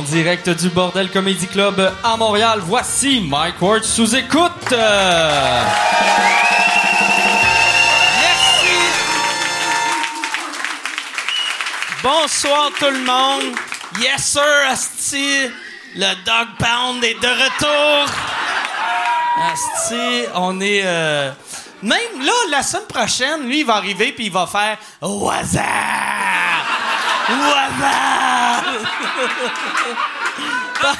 En direct du Bordel Comedy Club à Montréal, voici Mike Ward sous écoute. Merci. Bonsoir tout le monde. Yes sir, Asti. Le Dog Pound est de retour. Asti, on est... euh, Même là, la semaine prochaine, lui, il va arriver puis il va faire « Au hasard! Au hasard! » Dans-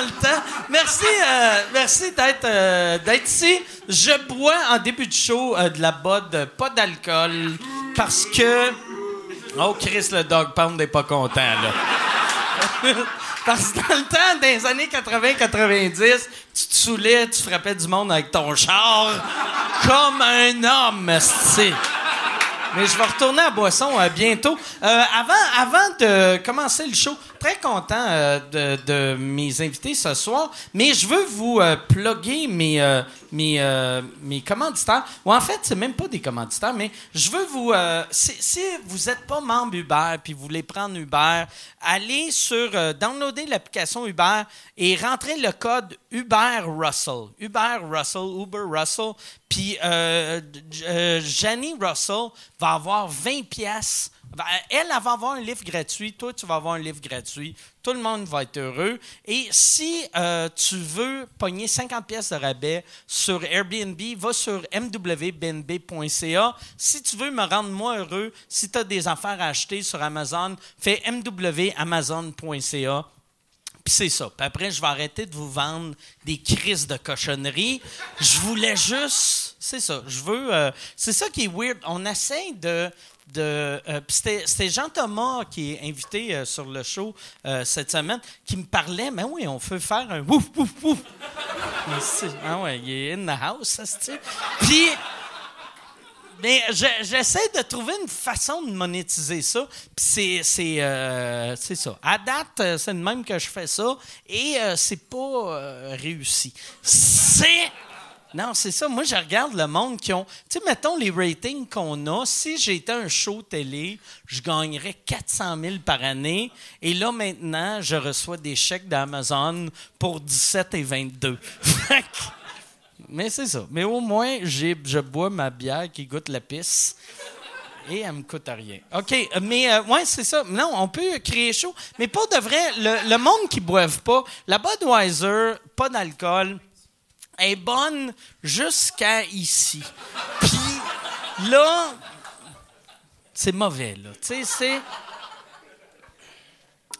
le temps. Merci, euh, merci d'être euh, d'être ici. Je bois en début de show euh, de la bode, pas d'alcool, parce que oh Chris le dog pound n'est pas content là. Parce que dans le temps, dans les années 80-90, tu te saoulais, tu frappais du monde avec ton char comme un homme, esti. Mais je vais retourner à Boisson euh, bientôt. Euh, avant, avant de commencer le show, très content euh, de, mes invités ce soir, mais je veux vous euh, plugger mes, euh, mes, euh, mes commanditaires. Ou en fait, c'est même pas des commanditaires, mais je veux vous... si, vous n'êtes pas membre Uber puis vous voulez prendre Uber, allez sur... downloader l'application Uber et rentrez le code Uber Russell. Uber Russell, Uber Russell. Puis Janie Russell va avoir 20 pièces. Elle, elle va avoir un livre gratuit. Toi, tu vas avoir un livre gratuit. Tout le monde va être heureux. Et si euh, tu veux pogner 50 pièces de rabais sur Airbnb, va sur mwbnb.ca. Si tu veux me rendre moi heureux, si tu as des affaires à acheter sur Amazon, fais mwamazon.ca. Puis c'est ça. Puis après, je vais arrêter de vous vendre des crises de cochonneries. Je voulais juste. C'est ça. Je veux. euh, c'est ça qui est weird. On essaie de. De euh, c'était, Jean Thomas qui est invité euh, sur le show euh, cette semaine qui me parlait. Mais oui, on peut faire un wouf, wouf, wouf. Ah ouais, il est in the house, ça se tient. Puis. Mais je- j'essaie de trouver une façon de monétiser ça. Puis c'est, ça. À date, c'est de même que je fais ça. Et c'est pas réussi. C'est. Non, c'est ça. Moi, je regarde le monde qui ont. Tu sais, mettons les ratings qu'on a. Si j'étais un show télé, je gagnerais 400 000 par année. Et là, maintenant, je reçois des chèques d'Amazon pour 17 et 22. Fait que- mais c'est ça. Mais au moins, je bois ma bière qui goûte la pisse. Et elle me coûte rien. OK, mais euh, ouais, c'est ça. Non, on peut créer chaud. Mais pas de vrai, le, le monde qui ne boive pas, la Budweiser, pas d'alcool, est bonne jusqu'à ici. Puis là, c'est mauvais, là. C'est.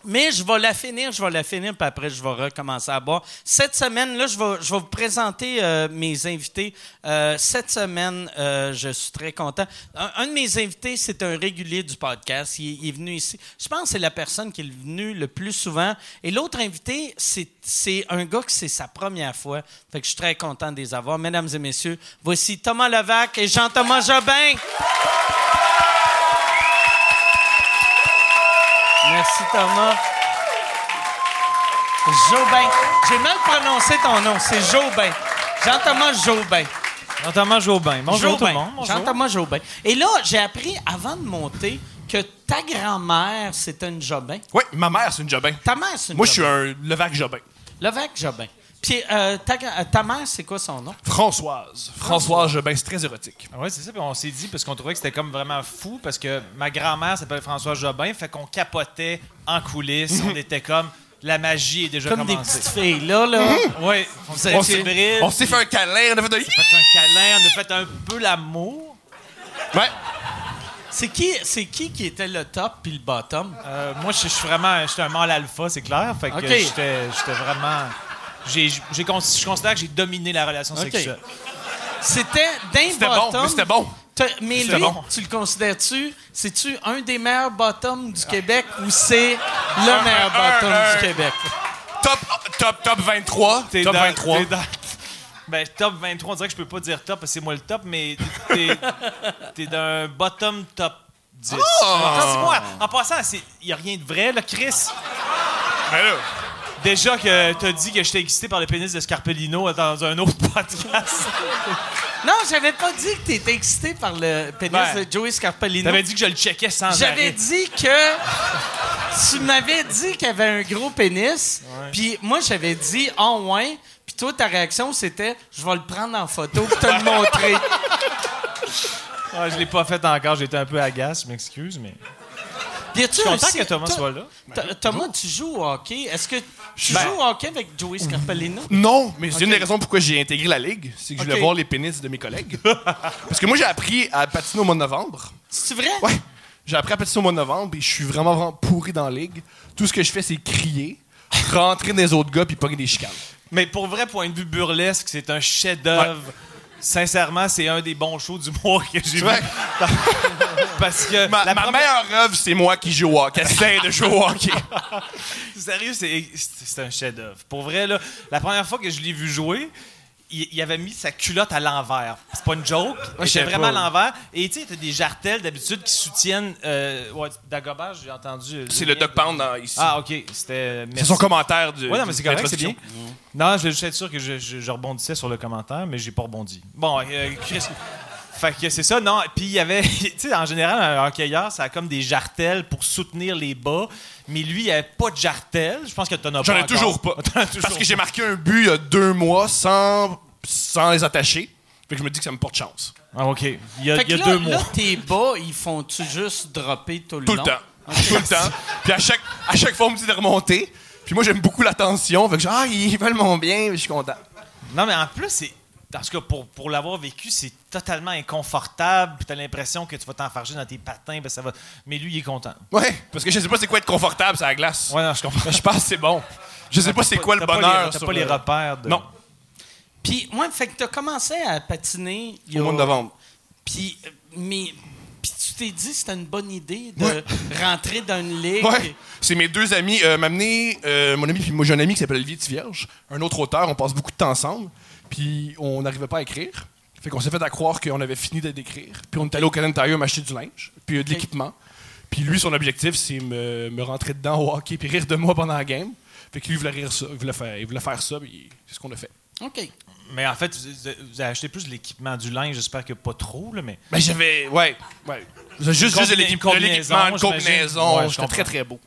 Mais je vais la finir, je vais la finir, puis après, je vais recommencer à boire. Cette semaine, là, je vais, vous présenter euh, mes invités. Euh, cette semaine, euh, je suis très content. Un, de mes invités, c'est un régulier du podcast. Il, est- venu ici. Je pense que c'est la personne qui est venue le plus souvent. Et l'autre invité, c'est, un gars que c'est sa première fois. Fait je suis très content de les avoir. Mesdames et messieurs, voici Thomas Levac et Jean-Thomas Jobin. Merci Thomas. Jobin. J'ai mal prononcé ton nom. C'est Jobin. Jean-Thomas Jobin. Jean-Thomas Jobin. Bonjour tout le monde. Bonjour. Jean-Thomas Jobin. Et là, j'ai appris avant de monter que ta grand-mère, c'était une Jobin. Oui, ma mère, c'est une Jobin. Ta mère, c'est une Moi, je suis un Levac Jobin. Levac Jobin. Puis euh, ta, euh, ta mère, c'est quoi son nom? Françoise. Françoise Jobin, c'est très érotique. Oui, c'est ça. Puis on s'est dit, parce qu'on trouvait que c'était comme vraiment fou, parce que ma grand-mère s'appelle François Jobin, fait qu'on capotait en coulisses. on était comme, la magie est déjà Comme des commencée. petites filles, là, là. Oui, on s'est On fait on s'est fait un câlin, on a fait un... On a fait un câlin, on a fait un peu l'amour. Ouais. C'est qui, c'est qui qui était le top puis le bottom? Euh, moi, je suis vraiment, j'étais un mâle alpha, c'est clair. Fait que Ok. j'étais j'étais vraiment. J'ai- je considère que j'ai dominé la relation Ok. sexuelle. C'était d'un C'était bon, bottom. mais c'était bon. T'as- Mais C'était lui, bon. tu le considères-tu? C'est-tu un des meilleurs bottoms du Québec ou c'est le meilleur bottom un- du Québec? Top, top, top 23. T'es top dans- 23. t'es dans- Ben, top 23, on dirait que je peux pas dire top parce que c'est moi le top, mais t'es, t'es d'un bottom top 10. Attends, moi, en passant, il n'y a rien de vrai, là, Chris? Ben là, Déjà que t'as dit que j'étais excité par le pénis de Scarpellino dans un autre podcast. Non, j'avais pas dit que t'étais excité par le pénis Ben, de Joey Scarpellino. T'avais dit que je le checkais sans J'avais dit que tu m'avais dit qu'il avait un gros pénis, puis moi, j'avais dit « Oh, ouais », puis toi, ta réaction, c'était « Je vais le prendre en photo pour te le montrer. Ah, je l'ai pas fait encore, j'étais un peu agace, je m'excuse, mais. » Je suis content que Thomas soit là. Thomas, tu joues au hockey. Est-ce que tu Ben- joues au hockey avec Joey Scarpellino? Non, mais c'est une des raisons pourquoi j'ai intégré la ligue. C'est que je voulais voir les pénis de mes collègues. Parce que moi, j'ai appris à patiner au mois de novembre. C'est vrai? Ouais. J'ai appris à patiner au mois de novembre et je suis vraiment, vraiment pourri dans la ligue. Tout ce que je fais, c'est crier, rentrer dans les autres gars puis pogner des chicanes. Mais pour vrai, point de vue burlesque, c'est un chef-d'œuvre. Sincèrement, c'est un des bons shows d'humour que j'ai vu. Parce que Ma, la ma première- meilleure œuvre, c'est moi qui joue au hockey. Essaye de jouer au hockey. Sérieux, c'est c'est un chef-d'œuvre. Pour vrai, là, la première fois que je l'ai vu jouer, il, il avait mis sa culotte à l'envers. C'est pas une joke. savais était vraiment pas. à l'envers. Et tu sais, t'as des jartelles d'habitude qui soutiennent. Euh, ouais, Dagobah, j'ai entendu. C'est le Doc Pound dans- ici. Ah, ok. C'était. c'est son commentaire de. Ouais, non, mais c'est correct, c'est bien. Non, je voulais juste être sûr que je, je- je rebondissais sur le commentaire, mais j'ai pas rebondi. Bon, euh, Chris. Fait que c'est ça, non. Puis il y avait, tu sais, en général, un hockeyeur, ça a comme des jartelles pour soutenir les bas. Mais lui, il n'y avait pas de jartelles. Je pense que t'en as pas. J'en ai toujours pas. Parce que j'ai marqué un but il y a deux mois sans, sans les attacher. Fait que je me dis que ça me porte chance. Ah, OK. Il y a, Fait il y a deux là, mois. tes bas, ils font-tu juste dropper tout le Tout long? le temps. Tout le temps. Puis à chaque, à chaque fois, on me dit de remonter. Puis moi, j'aime beaucoup l'attention. Fait que genre, ah, ils veulent mon bien, je suis content. Non, mais en plus, c'est. En tout cas, pour, pour l'avoir vécu, c'est totalement inconfortable. Puis t'as l'impression que tu vas t'enfarger dans tes patins. Ben ça va... Mais lui, il est content. Ouais, parce que je sais pas c'est quoi être confortable sur la glace. Ouais, non, je comprends. Mais je pense que c'est bon. Je sais pas c'est quoi le bonheur. T'as pas les le- repères de. Non, Puis, ouais, fait que t'as commencé à patiner au a- mois de novembre. Puis, euh, mais, puis tu t'es dit que c'était une bonne idée de Ouais. rentrer dans une ligue. Ouais, c'est mes deux amis. Euh, m'amener, euh, mon ami, puis moi j'ai un ami qui s'appelle Olivier Tivierge, un autre auteur. On passe beaucoup de temps ensemble. Puis on n'arrivait pas à écrire. Fait qu'on s'est fait à croire qu'on avait fini de d'écrire. Puis on est allé au Canadian Tire m'acheter du linge, puis euh, de l'équipement. Puis lui, son objectif, c'est me, me rentrer dedans au hockey puis rire de moi pendant la game. Fait que lui, il voulait rire ça, il voulait faire, il voulait faire ça, puis c'est ce qu'on a fait. OK. Mais en fait, vous, vous avez acheté plus de l'équipement du linge, j'espère que pas trop, là, mais. Ben j'avais, ouais, ouais. Juste, juste de l'équipement, combinaison, une combinaison. Ouais, C'était comprends. très, très beau.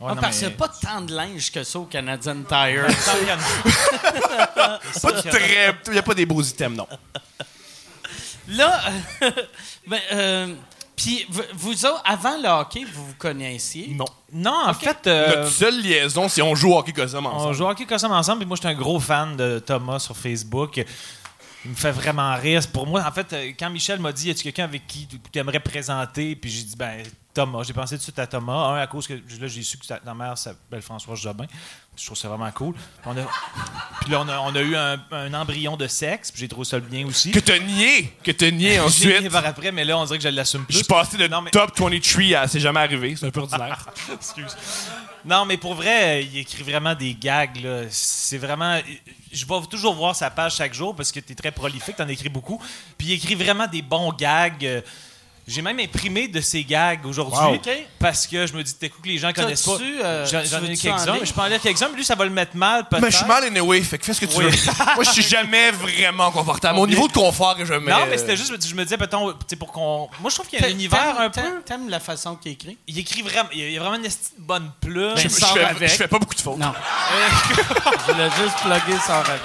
Ouais, Ah, non, parce qu'il mais- n'y a pas tant de linge que ça au Canadian Tire. Pas de très. Il n'y a pas des beaux items, non. Là, euh, ben, euh, puis vous, vous autres, avant le hockey, vous vous connaissiez? Non. Non, en fait. euh, Notre seule liaison, c'est on joue au hockey on ensemble. joue au hockey Cosum ensemble, et moi, j'étais un gros fan de Thomas sur Facebook. Il me fait vraiment rire. Pour moi, en fait, euh, quand Michel m'a dit, y a-tu quelqu'un avec qui tu aimerais présenter, puis j'ai dit, ben, Thomas. J'ai pensé tout de suite à Thomas. Un, à cause que là, j'ai su que ta, ta mère s'appelle Françoise Jobin. Je trouve ça vraiment cool. Puis, on a, puis là, on a, on a eu un, un embryon de sexe, puis j'ai trouvé ça bien aussi. Que t'as nié. Que t'as nié J'ai ensuite. mis par après, mais là, on dirait que je l'assume plus. Je suis passé de Non, mais- top 23 à c'est jamais arrivé. C'est un peu ordinaire. Excuse. Non, mais pour vrai, il écrit vraiment des gags. C'est vraiment. Je vais toujours voir sa page chaque jour parce que tu très prolifique, tu en écris beaucoup. Puis il écrit vraiment des bons gags. Euh, J'ai même imprimé de ces gags aujourd'hui Wow. Parce que je me dis, t'écoutes que les gens connaissent pas. Euh, J'en ai quelques-uns, mais je peux en lire quelques-uns, mais lui, ça va le mettre mal. Mais je suis mal anyway, fait que fais ce que tu Oui. veux. Moi, je suis jamais vraiment confortable. Au niveau de confort, je me. Non, mais c'était juste, je me disais, sais, pour qu'on. Moi, je trouve qu'il y a un univers un peu. T'aimes la façon qu'il écrit? Il écrit vraiment. Il y a vraiment une bonne plume. Je, Ben, fais, avec. je fais pas beaucoup de fautes. Non. je voulais juste plugger sans avec.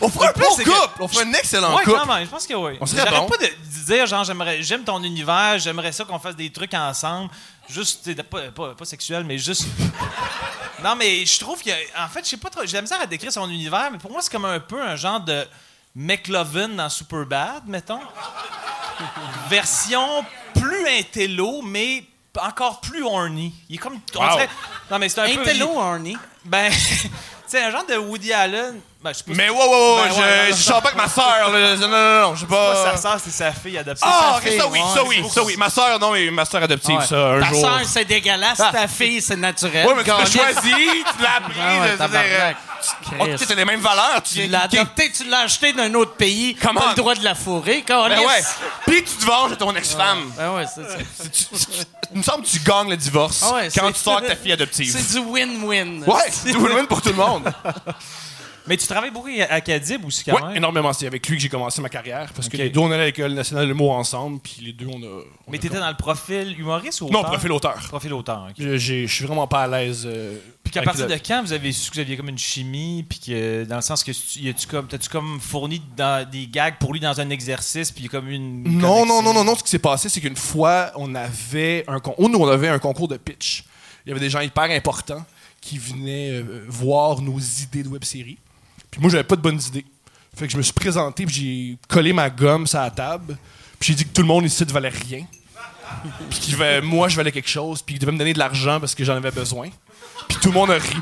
On fera un bon c'est que- couple. On fera un excellent Ouais, couple. je pense que oui. On serait J'arrête bon. pas de, dire, genre, j'aimerais, j'aime ton univers, j'aimerais ça qu'on fasse des trucs ensemble. Juste, tu sais, pas, pas, pas sexuel, mais juste. non, mais je trouve que, en fait, je sais pas trop, j'ai la misère à décrire son univers, mais pour moi, c'est comme un peu un genre de McLovin dans Superbad, mettons. Version plus intello, mais encore plus horny. Il est comme. on Wow. dirait- non, mais c'est un peu. Intello, Arnie. Ben, tu sais, un genre de Woody Allen. Ben, je sais pas si- Mais wow, wow, wow, Ben, je, ouais, je sors pas avec ma soeur. là. Non, non, non, non, je sais pas pas. sa sœur, c'est sa fille adoptive. Ah, ok, ça oui, ouais, ça oui, c'est ça oui. Ma soeur, non, mais ma soeur adoptive, Ouais. ça, un Ta jour. sœur, c'est dégueulasse. Ta fille, c'est naturel. Ouais, mais tu l'as choisi, tu l'as appris. Ah ouais, je veux dire, tabarnak. euh, tu sais, t'as les mêmes valeurs. Tu l'as qui- adopté, tu l'as acheté d'un autre pays. Come T'as on. le droit de la fourrer. Ben ouais. Puis tu te venges de ton ex-femme. Ben ouais, c'est ça. Tu- tu- tu- Il me semble que tu gagnes le divorce Ah ouais, quand c'est- tu sors avec ta fille adoptive. C'est du win-win. Ouais, c'est win-win pour tout le monde. Mais tu travailles beaucoup à Cadib aussi, quand Ouais, même. énormément. C'est avec lui que j'ai commencé ma carrière. Parce que les deux, on allait à l'école nationale de l'humour ensemble. Puis les deux, on a. on Mais t'étais dans le profil humoriste ou Non, auteur? profil auteur. Profil auteur, ok. Je suis vraiment pas à l'aise. euh, Puis qu'à partir de quand vous avez su que vous aviez comme une chimie, puis que dans le sens que tu- y a-tu comme t'as-tu comme fourni dans des gags pour lui dans un exercice, puis comme une Non, non, connexion? non, non, non. Ce qui s'est passé, c'est qu'une fois, on avait un concours. Nous, on avait un concours de pitch. Il y avait des gens hyper importants qui venaient euh, voir nos idées de web-série. Puis moi, j'avais pas de bonnes idées. Fait que je me suis présenté, puis j'ai collé ma gomme sur la table. Puis j'ai dit que tout le monde ici ne valait rien. Puis qu'il va- moi, je valais quelque chose. Puis qu'il devait me donner de l'argent parce que j'en avais besoin. Puis tout le monde a ri.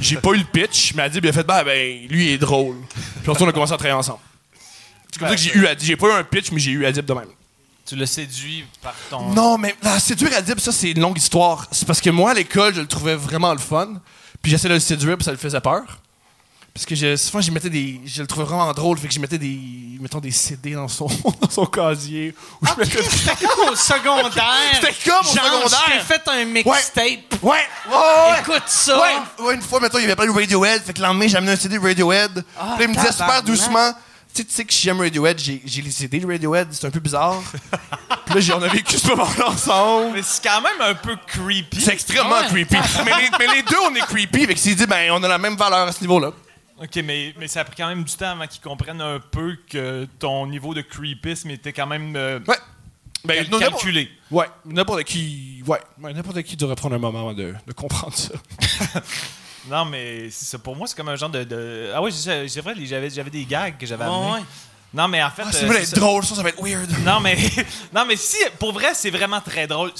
J'ai pas eu le pitch, mais Adib il a fait bah ben lui il est drôle. Puis ensuite on a commencé à travailler ensemble. C'est comme ça que j'ai eu Adib. J'ai pas eu un pitch, mais j'ai eu Adib de même. Tu l'as séduit par ton. Non, mais la séduire Adib, ça, c'est une longue histoire. C'est parce que moi, à l'école, je le trouvais vraiment le fun. Puis j'essayais de le séduire, puis ça le faisait peur. Parce que je, souvent, j'y mettais des. Je le trouvais vraiment drôle, fait que je mettais des. Mettons des CD dans son, dans son casier. Ou je mettais- C'était comme au secondaire. C'était comme au Genre, secondaire. Je t'ai fait un mixtape. Ouais, ouais, ouais. Écoute ça. Ouais, ouais, une fois, mettons, il avait pas de Radiohead. Fait que le lendemain, j'ai amené un CD de Radiohead. Ah, puis il me disait super tabarnak. doucement. Tu sais, tu sais que j'aime Radiohead, j'ai j'ai les CD de Radiohead, c'est un peu bizarre. puis là, j'ai- on a vécu ce moment-là ensemble. Mais c'est quand même un peu creepy. C'est extrêmement Ouais. creepy. mais, les, mais les deux, on est creepy. Fait que s'il dit, ben, on a la même valeur à ce niveau-là. Ok, mais, mais ça a pris quand même du temps avant qu'ils comprennent un peu que ton niveau de creepisme était quand même euh, Ouais. Ben, cal- non, n'importe- calculé. Ouais, n'importe qui. Ouais, ouais, n'importe qui devrait prendre un moment avant de, de comprendre ça. Non, mais ça. Pour moi, c'est comme un genre de. de- Ah oui, c'est vrai, j'avais j'avais des gags que j'avais amenés. ouais. Non, mais en fait. Ah, euh, c'est vrai, c'est être ça. drôle, ça, ça va être weird. Non, mais, non, mais si, pour vrai, c'est vraiment très drôle.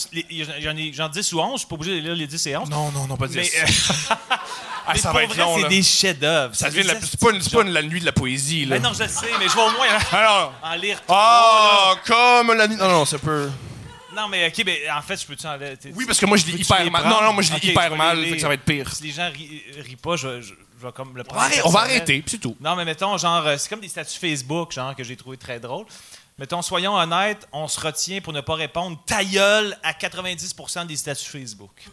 J'en ai j'en 10 ou 11, je suis pas obligé de lire les 10 et 11. Non, non, non, pas 10. Mais, euh, Ah, mais ça pour va être vrai, long, c'est des chefs-d'œuvre. Ça devient de la- C'est pas, une- c'est pas une- la nuit de la poésie, là. Mais non, je le sais, mais je vais au moins Alors. en lire Ah, comme la nuit. Non, non, ça peut. Non, mais ok, mais en fait, je peux-tu en t'es- Oui, parce que moi, je lis hyper mal. Non, non, moi, je lis hyper mal, fait que ça va être pire. Si les gens ri- rient pas, je, je, je vais comme le On prendre. va arrêter, on va personnel. arrêter, puis c'est tout. Non, mais mettons, genre, euh, c'est comme des statuts Facebook, genre, que j'ai trouvé très drôle. Mettons, soyons honnêtes, on se retient pour ne pas répondre ta gueule à 90% des statuts Facebook.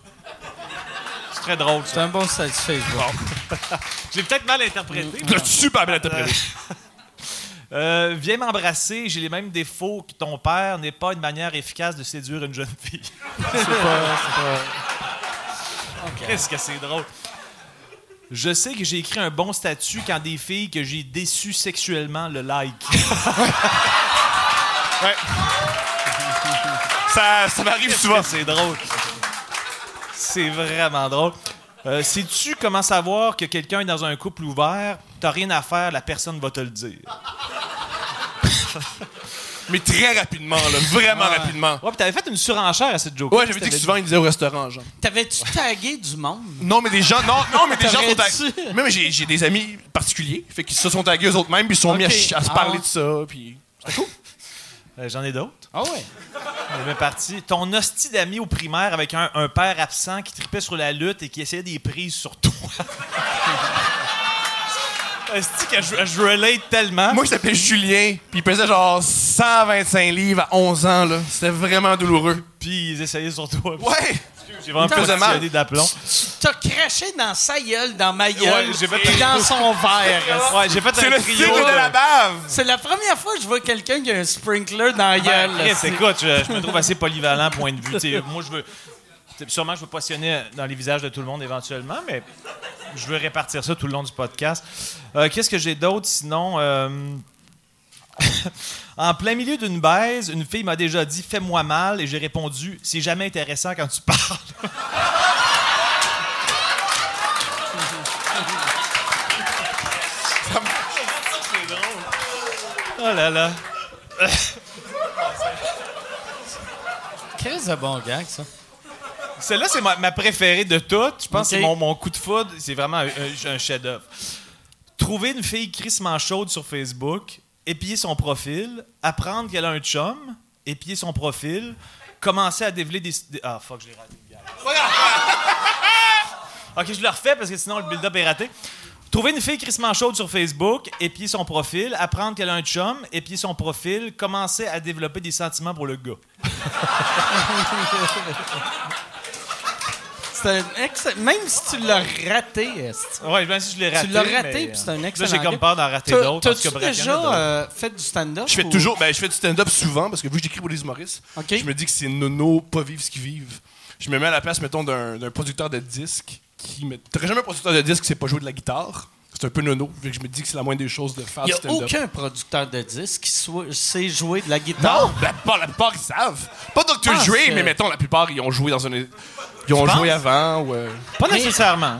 C'est très drôle, C'est ça. un bon statut Facebook. Je l'ai peut-être mal interprété. Tu l'as super bien interprété. Euh, viens m'embrasser, j'ai les mêmes défauts que ton père n'est pas une manière efficace de séduire une jeune fille. Qu'est-ce que c'est drôle. Je sais que j'ai écrit un bon statut quand des filles que j'ai déçues sexuellement le like. Ouais. Ça, ça m'arrive souvent. c'est drôle? C'est vraiment drôle. Euh, Sais-tu comment savoir que quelqu'un est dans un couple ouvert? T'as rien à faire, la personne va te le dire. Mais très rapidement, là. Vraiment rapidement. Ouais, puis t'avais fait une surenchère à cette joke. Ouais, j'avais dit que souvent, il disait au restaurant, genre. T'avais-tu tagué du monde? Non, mais des gens. Non, non mais des gens sont tagués. Même j'ai j'ai des amis particuliers. Fait qu'ils se sont tagués eux autres mêmes, puis ils se sont mis à, Ok. ch- à se Ah. parler de ça, puis. Euh, J'en ai d'autres. Ah ouais. On est bien parti. Ton hostie d'ami au primaire avec un, un père absent qui tripait sur la lutte et qui essayait des prises sur toi. Hostie que je, je relate tellement. Moi, il s'appelait Julien, puis il pesait genre 125 livres à 11 ans, là. C'était vraiment douloureux. Puis ils essayaient sur toi. Ouais! J'ai vraiment passionné d'aplomb. T'as craché dans sa gueule, dans ma gueule, Ouais, j'ai fait- dans son verre. Ouais, j'ai fait C'est un le trio signe de la bave! C'est la première fois que je vois quelqu'un qui a un sprinkler dans la gueule. Ben, là. Chris, C'est- écoute, je, je me trouve assez polyvalent, point de vue. T'sais, moi, je veux. Sûrement, je veux passionner dans les visages de tout le monde éventuellement, mais je veux répartir ça tout le long du podcast. Euh, Qu'est-ce que j'ai d'autre sinon? Euh, en plein milieu d'une baise, une fille m'a déjà dit Fais-moi mal, et j'ai répondu C'est jamais intéressant quand tu parles. Oh là là. Chris de bon gag, ça? Celle-là, c'est ma, ma préférée de toutes. Je pense que mon, mon coup de foudre. C'est vraiment un, un- un chef-d'œuvre. Trouver une fille crissement chaude sur Facebook, épier son profil, apprendre qu'elle a un chum, épier son profil, commencer à développer des. ah, fuck, je l'ai raté. ok, je le refais parce que sinon le build-up est raté. Trouver une fille crissement chaude sur Facebook, épier son profil, apprendre qu'elle a un chum, épier son profil, commencer à développer des sentiments pour le gars. c'est un excellent. Même si tu l'as raté, est Ouais, même si je l'ai raté. Tu l'as mais, raté, puis c'est un Là, excellent j'ai comme peur d'en rater d'autres. parce que T'as-tu déjà euh, fait du stand-up? Je fais ou- toujours, ben, je fais du stand-up souvent parce que vu que j'écris pour les humoristes, je me dis que c'est nono, pas vivre ce qu'ils vivent. Je me mets à la place, mettons, d'un d'un producteur de disques qui. me- T'aurais jamais un producteur de disques qui sait pas jouer de la guitare. C'est un peu nono. Fait que je me dis que c'est la moindre des choses de faire Il n'y a aucun producteur de disques qui soit- sait jouer de la guitare. Non, la plupart, la plupart, ils savent. Pas Dr. Dre, mais mettons, la plupart, ils ont joué dans un. Ils ont Tu joué penses? avant ou. euh, Pas Mais- nécessairement.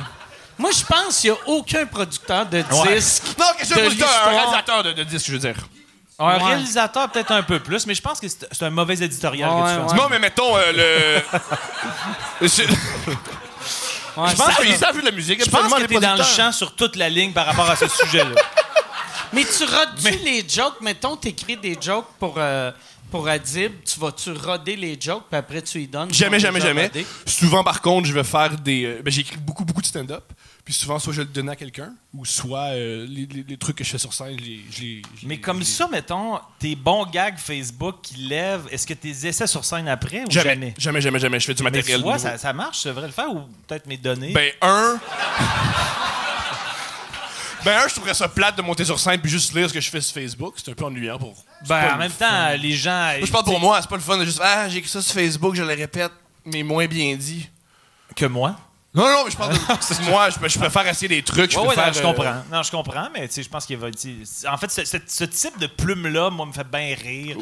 Moi, je pense qu'il n'y a aucun producteur de Ouais. disques. Non, qu'est-ce que de c'est un réalisateur de, de disques, je veux dire. Un Ouais. réalisateur, peut-être un peu plus, mais je pense que c'est un mauvais éditorial Ouais, que tu fais. ouais. Non, mais mettons, euh, le. Je Ouais, pense ça- qu'ils savent de la musique. Je pense que t'es dans le champ sur toute la ligne par rapport à ce sujet-là. Mais tu rodes-tu Mais- les jokes? Mettons, t'écris des jokes pour, euh, pour Adib. Tu vas-tu roder les jokes, puis après tu y donnes? Jamais, jamais, jamais. rodés? Souvent, par contre, je vais faire des. euh, ben, j'écris beaucoup, beaucoup de stand-up. Puis souvent, soit je le donne à quelqu'un, ou soit euh, les, les- les trucs que je fais sur scène, je les. je les- je Mais comme ça, mettons, tes bons gags Facebook qui lèvent, est-ce que tes essais sur scène après ou jamais? Jamais, jamais, jamais, jamais. Je fais du Mais tu matériel. vois, nouveau. ça, ça marche, je devrais le faire ou peut-être mes données. Ben, un. ben, un, je trouverais ça plate de monter sur scène puis juste lire ce que je fais sur Facebook. C'est un peu ennuyant pour. Ben, en même fun. temps, les gens. Moi, je parle pour moi, c'est pas le fun de juste. Ah, j'ai écrit ça sur Facebook, je le répète, mais moins bien dit. Que moi? Non, non, mais je parle de. moi, je, je préfère essayer des trucs. Je Ouais, ouais, préfère, non, je euh, comprends. Non, je comprends, mais tu sais, je pense qu'il va. En fait, ce, ce- ce type de plume-là, moi, me fait bien rire.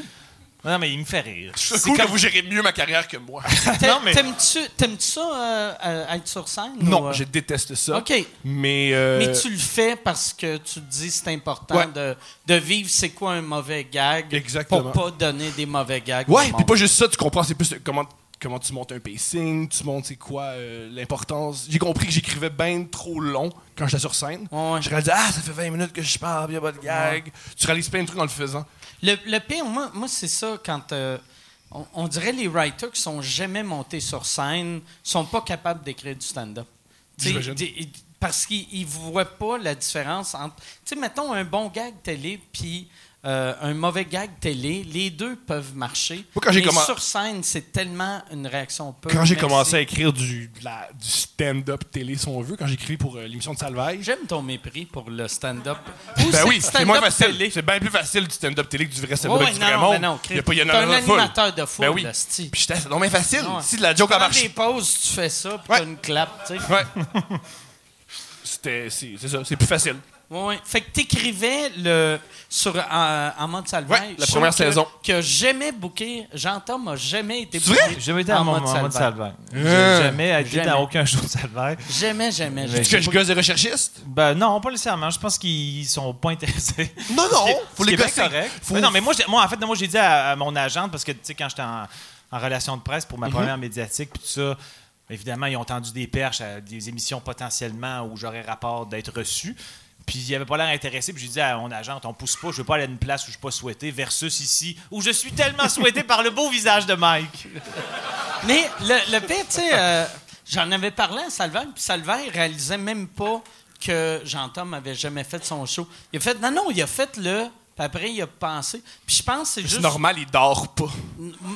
Non, mais il me fait rire. C'est C'est cool comme- que vous gérez mieux ma carrière que moi. Non, mais- T'aimes-tu t'aimes-tu ça, euh, euh, être sur scène? non, ou, euh? je déteste ça. OK. Mais. euh, Mais tu le fais parce que tu te dis c'est important Ouais. de, de vivre c'est quoi un mauvais gag Exactement. pour pas donner des mauvais gags. Ouais, puis pas juste ça, tu comprends, c'est plus comment, comment tu montes un pacing, tu montes c'est quoi euh, l'importance. J'ai compris que j'écrivais bien trop long quand j'étais sur scène. Ouais, ouais. Je réalisais, ah, ça fait 20 minutes que je parle, il y a pas de gag. Tu réalises plein de trucs en le faisant. Le, le pire, moi, moi c'est ça, quand euh, on, on dirait les writers qui sont jamais montés sur scène sont pas capables d'écrire du stand-up. Parce qu'ils ne voient pas la différence entre. Tu sais, mettons un bon gag télé puis euh, un mauvais gag télé, les deux peuvent marcher. Moi, quand mais commen- sur scène, c'est tellement une réaction peu. Quand j'ai commencé à écrire du, du stand-up télé, si on veut, quand j'écris pour euh, l'émission de Salvage. J'aime ton mépris pour le stand-up. Ben oui, c'est moins facile. télé. C'est bien plus facile du stand-up télé que du vrai Ouais, stand-up ouais, avec du non, vrai non, monde. mais non, Il y a pas, il y en a un animateur de foule, Ben oui. Puis c'est donc bien facile. Ouais. Si de la joke Pendant marche. des pauses, tu fais ça, puis Ouais. t'as une clap, tu sais. Ouais. C'est ça, c'est plus facile. Ouais. Fait que t'écrivais le sur en, en mode salvaire. Ouais, la première saison. Que jamais booké. Jean-Tom a jamais été booké. J'ai jamais été en, mode, en mode salvaire. salvaire. J'ai Euh, jamais été jamais. dans aucun show de salvaire. Jamais, jamais. Est-ce que je gosse des recherchistes? Ben non, pas nécessairement. Je pense qu'ils sont pas intéressés. Non, non, faut les gosser. correct. Faut- Mais non, mais moi, j'ai- moi, en fait, moi, j'ai dit à, à mon agente, parce que, tu sais, quand j'étais en, en relation de presse pour ma Mhm. première médiatique, puis tout ça, évidemment, ils ont tendu des perches à des émissions potentiellement où j'aurais rapport d'être reçu. Puis il avait pas l'air intéressé. Puis j'ai dit à mon agente, on pousse pas, je veux pas aller à une place où je suis pas souhaité, versus ici, où je suis tellement souhaité par le beau visage de Mike. Mais le, le pire, tu sais, euh, j'en avais parlé à Salvaire, puis Salvaire réalisait même pas que Jean-Tom avait jamais fait son show. Il a fait, non, non, il a fait le, puis après, il a pensé. Puis je pense que c'est C'est juste. normal, il dort pas.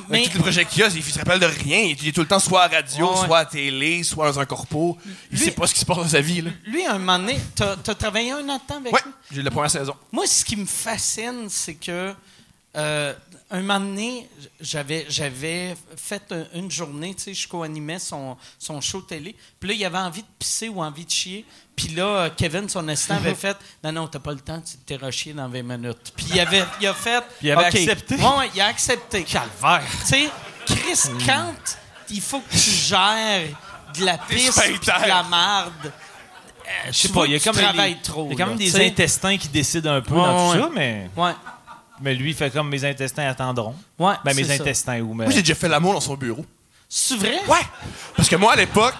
Mais, Avec tous les projets qu'il y a, il se rappelle de rien. Il est tout le temps soit à radio, Ouais, ouais. soit à télé, soit dans un corpo. Il Lui- sait pas ce qui se passe dans sa vie. Là. lui, à un moment donné, t'as as travaillé un an de temps avec Ouais, lui? j'ai eu la première saison. Moi, ce qui me fascine, c'est que euh, un moment donné, j'avais, j'avais fait un- une journée, tu sais, je co-animais son, son show télé. Puis là, il avait envie de pisser ou envie de chier. Puis là, euh, Kevin, son assistant, avait fait Non, non, t'as pas le temps, tu t'es rechier dans 20 minutes. Puis il, avait, il a fait. il avait accepté. Ouais, ouais, il a accepté. Calvaire. Tu sais, Chris, quand il faut que tu gères de la puis de la marde. euh, Je sais tu pas, il y a que comme tu des- travailles trop. Il y a quand là, même des sais. intestins qui décident un peu Ouais, dans tout ça, mais, Ouais, mais lui, il fait comme mes intestins attendront. ouais. Ben, mes ça. intestins ou mes... Moi, j'ai déjà fait l'amour dans son bureau. C'est vrai? Ouais! Parce que moi, à l'époque,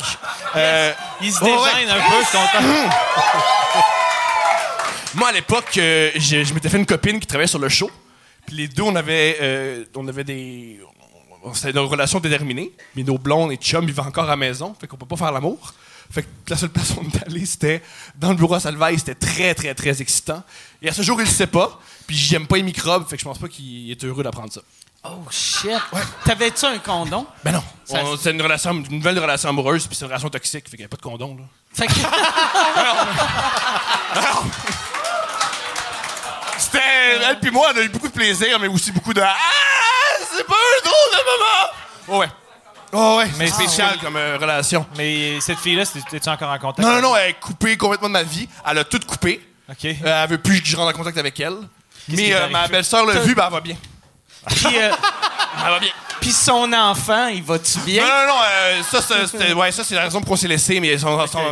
euh, Il se dégêne ouais. un peu, je suis content. moi, à l'époque, euh, je, je m'étais fait une copine qui travaillait sur le show. Puis les deux, on avait, euh, on avait des. on- C'était une relation déterminée. Mais nos blondes et chums vivaient encore à la maison. Fait qu'on peut pas faire l'amour. Fait que la seule place où on est allé, c'était dans le bureau à Salvaille. C'était très, très, très excitant. Et à ce jour, il le sait pas. Puis j'aime pas les microbes. Fait que je pense pas qu'il est heureux d'apprendre ça. Oh shit. T'avais-tu un condom? Ben non. Ça- On- C'est une, relation, une nouvelle relation amoureuse, puis c'est une relation toxique, fait qu'il n'y a pas de condom, là. Fait que. C'était. Elle puis moi, on a eu beaucoup de plaisir, mais aussi beaucoup de. Ah! C'est pas un drôle de moment! Oh ouais. Oh ouais, mais spécial comme euh, relation. Mais cette fille-là, c'est- es-tu encore en contact? Non, non, non, elle est coupée complètement de ma vie. Elle a tout coupé. OK. Euh, elle veut plus que je rentre en contact avec elle. Mais euh, ma belle-sœur l'a vu, ben elle va bien. Puis, euh, Elle va bien. puis son enfant, il va-tu bien? Non, non, non, euh, ça, c'était- ouais, ça, c'est la raison pour qu'on s'est laissé, mais il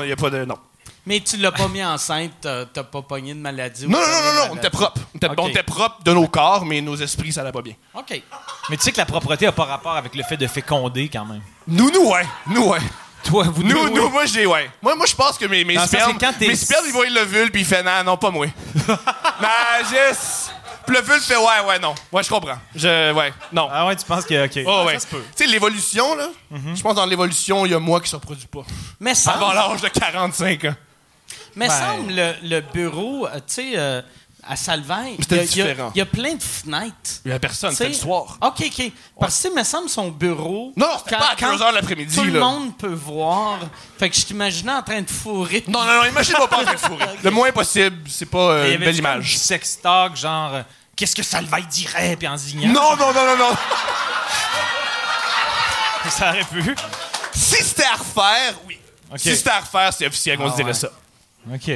n'y a pas de. Non. Mais tu l'as pas mis enceinte, t'as t'as pas pogné de maladie. ou Non, non, non, non, non, on maladie? était propre. On était, Ok. on était propre de nos corps, mais nos esprits, ça allait pas bien. OK. Mais tu sais que la propreté n'a pas rapport avec le fait de féconder quand même. Nous, nous, ouais. Nous, ouais. Toi, vous Nous, deux, nous, oui. moi, j'ai, ouais. Moi, moi je pense que mes, mes Dans spermes, mes spermes, ils voient le vulve, puis il fait non, non, pas moi. non, juste. Puis le vulve fait ouais, ouais, non. Ouais, je comprends. Je, ouais, non. Ah ouais, tu penses que. OK. Oh, ouais. Ça se peut. Tu sais, l'évolution, là, Mhm. je pense que dans l'évolution, il y a moi qui se reproduit pas. Mais Avant semble, l'âge de 45 ans. mais Ouais. semble le, le bureau, euh, tu sais, euh, à Salvaille, il y, C'était a- il y a- différent. il y a plein de fenêtres. Il y a personne, c'est le soir. OK, OK. Parce que, il me semble, son bureau. Non, c'était quand- pas à 2 quand heures de l'après-midi, Tout le monde peut voir. Fait que je t'imaginais en train de fourrer. Non, non, non, imagine-moi pas en train de fourrer. Le moins possible, c'est pas euh, Et il y une belle image. sex talk, genre, euh, qu'est-ce que Salvaille dirait, puis en zignant. Non, non, non, non, non. Ça aurait pu. Si c'était à refaire, oui. Si c'était à refaire, c'est officiel qu'on Ah se dirait ouais. ça. OK.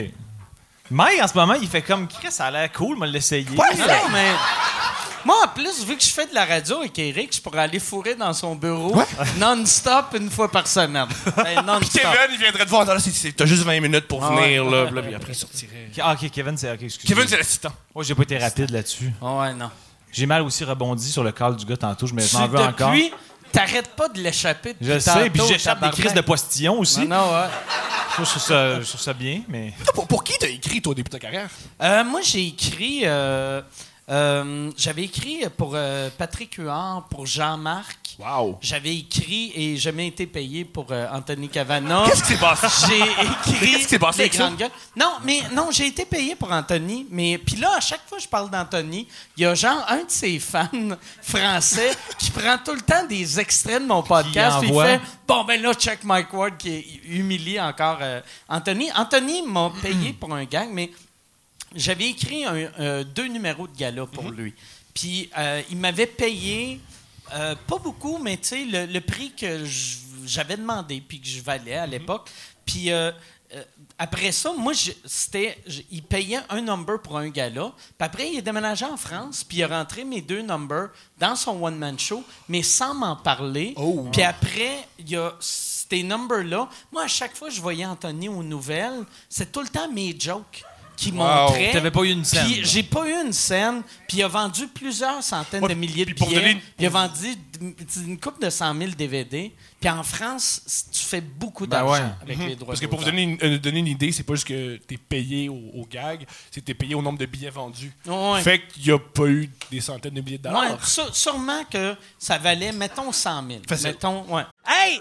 Mike, en ce moment, il fait comme, Chris, ça a l'air cool, me l'essayer. Non, non, mais. Moi, en plus, vu que je fais de la radio avec Eric, je pourrais aller fourrer dans son bureau non-stop une fois par semaine. Ben, non-stop. Kevin, il viendrait te voir. T'as juste 20 minutes pour Ah venir, ouais. là. Ouais, Puis là, ouais. puis après, il sortirait. Ah, OK, Kevin, c'est. OK, excuse Kevin, c'est l'assistant. Moi, j'ai pas été rapide là-dessus. Ah ouais, non. J'ai mal aussi rebondi sur le call du gars tantôt. Je me- m'en veux encore. depuis, t'arrêtes pas de l'échapper. Je depuis sais, puis j'échappe des crises de postillon aussi. Non, non, ouais. Je trouve ça, je trouve ça bien, mais. Pour, pour qui t'as écrit, toi, au début de ta carrière? Euh, moi, j'ai écrit. euh, euh, J'avais écrit pour euh, Patrick Huard, pour Jean-Marc. Wow. J'avais écrit et jamais été payé pour euh, Anthony Cavana. Qu'est-ce qui s'est passé? J'ai écrit. Qu'est-ce qui s'est passé avec ça? grandes gueules. Non, mais non, j'ai été payé pour Anthony. Mais puis là, à chaque fois que je parle d'Anthony, il y a genre un de ses fans français qui prend tout le temps des extraits de mon podcast. puis il fait bon ben là, check Mike Ward qui humilie encore Anthony. Anthony m'a payé pour un gag, mais j'avais écrit un- euh, deux numéros de gala pour Mhm. lui. Puis euh, il m'avait payé, euh, pas beaucoup, mais tu sais, le, le prix que j'avais demandé puis que je valais Mhm. à l'époque. Puis après ça, moi, c'était, il payait un number pour un gala. Puis après, il est déménagé en France, puis il a rentré mes deux numbers dans son one-man show, mais sans m'en parler. Oh. Puis après, il y a ces numbers-là. Moi, à chaque fois que je voyais Anthony aux nouvelles, c'est tout le temps mes jokes qui montraient. T'avais pas eu une scène, Puis j'ai pas eu une scène. Puis il a vendu plusieurs centaines Ouais, de milliers de puis pour billets. donner une- Puis il a vendu une coupe de 100 000 DVD. Puis en France, tu fais beaucoup Ben d'argent ouais. avec les droits Parce que pour vous donner une, euh, donner une idée, c'est pas juste que t'es payé au, au gag, c'est que t'es payé au nombre de billets vendus. Ouais. Fait qu'il y a pas eu des centaines de milliers de dollars. Sûrement que ça valait, mettons, 100 000. Facile. Mettons, ouais. Hey,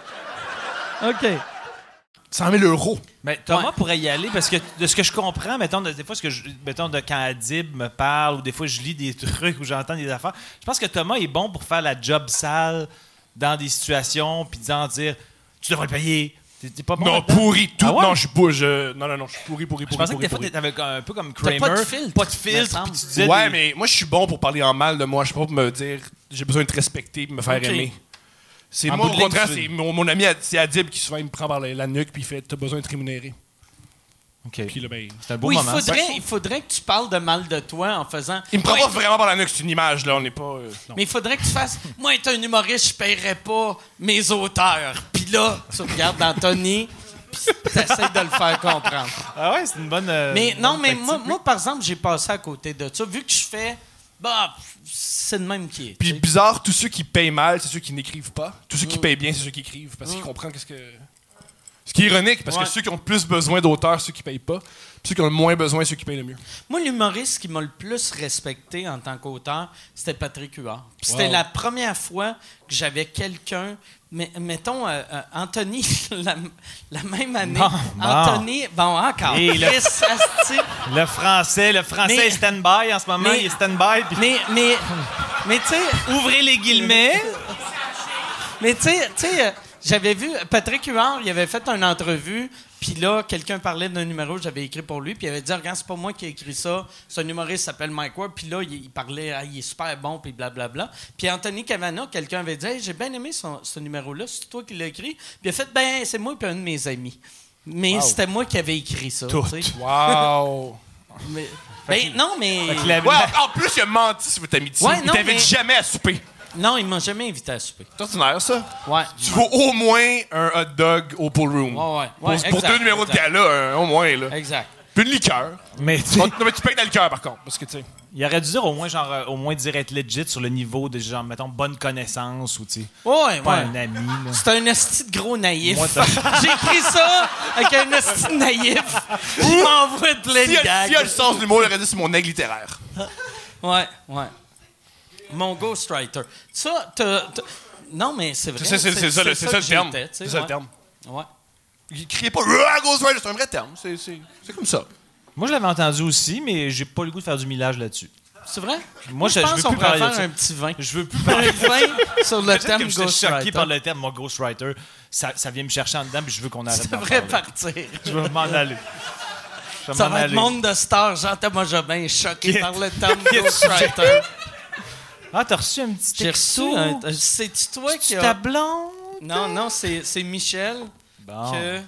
OK. 100 000 euros. Mais Thomas Ouais. pourrait y aller parce que de ce que je comprends, mettons, de- des fois, ce que je, mettons, de quand Adib me parle ou des fois je lis des trucs ou j'entends des affaires, je pense que Thomas est bon pour faire la job sale dans des situations puis disant dire tu devrais le payer. T'es t'es pas bon non, là-dedans? pourri. Tout. Ah ouais? Non, je bouge. non, non, non, je suis pourri, pourri, Je pourri. pensais que pourri, des fois, t'avais un peu comme T'as Kramer. pas de filtre, Pas de filtre, tu disais Ouais, des- mais moi, je suis bon pour parler en mal de moi. Je suis pas pour me dire j'ai besoin de te respecter et me faire aimer. C'est moi, au contraire, c'est mon, mon ami, c'est Adib qui souvent il me prend par la, la nuque puis il fait T'as besoin de te rémunérer. OK. Puis là, ben, C'est un beau Oui, il moment. faudrait, ça. il faudrait que tu parles de mal de toi en faisant. il me prend Ouais, pas vraiment par la nuque, c'est une image, là. On n'est pas. euh. Mais il faudrait que tu fasses. Moi, être un humoriste, je paierais pas mes auteurs. Puis là, tu regardes Anthony, puis t'essaies de le faire comprendre. Ah ouais, c'est une bonne. euh, Mais non, bonne mais moi, moi, par exemple, j'ai passé à côté de ça. Vu que je fais bah, c'est le même qui est. Puis bizarre, tous ceux qui payent mal, c'est ceux qui n'écrivent pas. Tous ceux qui Mm. payent bien, c'est ceux qui écrivent. Parce qu'ils comprennent qu'est-ce que. Ce qui est ironique, parce Ouais. que ceux qui ont le plus besoin d'auteurs, ceux qui payent pas. Ceux qui ont le moins besoin, ceux qui payent le mieux. Moi, l'humoriste qui m'a le plus respecté en tant qu'auteur, c'était Patrick Huard. C'était la première fois que j'avais quelqu'un. Mais, mettons, euh, euh, Anthony, la, la même année. Bon. Anthony, bon, encore. Et le- Chris, asti. Le français, le français Mais- est stand-by en ce moment. mais- il est stand-by. puis mais, mais, mais tu sais, Ouvrez les guillemets. Mais tu sais, tu sais, euh, j'avais vu Patrick Huard, il avait fait une entrevue, puis là, quelqu'un parlait d'un numéro que j'avais écrit pour lui, puis il avait dit Regarde, c'est pas moi qui ai écrit ça, c'est un humoriste qui s'appelle Mike Ward, puis là, il, il parlait Ah, il est super bon, puis blablabla. Puis Anthony Cavana, quelqu'un avait dit Hey, J'ai bien aimé son- ce numéro-là, c'est toi qui l'as écrit. Puis il a fait Ben, c'est moi, puis un de mes amis. Mais c'était moi qui avais écrit ça. Tout. tu sais. Wow! Mais- ben, non, mais. Ouais, en plus, il a menti sur votre amitié. Ouais, il non, t'invite mais- jamais à souper. Non, il m'a jamais invité à souper. C'est ordinaire, ça? Ouais. Tu vaux au moins un hot dog au pool room. Ouais, ouais. Pour, Ouais, pour exact, deux numéros exact. de gala, un- au moins, là. Exact. Puis une liqueur. Mais tu non, mais tu payes de la liqueur, par contre. Parce que, tu sais. il aurait dû dire au moins, genre, euh, au moins dire être legit sur le niveau de, genre, mettons, bonne connaissance ou, tu sais, Ouais, pas ouais. un ami, là. C'est un esti de gros naïf. J'ai écrit ça avec un esti de naïf. Il m'envoie plein S'il de gags. s'il a le sens de l'humour, il aurait dit c'est mon aigle littéraire. Ouais, ouais. Mon ghostwriter. Ça, t'as- t'as- Non, mais c'est vrai. C'est c'est- c'est ça, le- c'est ça le que terme. j'étais, tu sais, C'est ça le ouais. terme. Ouais. Il criait pas Ah, Ghost Rider, c'est un vrai terme. C'est- C'est c'est comme ça. Moi, je l'avais entendu aussi, mais j'ai pas le goût de faire du millage là-dessus. C'est vrai? Moi, je- je pense veux qu'on plus pourrait parler de faire ça. un petit vin. Je veux plus Un parler vin sur le Peut-être thème que je suis choqué ghostwriter. par le terme, mon ghostwriter. Ça, ça vient me chercher en dedans, puis je veux qu'on arrête Ça d'en devrait parler. partir. Je veux m'en aller. Je vais Ça m'en va être aller. monde de stars. Jean-Thomas Jobin choqué Quitte. par le terme ghostwriter. Ah, t'as reçu un petit texto? reçu un... C'est-tu toi qui ta a... blonde? Non, non, c'est c'est Michel Bon. que-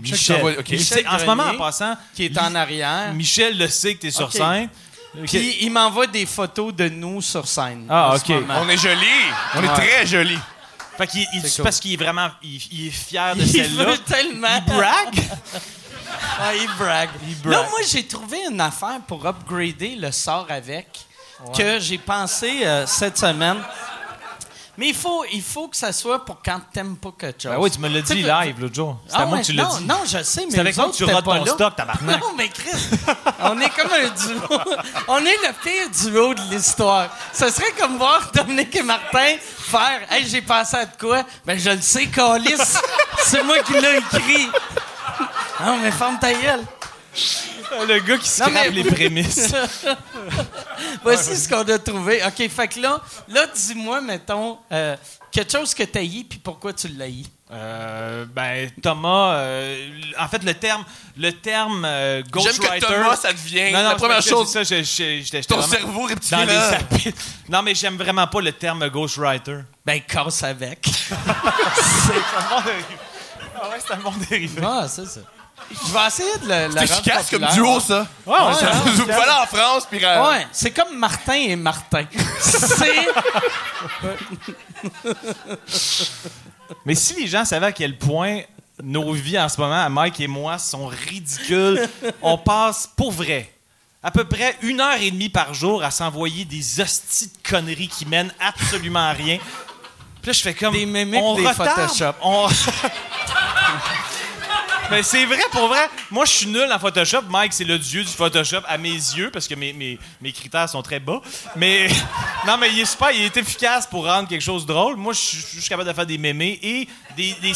Michel. Il Michel sait- en ce moment, en passant, qui est en arrière. Michel le sait que t'es sur scène. Puis il m'envoie des photos de nous sur scène. Ah, ok. On est jolis. On est très jolis. Fait qu'il il- cool. parce qu'il est vraiment il, il est fier de Il celle-là. veut tellement. Il brague? Ah, il brague. brague. Là, moi, j'ai trouvé une affaire pour upgrader le sort avec que j'ai pensé euh, cette semaine. Mais il faut, il faut que ça soit pour quand t'aimes pas quelque chose. Ben oui, tu me l'as dit que- live l'autre jour. C'est Ah à moi ouais, que tu l'as non, dit. Non, je sais, mais C'est avec moi que tu pas ton là. stock, tabarnak. Non, mais Chris, on est comme un duo. On est le pire duo de l'histoire. Ce serait comme voir Dominique et Martin faire « Hey, j'ai pensé à de quoi? » Ben, je le sais, Calis. C'est moi qui l'ai écrit. Non, mais ferme ta gueule. Le gars qui Non, mais- les prémices. Voici ce qu'on a trouvé. OK, fait que là, là dis-moi, mettons, euh, quelque chose que t'as haï, puis pourquoi tu l'as. Euh, ben Thomas, euh, en fait le terme, le terme euh, J'aime ghostwriter. que Thomas, ça devient Non, non, la première c'est chose. Ça, je- je- j'étais Ton cerveau dans reptilien. Non, mais j'aime vraiment pas le terme ghostwriter. Ben, casse avec. Ah ouais, c'est un bon dérivé. ah, c'est ça. Je vais essayer de le C'est efficace comme duo, ça. Ouais, ouais, Ça, hein, Vous pouvez aller en France, puis... euh, Ouais, c'est comme Martin et Martin. c'est. Mais si les gens savaient à quel point nos vies en ce moment, à Mike et moi, sont ridicules, on passe pour vrai à peu près une heure et demie par jour à s'envoyer des hosties de conneries qui mènent absolument à rien. Puis là, je fais comme. Des mimiques, on des retarde, Photoshop. on- Mais c'est vrai, pour vrai. Moi, je suis nul en Photoshop. Mike, c'est le dieu du Photoshop à mes yeux, parce que mes, mes, mes critères sont très bas. Mais non, mais il est super, il est efficace pour rendre quelque chose drôle. Moi, je suis je suis capable de faire des mémés et des, des,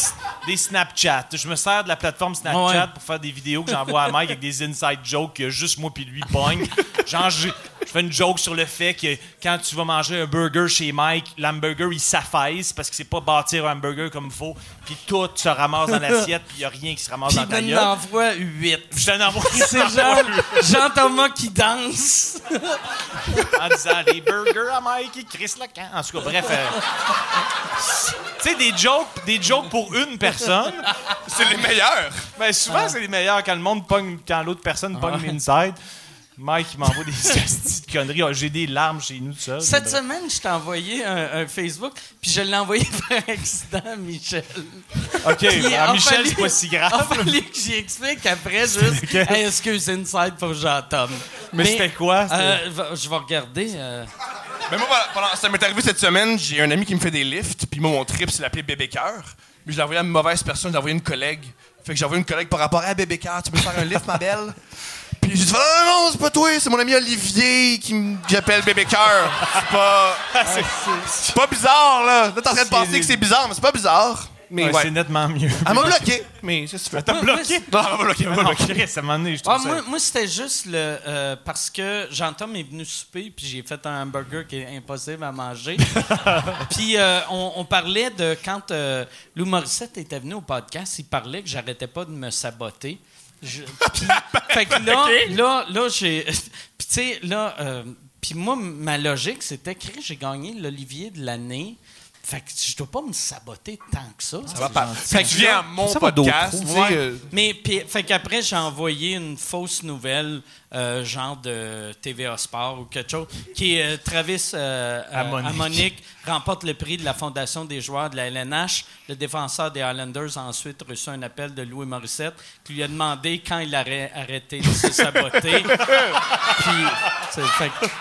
des Snapchat. Je me sers de la plateforme Snapchat Ouais. pour faire des vidéos que j'envoie à Mike avec des inside jokes que juste moi puis lui pogne. Genre, je, je fais une joke sur le fait que quand tu vas manger un burger chez Mike, l'hamburger, il s'affaisse parce que c'est pas bâtir un hamburger comme il faut. Puis tout se ramasse dans l'assiette, puis il y a rien qui se ramasse dans ta il gueule. en envoie 8. Je t'en envoie C'est genre Jean-Thomas qui danse. en disant les burgers à Mike et Chris Lacan. En tout cas, bref. euh, tu sais, des jokes, des jokes pour une personne. C'est les meilleurs. Ben, souvent, c'est les meilleurs quand le monde pogne, quand l'autre personne pogne l'inside. Mike, il m'envoie des petites conneries. Ah, J'ai des larmes chez nous, tout ça. Cette Ben, semaine, je t'ai envoyé un, un Facebook, puis je l'ai envoyé par accident à Michel. OK, Puis, à a Michel, fallu- c'est pas si Il grave. fallu que j'y explique après, juste, lequel? hey, excuse Inside pour Jean-Tom. Mais c'était quoi? C'était- euh, va- je vais regarder. euh, Mais moi, voilà, pendant- ça m'est arrivé cette semaine, j'ai un ami qui me fait des lifts, puis moi, mon trip, c'est l'appeler Bébé Cœur. Mais je l'ai envoyé à une mauvaise personne, je l'ai envoyé à une collègue. Fait que j'ai envoyé une collègue par rapport à Bébé Cœur, tu peux me faire un lift, ma belle? Puis j'ai dit, non, non, non, c'est pas toi, c'est mon ami Olivier qui m- que j'appelle Bébé Cœur. C'est pas. c'est pas bizarre, là. Là, t'es en train de penser que c'est bizarre, mais c'est pas bizarre. Mais Ouais, ouais. C'est nettement mieux. Elle m'a bloqué. Mais c'est ce que tu T'as Moi, bloqué? Non, elle m'a bloqué, elle m'a Non, bloqué. Un moment donné, je Ah, trouve ça... moi, moi, c'était juste le euh, parce que Jean-Tom est venu souper, puis j'ai fait un hamburger qui est impossible à manger. puis euh, on, on parlait de quand euh, Lou Morissette était venu au podcast, il parlait que j'arrêtais pas de me saboter. Je- puis, fait que là, là, là, j'ai. Puis tu sais, là, euh, puis moi, ma logique, c'était que j'ai gagné l'Olivier de l'année. Fait que je dois pas me saboter tant que ça. Ça va pas. Fait que tu viens à mon Ça va podcast, sais, Ouais. euh, Mais puis, fait qu'après, j'ai envoyé une fausse nouvelle, euh, genre de TVA Sport ou quelque chose, qui est euh, Travis euh, euh, Amonique. Remporte le prix de la Fondation des joueurs de la LNH. Le défenseur des Highlanders a ensuite reçu un appel de Louis Morissette qui lui a demandé quand il aurait arrêté de se saboter.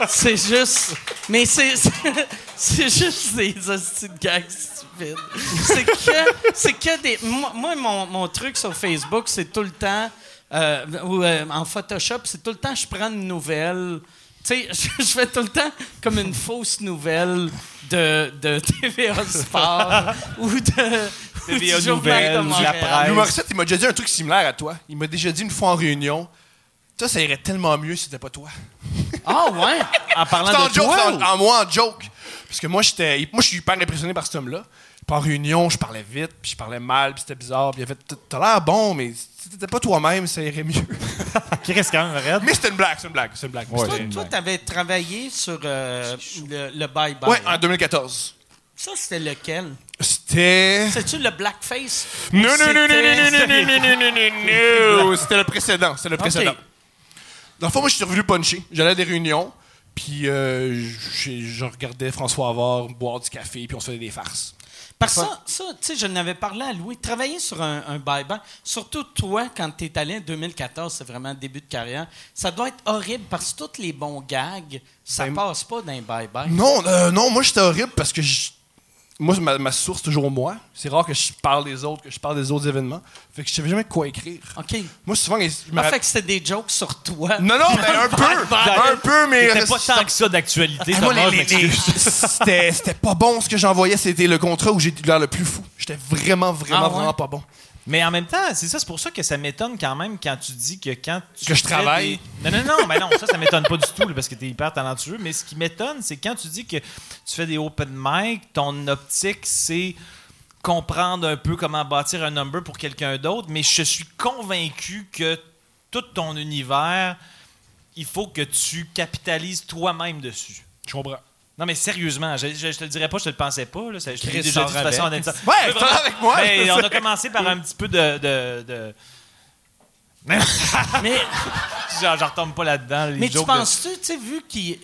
C'est- juste. Mais c'est juste des hosties de gags stupides. C'est que, que des. Moi, moi, mon, mon truc sur Facebook, c'est tout le temps. Euh, ou euh, en Photoshop, c'est tout le temps, je prends une nouvelle. Tu sais, je, je fais tout le temps comme une fausse nouvelle de, de TVA Sport ou de. ou TVA du Journal de de la presse. Louis Morissette, il m'a déjà dit un truc similaire à toi. Il m'a déjà dit une fois en réunion, ça, ça irait tellement mieux si c'était pas toi. Ah, ouais! En parlant C'était en de joke, toi, c'était en, en moi en joke. Parce que moi, j'étais, moi, je suis hyper impressionné par cet homme-là. En réunion, je parlais vite, puis je parlais mal, puis c'était bizarre. Puis il a fait, t'as l'air bon, mais si t'étais pas toi-même, ça irait mieux. qui reste quand même raide. mais c'était une blague, c'est une blague, c'est une blague. Ouais. Toi, une toi, blague. t'avais travaillé sur euh, le, le bye-bye. Ouais, en 2014. Ça, c'était lequel? C'était. C'est-tu le blackface? Non, non, non, non, C'était- non, non, non, non, non, non, non, non. C'était le précédent. C'était le précédent. Ok. Dans le fond, moi, je suis revenu puncher. J'allais à des réunions, puis euh, je regardais François Havard boire du café, puis on se faisait des farces. Parce que ça, ça tu sais, je n'avais parlé à Louis. Travailler sur un, un bye-bye, surtout toi, quand tu es allé en 2014, c'est vraiment le début de carrière, ça doit être horrible parce que tous les bons gags, ça Ben, passe pas d'un bye-bye. Non, euh, non, moi, j'étais horrible parce que je- moi, ma, ma source, toujours moi. C'est rare que je parle des autres, que je parle des autres événements. Fait que je savais jamais quoi écrire. OK. Moi, souvent, je me Ah, fait que c'était des jokes sur toi. Non, non, mais un peu. Un peu, mais. T'étais pas tant que ça d'actualité, Ah, c'était c'était pas bon ce que j'envoyais. C'était le contrat où j'ai l'air le plus fou. J'étais vraiment, vraiment, Ah ouais? vraiment pas bon. Mais en même temps, c'est ça, c'est pour ça que ça m'étonne quand même quand tu dis que quand tu Que je fais travaille. des- Non, non, non, mais non, ça, ça m'étonne pas du tout là, parce que tu es hyper talentueux. Mais ce qui m'étonne, c'est quand tu dis que tu fais des open mic, ton optique, c'est comprendre un peu comment bâtir un number pour quelqu'un d'autre. Mais je suis convaincu que tout ton univers, il faut que tu capitalises toi-même dessus. Je comprends. Non, mais sérieusement, je, je, je te le dirais pas, je te le pensais pas. Là, ça, je te l'ai Chris déjà dit de toute façon. Ouais, là avec moi. Mais on a commencé par un petit peu de. de, de- Mais, Genre, je retombe pas là-dedans. mais tu de- penses-tu, tu sais, vu qu'il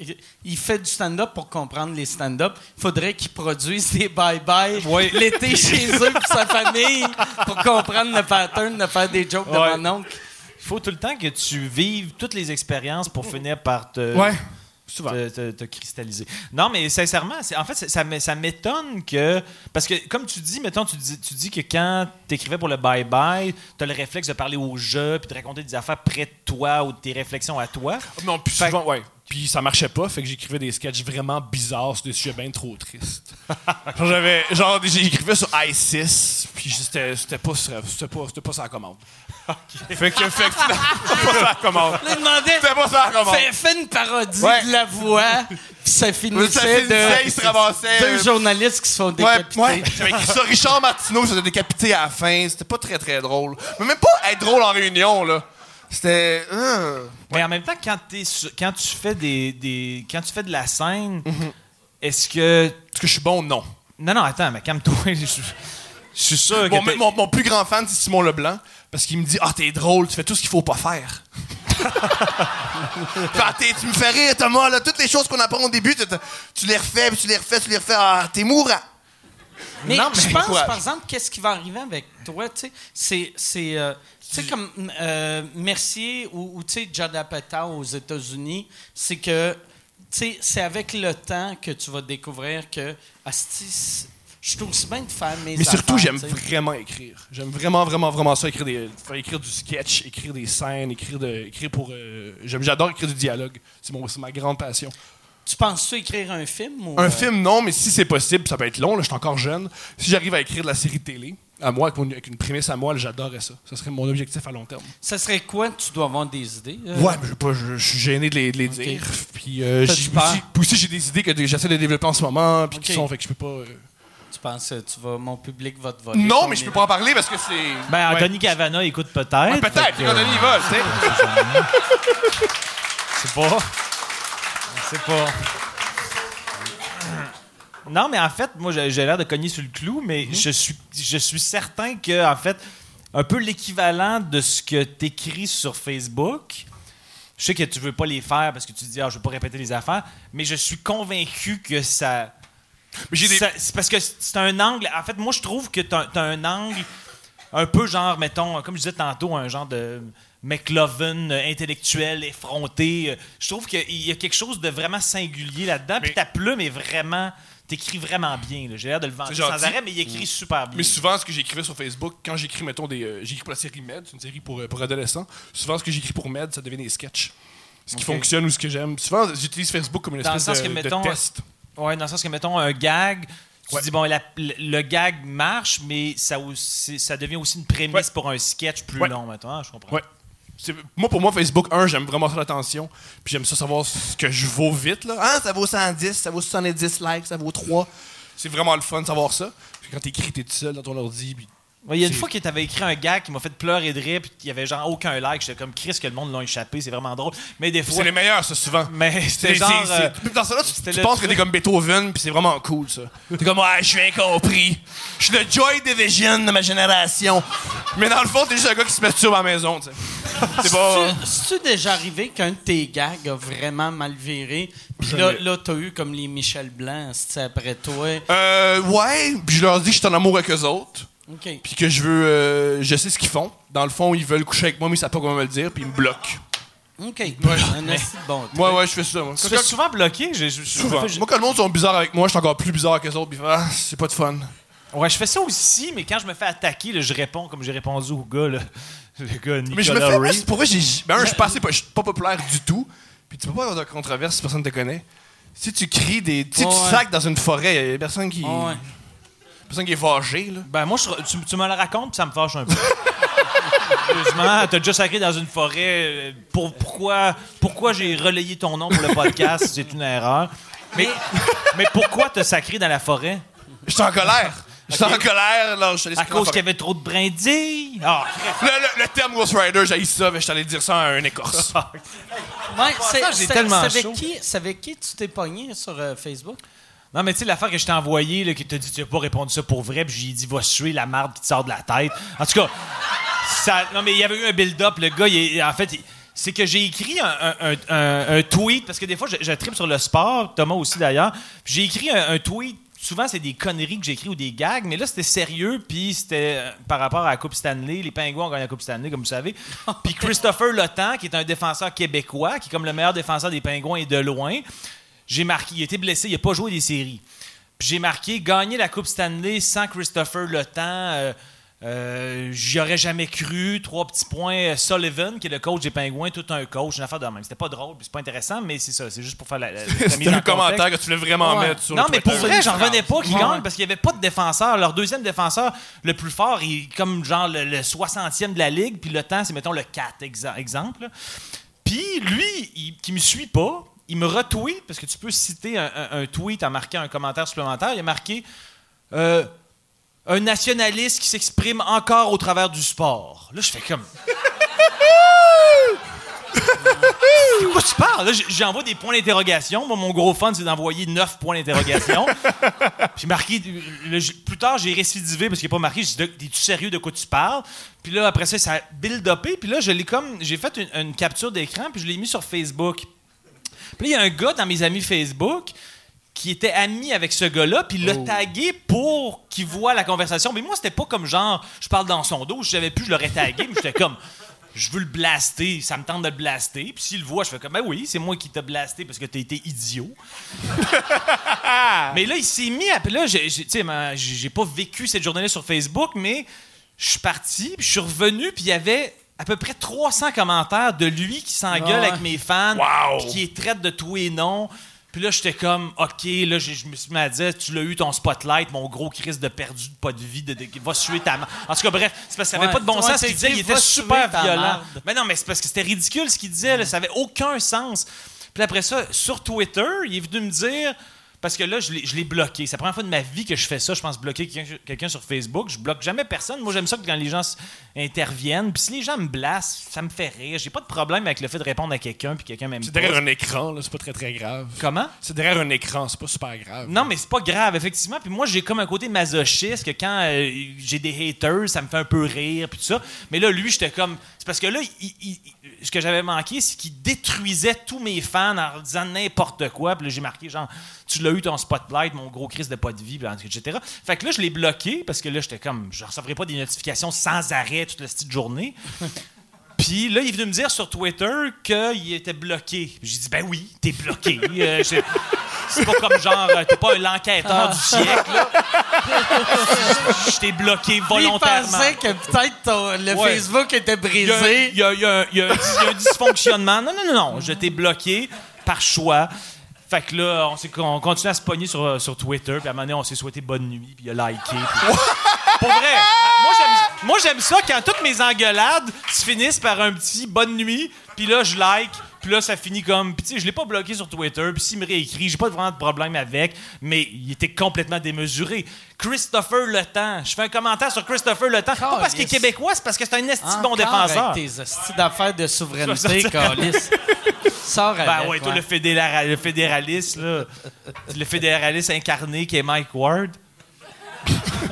il fait du stand-up pour comprendre les stand-up, il faudrait qu'il produise des bye-bye Ouais. l'été chez eux et sa famille pour comprendre le pattern de faire des jokes Ouais. de mon oncle? Il faut tout le temps que tu vives toutes les expériences pour finir par te, Ouais, souvent. te, te- te cristalliser. Non, mais sincèrement, c'est- en fait, ça, ça m'étonne que. Parce que, comme tu dis, mettons, tu dis, tu dis que quand tu écrivais pour le bye-bye, tu as le réflexe de parler aux jeux puis de raconter des affaires près de toi ou de tes réflexions à toi. Non, Fait- souvent, ouais. Puis ça marchait pas, fait que j'écrivais des sketchs vraiment bizarres sur des sujets bien trop tristes. genre, j'avais, genre, j'écrivais sur ISIS, puis c'était, c'était pas, sur- c'était pas, c'était pas ça la commande. Fait que, fait que, c'était pas ça la commande. Là, il demandait C'était pas ça la commande. fais, fais une parodie Ouais. de la voix, puis ça Ça finissait finissait, il de se ramassait. deux euh, journalistes qui se font Ouais, décapiter. ouais. J'avais écrit ça. Richard Martineau se décapiter à la fin. C'était pas très, très drôle. Mais même pas être drôle en réunion, là. C'était. euh, Mais en même temps, quand, t'es sur- quand tu fais des, des- quand tu fais de la scène, Mhm. est-ce que. Est-ce que je suis bon? Non? Non, non, attends, mais calme-toi. Je, je suis sûr que. Mon, mon- mon plus grand fan, c'est Simon Leblanc. Parce qu'il me dit Ah, t'es drôle, tu fais tout ce qu'il faut pas faire. Ah, t'es- tu me fais rire, Thomas, là. Toutes les choses qu'on apprend au début, tu, tu les refais, puis tu les refais, tu les refais. Ah, t'es mourant. Mais Non, je mais pense, par exemple, qu'est-ce qui va arriver avec toi, tu sais, c'est, c'est, euh, sais, comme euh, Mercier ou, ou, tu sais, Judd Apatow aux États-Unis, c'est que, tu sais, c'est avec le temps que tu vas découvrir que, asti, je suis aussi bien de faire mes Mais surtout, j'aime tu vraiment écrire. J'aime vraiment, vraiment, vraiment ça, écrire, des, faire écrire du sketch, écrire des scènes, écrire, de, écrire pour... euh, J'adore écrire du dialogue. C'est ma grande passion. Tu penses-tu écrire un film ou... Un euh, film, non, mais si c'est possible, ça peut être long, là, je suis encore jeune. Si j'arrive à écrire de la série télé, à moi, avec, mon- avec une prémisse à moi, j'adorerais ça. Ça serait mon objectif à long terme. Ça serait quoi? Tu dois avoir des idées. euh? Ouais, mais pas, je, je suis gêné de les, de les Ok. dire. Puis euh, j'ai- aussi, puis aussi, j'ai des idées que j'essaie de développer en ce moment, puis qui Ok. sont, fait que je peux pas... euh, Tu penses que tu vas, mon public va te voler? Non, mais je peux pas en parler parce que c'est... Ben, Ouais. Anthony Cavana écoute peut-être. Ouais, Peut-être, que, quand Denis va, tu sais. C'est pas. C'est pas. Non, mais en fait, moi, j'ai l'air de cogner sur le clou, mais je, suis, je suis certain que, en fait, un peu l'équivalent de ce que tu écris sur Facebook. Je sais que tu veux pas les faire parce que tu te dis, ah, je veux pas répéter les affaires, mais je suis convaincu que ça. Mais j'ai des... Ça- C'est parce que c'est un angle. En fait, moi, je trouve que tu as, un angle un peu genre, mettons, comme je disais tantôt, un genre de McLovin euh, intellectuel, effronté. Euh, Je trouve qu'il y a quelque chose de vraiment singulier là-dedans. Puis ta plume est vraiment. T'écris vraiment bien. J'ai l'air de le vendre sans arrêt, mais il écrit super bien. Mais souvent, ce que j'écrivais sur Facebook, quand j'écris, mettons, des. euh, j'écris pour la série Med, c'est une série pour, euh, pour adolescents. Souvent, ce que j'écris pour Med, ça devient des sketchs. Ce qui fonctionne ou ce que j'aime. Souvent, j'utilise Facebook comme une Dans le espèce sens de, que, de test. Ouais, dans le sens que, mettons, un gag. Tu Ouais. dis, bon, la- le, gag marche, mais ça, aussi, ça devient aussi une prémisse Ouais. pour un sketch plus Ouais. long, maintenant. je comprends. Moi, pour moi, Facebook, un, j'aime vraiment ça l'attention. Puis j'aime ça savoir ce que je vaux vite. Là. Ah, ça vaut 110, ça vaut 70 likes, ça vaut 3. C'est vraiment le fun de savoir ça. Puis quand t'écris, t'es tout seul dans ton ordi. Il y a une fois que tu avais écrit un gag qui m'a fait pleurer de rire, puis il y avait genre aucun like. J'étais comme Chris que le monde l'a échappé, c'est vraiment drôle. Mais des fois. c'est les meilleurs, ça, souvent. Mais C'est- c'était genre. euh, Dans ça, là, tu, penses que t'es comme Beethoven, puis c'est vraiment cool, ça. T'es comme, ouais, je suis incompris. Je suis le Joy Division de ma génération. Mais dans le fond, t'es juste un gars qui se masturbe à la maison, tu sais. C'est pas. C'est-tu- déjà arrivé qu'un de tes gags a vraiment mal viré? Puis là, là t'as eu comme les Michel Blanc, après toi? Euh, ouais, puis je leur dis que je suis en amour avec eux autres. OK. Puis que je veux. euh, je sais ce qu'ils font. Dans le fond, ils veulent coucher avec moi, mais ils savent pas comment me le dire, puis ils me bloquent. OK. Un assez bon truc. Ouais, ouais, je fais ça, moi. Tu fais souvent bloqué. j'ai- je- je- Souvent. Moi, quand le monde sont bizarres avec moi, je suis encore plus bizarre que les autres, puis ah, c'est pas de fun. Ouais, je fais ça aussi, mais quand je me fais attaquer, là, je réponds comme j'ai répondu au gars, là. le gars Nicolas Mais je me fais. moi, Ray. c'est pour vrai, j'ai. Ben, un, je suis pas assez- je suis pas populaire du tout. Puis tu peux pas avoir de controverse si personne te connaît. Si tu cries des. Si Ouais, tu ouais. sacs dans une forêt, y a personne qui. Ouais. Personne qui est là. Ben, moi, je- tu, tu me le racontes, puis ça me fâche un peu. Sérieusement, t'as déjà sacré dans une forêt. euh, Pour, pourquoi pourquoi j'ai relayé ton nom pour le podcast? C'est une erreur. Mais, mais pourquoi t'as sacré dans la forêt? Je suis en colère. Je suis en colère, là. Je À cause qu'il y avait trop de brindilles? Ah, Le, le- le terme Ghost Rider, j'ai ça, mais je suis allé dire ça à un Écorce. Ouais, c'est, ça, j'ai c'est- tellement c'est avec chaud. qui, c'est avec qui tu t'es pogné sur euh, Facebook? Non, mais tu sais, l'affaire que je t'ai envoyée, qui t'a dit tu n'as pas répondu ça pour vrai, puis j'ai dit va suer la marde qui te sort de la tête. En tout cas, non, mais il y avait eu un build-up. Le gars, il en fait, c'est que j'ai écrit un, un- tweet, parce que des fois, je, je tripe sur le sport, Thomas aussi d'ailleurs. J'ai écrit un, un tweet. Souvent, c'est des conneries que j'écris ou des gags, mais là, c'était sérieux, puis c'était euh, par rapport à la Coupe Stanley. Les Pingouins ont gagné la Coupe Stanley, comme vous savez. Puis Christopher Lotan, qui est un défenseur québécois, qui est comme le meilleur défenseur des Pingouins et de loin, j'ai marqué, il a été blessé, il n'a pas joué des séries. Puis j'ai marqué gagner la Coupe Stanley sans Christopher Le Temps. Euh, euh, J'y aurais jamais cru. Trois petits points. Euh, Sullivan, qui est le coach des Pingouins, tout un coach, une affaire de même. C'était pas drôle, puis c'est pas intéressant, mais c'est ça. C'est juste pour faire la, la- la C'était un contexte. commentaire que tu voulais vraiment Ouais. mettre sur Non, le mais pour vrai, j'en revenais pas qu'ils Ouais. gagnent parce qu'il n'y avait pas de défenseur. Leur deuxième défenseur, le plus fort, il est comme genre le, le 60e de la ligue, puis le temps, c'est mettons le 4, exa- exemple. Puis lui, il, qui me suit pas, il me retweet, parce que tu peux citer un, un- un tweet en marquant un commentaire supplémentaire. Il a marqué euh, Un nationaliste qui s'exprime encore au travers du sport. Là, je fais comme. De quoi tu parles? J'envoie des points d'interrogation. Mon gros fun, c'est d'envoyer neuf points d'interrogation. Puis marqué. le- plus tard, j'ai récidivé parce qu'il n'est pas marqué. J'ai dit, T'es-tu sérieux de quoi tu parles? Puis là, après ça, ça a build-upé. Puis là, je l'ai comme. J'ai fait une, une capture d'écran, puis je l'ai mis sur Facebook. Puis là, il y a un gars dans mes amis Facebook qui était ami avec ce gars-là, puis il l'a tagué pour qu'il voit la conversation. Mais moi, c'était pas comme genre, je parle dans son dos, je savais plus, je l'aurais tagué, mais j'étais comme, je veux le blaster, ça me tente de le blaster. Puis s'il le voit, je fais comme, ben oui, c'est moi qui t'ai blasté parce que t'as été idiot. mais là, il s'est mis à. Là, tu sais, j'ai pas vécu cette journée-là sur Facebook, mais je suis parti, puis je suis revenu, puis il y avait à peu près 300 commentaires de lui qui s'engueule Ouais. avec mes fans, Wow. puis qui les traite de tout et non. Puis là, j'étais comme, OK, là, je me suis mis à dire, tu l'as eu ton spotlight, mon gros crise de perdu, de pas de vie, de, de- va suer ta main. En tout cas, bref, c'est parce que ça avait Ouais. pas de bon sens ce qu'il disait, il était super violent. Mais non, mais c'est parce que c'était ridicule ce qu'il disait, là, ça avait aucun sens. Puis après ça, sur Twitter, il est venu me dire. Parce que là, je l'ai bloqué. C'est la première fois de ma vie que je fais ça. Je pense bloquer quelqu'un sur Facebook. Je bloque jamais personne. Moi, j'aime ça que quand les gens interviennent. Puis si les gens me blasent, ça me fait rire. J'ai pas de problème avec le fait de répondre à quelqu'un puis quelqu'un m'aime C'est derrière un écran, là, c'est pas très très grave. Comment? C'est derrière un écran, c'est pas super grave. Non, mais c'est pas grave, effectivement. Puis moi, j'ai comme un côté masochiste que quand euh, j'ai des haters, ça me fait un peu rire, puis tout ça. Mais là, lui, j'étais comme. C'est parce que là, il- il- il- ce que j'avais manqué, c'est qu'il détruisait tous mes fans en leur disant n'importe quoi. Puis là, j'ai marqué genre, tu l'as eu ton spotlight, mon gros Christ de pas de vie, etc. Fait que là, je l'ai bloqué parce que là, j'étais comme, je recevrai pas des notifications sans arrêt toute la petite journée. Puis là, il est venu me dire sur Twitter qu'il était bloqué. J'ai dit, ben oui, t'es bloqué. Euh, c'est pas comme genre, euh, t'es pas l'enquêteur du siècle. là. Je t'ai bloqué Il volontairement. pensait que peut-être le Ouais. Facebook était Il brisé. il y a- il y a- il y a un dis- il y a un dysfonctionnement. Non, non, non, non. Je t'ai bloqué par choix. Fait que là, on, s'est- on continue à se pogner sur, euh, sur Twitter. Puis à un moment donné, on s'est souhaité bonne nuit. Puis il a liké. puis- Pour vrai, moi j'aime, moi j'aime ça quand toutes mes engueulades se finissent par un petit bonne nuit. Puis là, je like. Puis là, ça finit comme. Puis tu sais, je l'ai pas bloqué sur Twitter. Puis s'il me réécrit, j'ai pas vraiment de problème avec. Mais il était complètement démesuré. Christopher Le Temps. Je fais un commentaire sur Christopher Le Temps. Pas parce qu'il est québécois, c'est parce que c'est un esti Encore bon défenseur. Avec tes hosties d'affaires de souveraineté. Calis. Sors avec. Ben ouais, toi, le fédéraliste, là. le fédéraliste incarné qui est Mike Ward.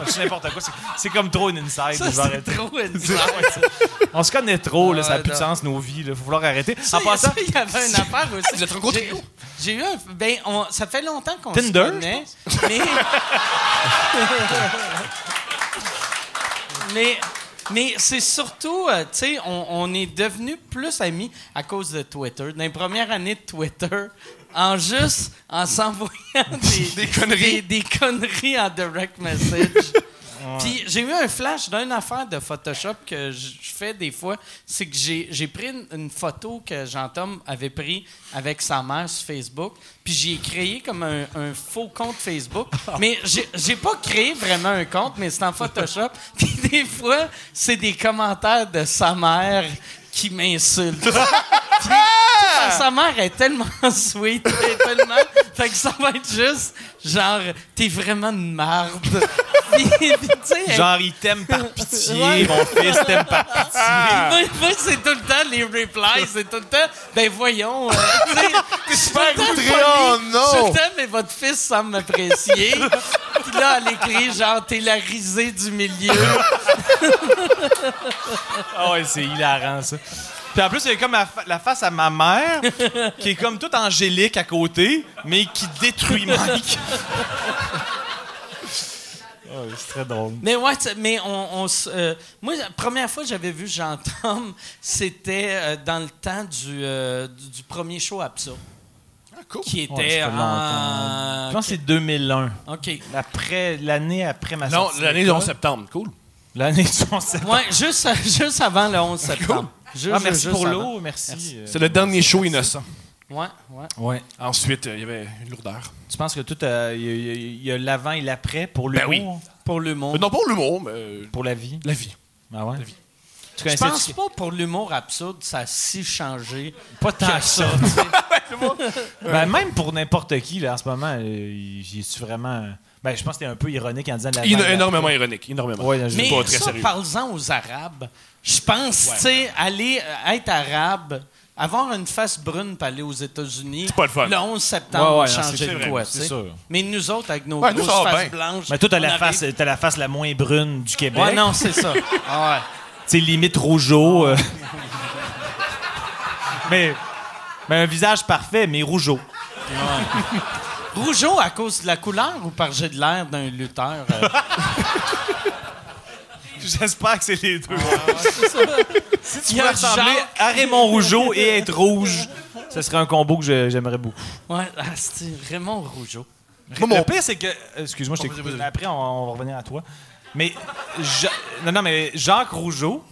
Je sais n'importe quoi. c'est- C'est comme trop une inside. Ça, je vais c'est arrêter. trop C'est- On se connaît trop, là, ça n'a plus de sens, nos vies. Il faut falloir arrêter. Ça, en passant, il y avait une affaire aussi. Vous êtes rencontrés J'ai- où? J'ai eu un. Ben, on- ça fait longtemps qu'on se Tinder, connaît. Mais. mais. Mais c'est surtout, euh, tu sais, on, on est devenus plus amis à cause de Twitter. Dans les premières années de Twitter, en juste en s'envoyant des, Des conneries. des, des conneries en direct message. Puis j'ai eu un flash d'une affaire de Photoshop que je fais des fois. C'est que j'ai pris une, une photo que Jean-Tom avait pris avec sa mère sur Facebook. Puis j'ai créé comme un, un faux compte Facebook. Mais j'ai pas créé vraiment un compte, mais c'est en Photoshop. Puis des fois, c'est des commentaires de sa mère qui m'insultent. Puis, sa mère est tellement sweet, elle est tellement. Fait que ça va être juste genre, t'es vraiment une marde. Puis, puis, tu sais, elle- genre, il t'aime par pitié, Ouais. mon fils t'aime par pitié. moi, moi, c'est tout le temps les replies, c'est tout le temps, ben voyons, euh, je outré, poli. oh Je non! le temps, mais votre fils semble m'apprécier. Puis là, elle écrit genre, t'es la risée du milieu. Ah ouais, c'est hilarant, ça. Puis en plus, il y a comme la, fa- la face à ma mère, qui est comme toute angélique à côté, mais qui détruit Mike. Oui, c'est très drôle. Mais ouais, tu- mais on, euh, moi, la première fois que j'avais vu Jean-Tom, c'était euh, dans le temps du, euh, du, du premier show absurde. Ah, cool. Qui Ouais, était longtemps. en... Je pense que c'est 2001. OK. Après, l'année après ma Non, l'année du 11 septembre. Cool. L'année du 11 septembre. Ouais, juste, juste avant le 11 septembre. Juste- Ah, merci juste pour l'eau, merci. Euh, C'est le dernier show innocent. Ouais, ouais. Ouais. Ensuite, euh, il y avait une lourdeur. Tu penses que tout, euh, il y a- y, y l'avant et l'après pour l'humour? Ben oui. Pour l'humour. Euh, non, pas l'humour, mais Pour la vie? la vie. Ah ouais? La vie. Tu Je pense pas pour l'humour absurde, ça a si changé. pas tant que ça. ben, même pour n'importe qui, là, en ce moment, euh, il est-tu vraiment... Ben, je pense que t'es un peu ironique en disant l'avant Il énormément ironique. Énormément. Ouais, je- Mais pas très ça, sérieux. parle-en aux Arabes. Je pense, tu sais, aller euh, être arabe, avoir une face brune pour aller aux États-Unis, C'est pas le fun. le 11 septembre, Ouais, ouais, va non, changer c'est de quoi, c'est tu sais. sûr. Mais nous autres, avec nos Ouais, grosses faces bien. blanches... Mais toi, t'as la, arrive- face, t'as la face la moins brune du Québec. Ouais, non, c'est ça. Ah ouais. C'est limite rougeau. euh. mais, mais un visage parfait, mais rougeau. Rougeau à cause de la couleur ou par j'ai de l'air d'un lutteur? euh? J'espère que c'est les deux. si tu Il y a pouvais ressembler Jacques- à Raymond Rougeau et être rouge, ce serait un combo que j'aimerais beaucoup. Ouais, ah, c'est Raymond Rougeau? Moi, mon Le pire, c'est que. Excuse-moi, je t'ai. Après, on, on va revenir à toi. Mais. Non, non, mais Jacques Rougeau,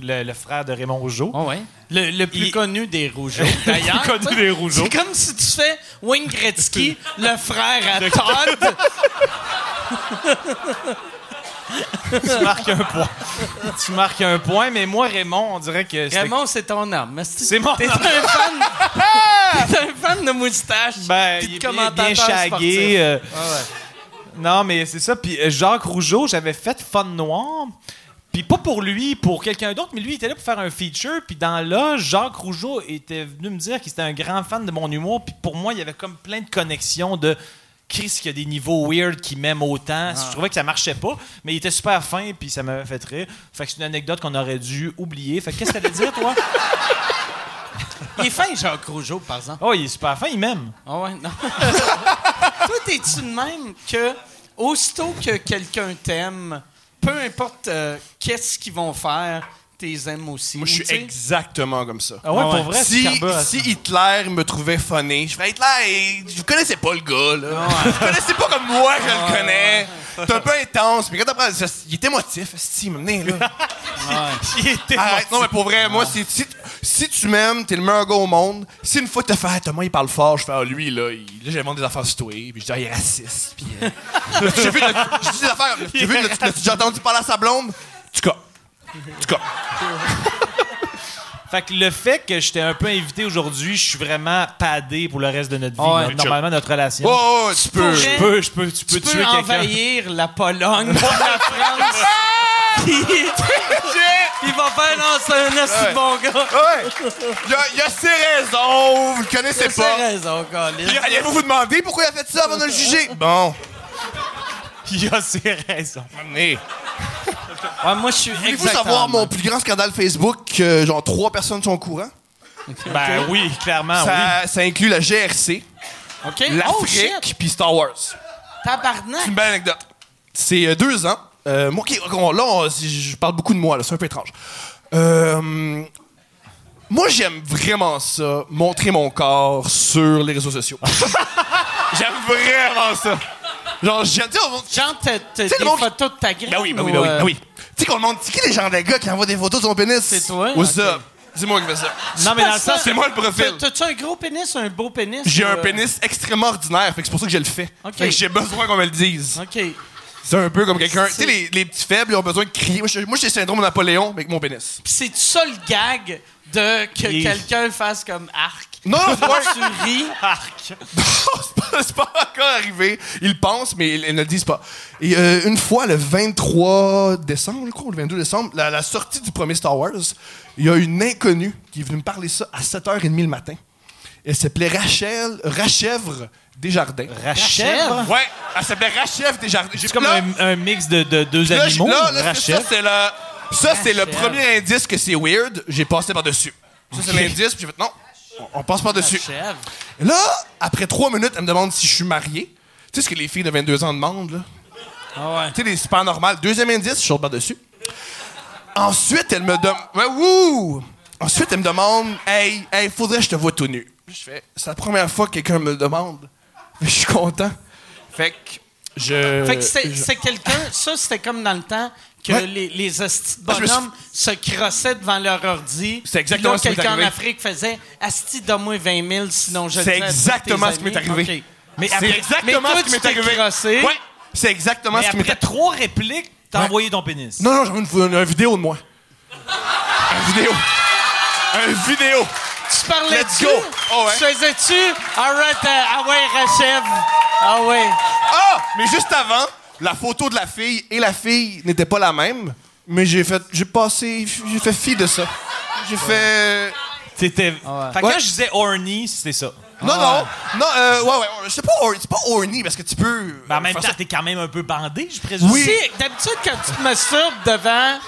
le, le frère de Raymond Rougeau. Ouais. Le, le plus Il- connu des Rougeaux, d'ailleurs. Le plus connu des Rougeaux. C'est comme si tu fais Wayne Gretzky, le frère à Todd. Tu marques un point. tu marques un point, mais moi, Raymond, on dirait que. Raymond, c'est ton âme. C'est mon T'es âme. un fan? T'es un fan de moustache. Ben, il de est bien, bien sportif. euh, Ah ouais. Non, mais c'est ça. Puis euh, Jacques Rougeau, j'avais fait Fun Noir. Puis pas pour lui, pour quelqu'un d'autre, mais lui, il était là pour faire un feature. Puis dans là, Jacques Rougeau était venu me dire qu'il était un grand fan de mon humour. Puis pour moi, il y avait comme plein de connexions de Chris qui a des niveaux weird qui m'aime autant. Je trouvais que ça marchait pas, mais il était super fin, puis ça m'avait fait rire. Fait que c'est une anecdote qu'on aurait dû oublier. Fait que qu'est-ce que t'allais dire, toi? Il est fin, Jacques Rougeau, par exemple. Oh, il est super fin, il m'aime. Ah ouais, non. Toi, t'es-tu de même que, aussitôt que quelqu'un t'aime, peu importe euh, qu'est-ce qu'ils vont faire, t'es aimes aussi? Moi, je suis exactement comme ça. Ah ouais, Ah ouais. pour vrai, si, si Hitler me trouvait funny, je ferais Hitler, je connaissais pas le gars, là. Vous connaissez pas comme moi, je le connais. C'est un peu intense, mais quand après, ça- il est émotif, m'a mené, là. Il était Arrête, non, mais pour vrai, moi, si, si, si tu m'aimes, t'es le meilleur gars au monde. Si une fois fais, Ah, Thomas, il parle fort, je fais, ah, lui, là, il, là, j'invente des affaires sur toi, puis je dis, ah, il est raciste, puis. euh, j'ai vu, dis des affaires, j'ai vu, déjà entendu parler à sa blonde? Tu cas. Tu cas. Fait que le fait que j'étais un peu invité aujourd'hui, je suis vraiment padé pour le reste de notre vie. Normalement, notre relation. Oh, oh, tu peux. Je peux, je peux, tu peux tu peux tuer quelqu'un. envahir la Pologne pour la France. Il va faire c'est un assez Ouais. bon gars. Ouais. Il a, il a ses raisons, vous le connaissez C'est pas. raison, Colin. Puis, Allez-vous vous demander pourquoi il a fait ça avant de le juger? Bon. Il a ses raisons. Amenez. Ouais, moi, je suis Voulez-vous exactement savoir mon plus grand scandale Facebook que genre trois personnes sont au courant? Ben oui, clairement, oui. ça, ça inclut la GRC, OK? Oh, shit! l'Afrique, puis Star Wars. Tabarnak! C'est une belle anecdote. C'est euh, deux ans. Euh, moi, qui- on- là, on- je parle beaucoup de moi, là, c'est un peu étrange. Euh, moi, j'aime vraiment ça, montrer mon corps sur les réseaux sociaux. j'aime vraiment ça. Genre, j'aime. Genre, t'as des photos de ta graine? Ben oui, ben oui, ou, ben oui, euh, ben oui. Tu sais qu'on demande, c'est qui les gens des gars qui envoient des photos de son pénis? C'est toi? What's up? Dis-moi qui fait ça. Non, mais dans le sens, C'est moi le profil. T'as- T'as-tu un gros pénis ou un beau pénis? J'ai ou, un euh, pénis extrêmement ordinaire, fait que c'est pour ça que je le fais. Ok. Fait que j'ai besoin qu'on me le dise. OK. C'est un peu comme quelqu'un. Tu C'est- sais, les, les petits faibles, ils ont besoin de crier. Moi, j'ai- moi, le syndrome Napoléon avec mon pénis. Puis c'est ça le gag de que quelqu'un fasse comme arc? Non, c'est pas, Tu ris. arc. c'est pas, encore arrivé. Ils pensent, mais ils, ils ne le disent pas. Et euh, une fois, le 23 décembre, je crois, le 22 décembre, la, la sortie du premier Star Wars, il y a une inconnue qui est venue me parler ça à 7h30 le matin. Elle s'appelait Rachel, Rachèvre Desjardins. Rachèvre? Ouais, elle s'appelait Rachèvre Desjardins. C'est comme là- un, un mix de, de deux Là, animaux. là, ça, Rachèvre. c'est le, ça, c'est le Rachel. premier indice que c'est weird. J'ai passé par-dessus. Ça, c'est l'indice, puis j'ai fait non, on, on passe par-dessus. Et Là, après trois minutes, elle me demande si je suis marié. Tu sais ce que les filles de 22 ans demandent, là? Ah ouais. Tu sais, les super normales. Deuxième indice, je saute par-dessus. Ensuite, elle me demande. Ouais, wouh! Ensuite, elle me demande Hey, hey, faudrait que je te vois tout nu. Je fais C'est la première fois que quelqu'un me le demande. Je suis content. Fait que je. Fait que c'est quelqu'un, ça c'était comme dans le temps que Ouais. les, les hosties de Ah, je me suis- bonhommes se crossaient devant leur ordi. C'est exactement là, ce qui m'est quelqu'un en. Afrique faisait Asti, donne-moi 20 000, sinon je C'est exactement ce qui m'est arrivé. OK. Mais C'est après, exactement mais toi, ce qui m'est arrivé. crossé. Ouais, c'est exactement mais ce qui m'est après arrivé. trois répliques, t'as Ouais. envoyé ton pénis. Non, non, j'avais une, une, une vidéo de moi. Une vidéo. Une vidéo. Tu parlais Let's go. Oh, ouais. Tu faisais-tu? Alright, euh, ah ouais, rachève. Ah ouais. Ah! Mais juste avant, la photo de la fille et la fille n'étaient pas la même. Mais j'ai fait. J'ai passé. J'ai fait fi de ça. J'ai fait. T'étais. Ah ouais. Fait que Ouais. quand je disais horny, c'était ça. Non, non, non, euh, ouais, ouais, c'est pas, hor- c'est pas horny parce que tu peux. Mais Ben, en même faire temps, ça- t'es quand même un peu bandé, je présume. Oui. Tu sais, d'habitude, quand tu te masturbes devant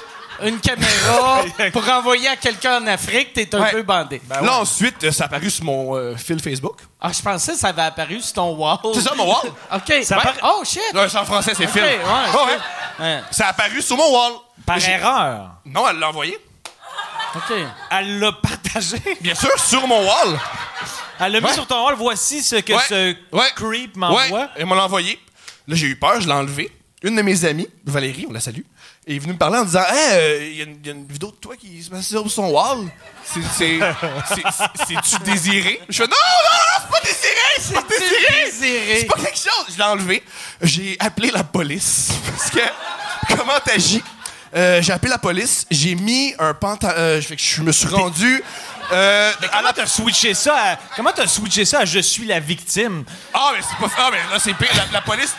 une caméra pour envoyer à quelqu'un en Afrique, t'es un Ouais. peu bandé. Là, ensuite, euh, ça a apparu sur mon euh, fil Facebook. Ah, je pensais que ça avait apparu sur ton wall. C'est ça, mon wall? OK. Ça Ouais. appara- Oh, shit. Ouais, c'est en français, c'est OK, fil. ouais, Ouais, ouais. Ouais. Ça a apparu sur mon wall. Par J'ai- erreur. Non, elle l'a envoyé. OK. Elle l'a partagé. Bien sûr, sur mon wall. Elle l'a mis Ouais. sur ton wall. Voici ce que Ouais. ce Ouais. creep Ouais, m'envoie. elle m'a envoyé. Là, j'ai eu peur, je l'ai enlevé. Une de mes amies, Valérie, on la salue, est venue me parler en disant Hey, euh, il y, a une- il y a une vidéo de toi qui se passe sur son wall. C'est- c'est- c'est- c'est- C'est-tu désiré? Je fais Non, non, non, c'est pas désiré, c'est pas désiré. Désiré. C'est pas quelque chose. Je l'ai enlevé. J'ai appelé la police. Parce que, comment t'agis? Euh, j'ai appelé la police. J'ai mis un pantalon. Euh, je me suis rendu. Euh, à Comment t'as switché ça à... Comment t'as switché ça à je suis la victime? Ah, mais c'est pas. Ah, mais là, c'est pire. La, la police.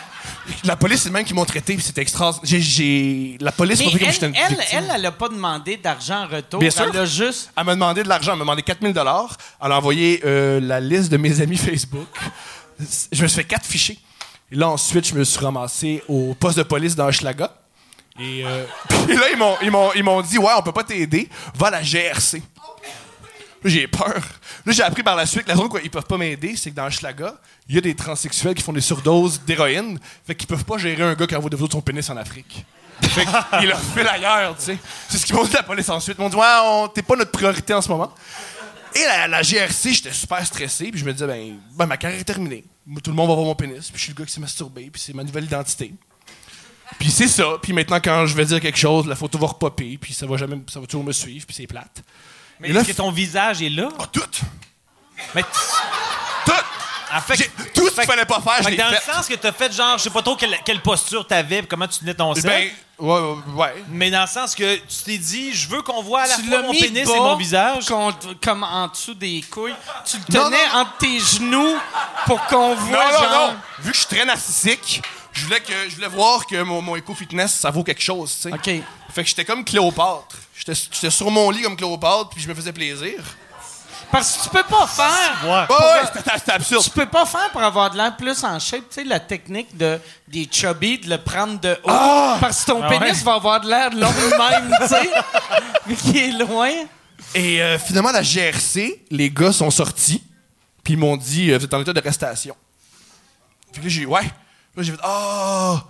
La police, c'est même qui m'ont traité, puis c'était extraordinaire. J'ai, j'ai- La police m'a pris comme elle, j'étais une elle, victime. elle, elle a pas demandé d'argent en retour. Bien sûr. Elle a juste... Elle m'a demandé de l'argent. Elle m'a demandé 4000 dollars. Elle a envoyé euh, la liste de mes amis Facebook. Je me suis fait quatre fichiers. Et là, ensuite, je me suis ramassé au poste de police dans Hochelaga. Et euh, puis là, ils m'ont, ils, m'ont, ils m'ont dit Ouais, on peut pas t'aider. Va à la GRC. Là, j'ai peur. Là, j'ai appris par la suite que la raison qu'ils peuvent pas m'aider, c'est que dans Hochelaga, il y a des transsexuels qui font des surdoses d'héroïne. Fait qu'ils peuvent pas gérer un gars qui envoie des photos de son pénis en Afrique. Fait qu'ils leur filent ailleurs, tu sais. C'est ce qu'ils m'ont dit la police ensuite. Ils m'ont dit Ouais, on- t'es pas notre priorité en ce moment. Et la, la GRC, j'étais super stressé, puis je me disais, ben, ben, ma carrière est terminée. Tout le monde va voir mon pénis, puis je suis le gars qui s'est masturbé, puis c'est ma nouvelle identité. Puis c'est ça, puis maintenant, quand je vais dire quelque chose, la photo va repopper, puis ça va jamais, ça va toujours me suivre, puis c'est plate. Mais est-ce que ton visage est là? Oh, tout! Mais Tout! en fait, J'ai- tout ce fait qu'il fallait pas faire, je fait l'ai que dans fait. le sens que t'as fait genre, je sais pas trop quelle, quelle posture t'avais, puis comment tu tenais ton sein. Ben, ouais, ouais, ouais. mais dans le sens que tu t'es dit, je veux qu'on voit à la Tu fois l'as mon mis pénis bas, et mon visage. contre- comme en dessous des couilles. Tu le Non, tenais non. entre tes genoux pour qu'on Non, voit non, genre... non! Vu que je suis très narcissique, je voulais, que, je voulais voir que mon, mon éco-fitness, ça vaut quelque chose, tu sais. OK. Fait que j'étais comme Cléopâtre. J'étais sur mon lit comme Cléopâtre, puis je me faisais plaisir. Parce que tu peux pas faire... Ouais. C'était absurde. Tu peux pas faire pour avoir de l'air plus en shape, tu sais, la technique de, des chubby, de le prendre de haut. Ah! Parce que ton Ah pénis va avoir de l'air long même, tu sais, vu qu'il est loin. Et euh, finalement, la GRC, les gars sont sortis, puis ils m'ont dit euh, Vous êtes en état d'arrestation. Fait que là, j'ai dit Ouais. Là, j'ai fait Ah,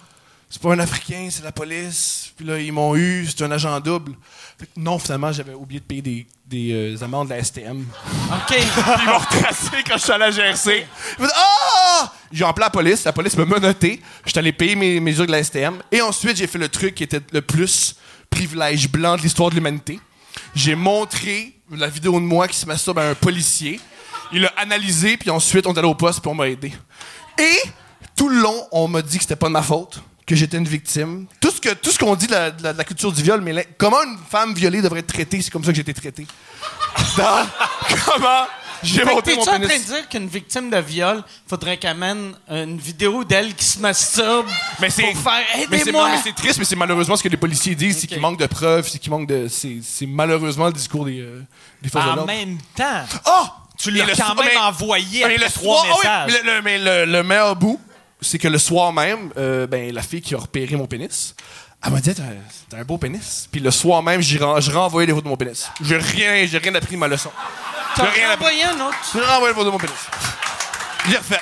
c'est pas un Africain, c'est la police. Puis là, ils m'ont eu, c'est un agent double. Fait que non, finalement, j'avais oublié de payer des, des euh, amendes de la STM. OK. Puis ils m'ont retracé quand je suis allé à la GRC. Ah J'ai appelé la police, la police m'a menotté. Je suis allé payer mes mesures de la STM. Et ensuite, j'ai fait le truc qui était le plus privilège blanc de l'histoire de l'humanité. J'ai montré la vidéo de moi qui se masturbe à un policier. Il l'a analysé, puis ensuite, on est allé au poste, puis on m'a aidé. Et tout le long, on m'a dit que c'était pas de ma faute, que j'étais une victime. Tout ce que tout ce qu'on dit de la, de culture du viol, mais comment une femme violée devrait être traitée, c'est comme ça que j'ai été traité. Dans comment j'ai monté mon t'es-tu en train de pénis. dire qu'une victime de viol, faudrait qu'elle amène une vidéo d'elle qui se masturbe Mais c'est pour faire Aidez-moi! mais c'est triste, mais c'est malheureusement ce que les policiers disent, c'est qu'il manque de preuves, c'est qu'il manque de c'est c'est malheureusement le discours des euh, des forces de En même temps, Ah! tu Et l'as quand même envoyé mais le trois ah oui, messages. mais le meilleur bout, c'est que le soir même, euh, ben, la fille qui a repéré mon pénis, elle m'a dit T'as un beau pénis. Puis le soir même, j'ai renvoyé des photos de mon pénis. J'ai rien, j'ai rien appris de ma leçon. T'as rien appris. envoyé un autre? J'ai renvoyé des photos de mon pénis. J'ai refait.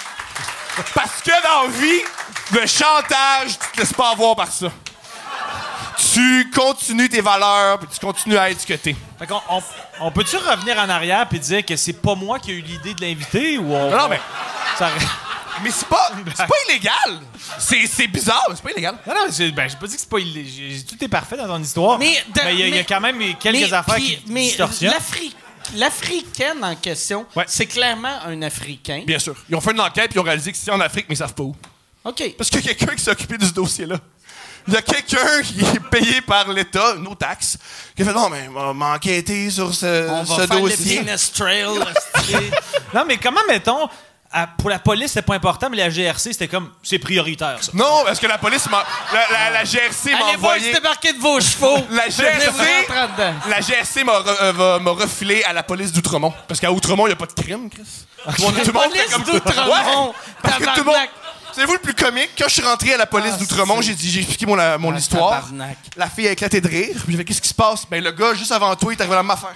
Parce que dans la vie, le chantage, tu te laisses pas avoir par ça. Tu continues tes valeurs, puis tu continues à être ce que t'es. Fait qu'on- on, on peut-tu revenir en arrière et dire que c'est pas moi qui ai eu l'idée de l'inviter ou on. Non, non, mais- Ça- Mais c'est pas, c'est pas illégal. C'est, c'est bizarre, mais c'est pas illégal. Non, non, j'ai ben, j'ai pas dit que c'est pas illé- j'ai- Tout est parfait dans ton histoire. Mais de- il y, a- il y a mais- quand même quelques Mais- affaires puis- qui Mais distorsionnent. l'Afri- l'Africaine en question, Ouais. c'est clairement un Africain. Bien sûr. Ils ont fait une enquête puis ils ont réalisé que c'est en Afrique, mais ils savent pas où. OK. Parce qu'il y a quelqu'un qui s'est occupé de ce dossier-là. Il y a quelqu'un qui est payé par l'État, nos taxes, qui a fait non, mais on m'a enquêté sur ce, On ce va faire le dossier. trail. Non, mais comment, mettons, à- pour la police, c'était pas important, mais la GRC, c'était comme, c'est prioritaire, ça. Non, parce que la police m'a. La, la- la GRC m'a Allez voir envoyé. se débarquer de vos chevaux. La GRC, dedans. la GRC m'a re- euh, va- m'a refilé à la police d'Outremont. Parce qu'à Outremont, il n'y a pas de crime, Chris. Tout le monde- tout le monde police fait comme- d'Outremont, Ouais, parce que tout le monde. tabarnak. Savez-vous le plus comique? Quand je suis rentré à la police Ah, d'Outremont, c'est- j'ai dit, j'ai expliqué mon, la- mon Ah, histoire. tabarnak. La fille a éclaté de rire. Puis j'ai fait, qu'est-ce qui se passe? Ben, le gars, juste avant toi, il est arrivé à la même affaire.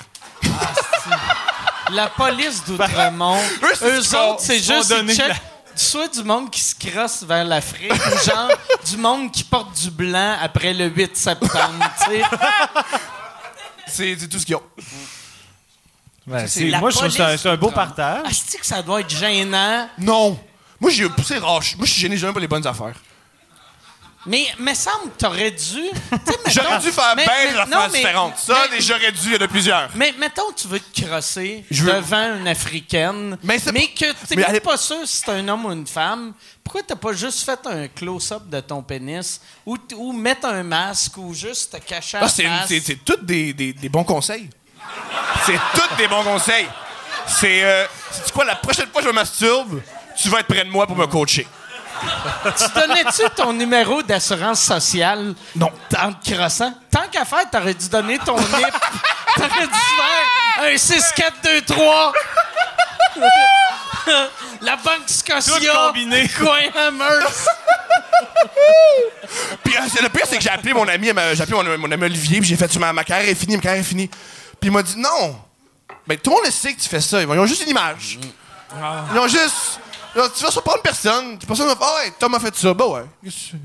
La police d'Outremont, Eux, autres, c'est juste ils donner checkent la- soit du monde qui se crosse vers l'Afrique ou genre du monde qui porte du blanc après le 8 septembre. C'est tout ce qu'ils ont. Ouais, moi, je trouve que c'est un, beau partage. Ah, que ça doit être gênant? Non. Moi, j'ai poussé rage. Moi, je suis gêné jamais pour les bonnes affaires. Mais me semble que t'aurais dû. J'aurais dû faire mais- bien mais- des non, mais- différentes. Ça, mais- j'aurais dû, il y en a plusieurs. Mais mettons tu veux te crosser veux- devant une Africaine, Mais que t'es même allez- pas sûr si c'est un homme ou une femme, pourquoi t'as pas juste fait un close-up de ton pénis ou, mettre un masque ou juste te cacher Ah, la c'est c'est- tous des, des- des bons conseils. C'est tous des bons conseils. C'est. Euh, quoi, la prochaine fois que je me masturbe, tu vas être près de moi pour me coacher. Tu donnais-tu ton numéro d'assurance sociale? Non. en te crossant? Tant qu'à faire, t'aurais dû donner ton NIP. t'aurais dû faire un 6-4-2-3. La Banque Scotia. Tout combiné. Coin. Puis euh, le pire, c'est que j'ai appelé mon ami, j'ai appelé mon, mon ami Olivier, puis j'ai fait ma, ma carrière est finie, ma carrière est finie. Puis il m'a dit non. Ben tout le monde le sait que tu fais ça. Ils ont juste une image. Ils ont juste. Tu vas surprendre personne. Puis Personne va faire Ah ouais, Tom a fait ça. Bah ouais.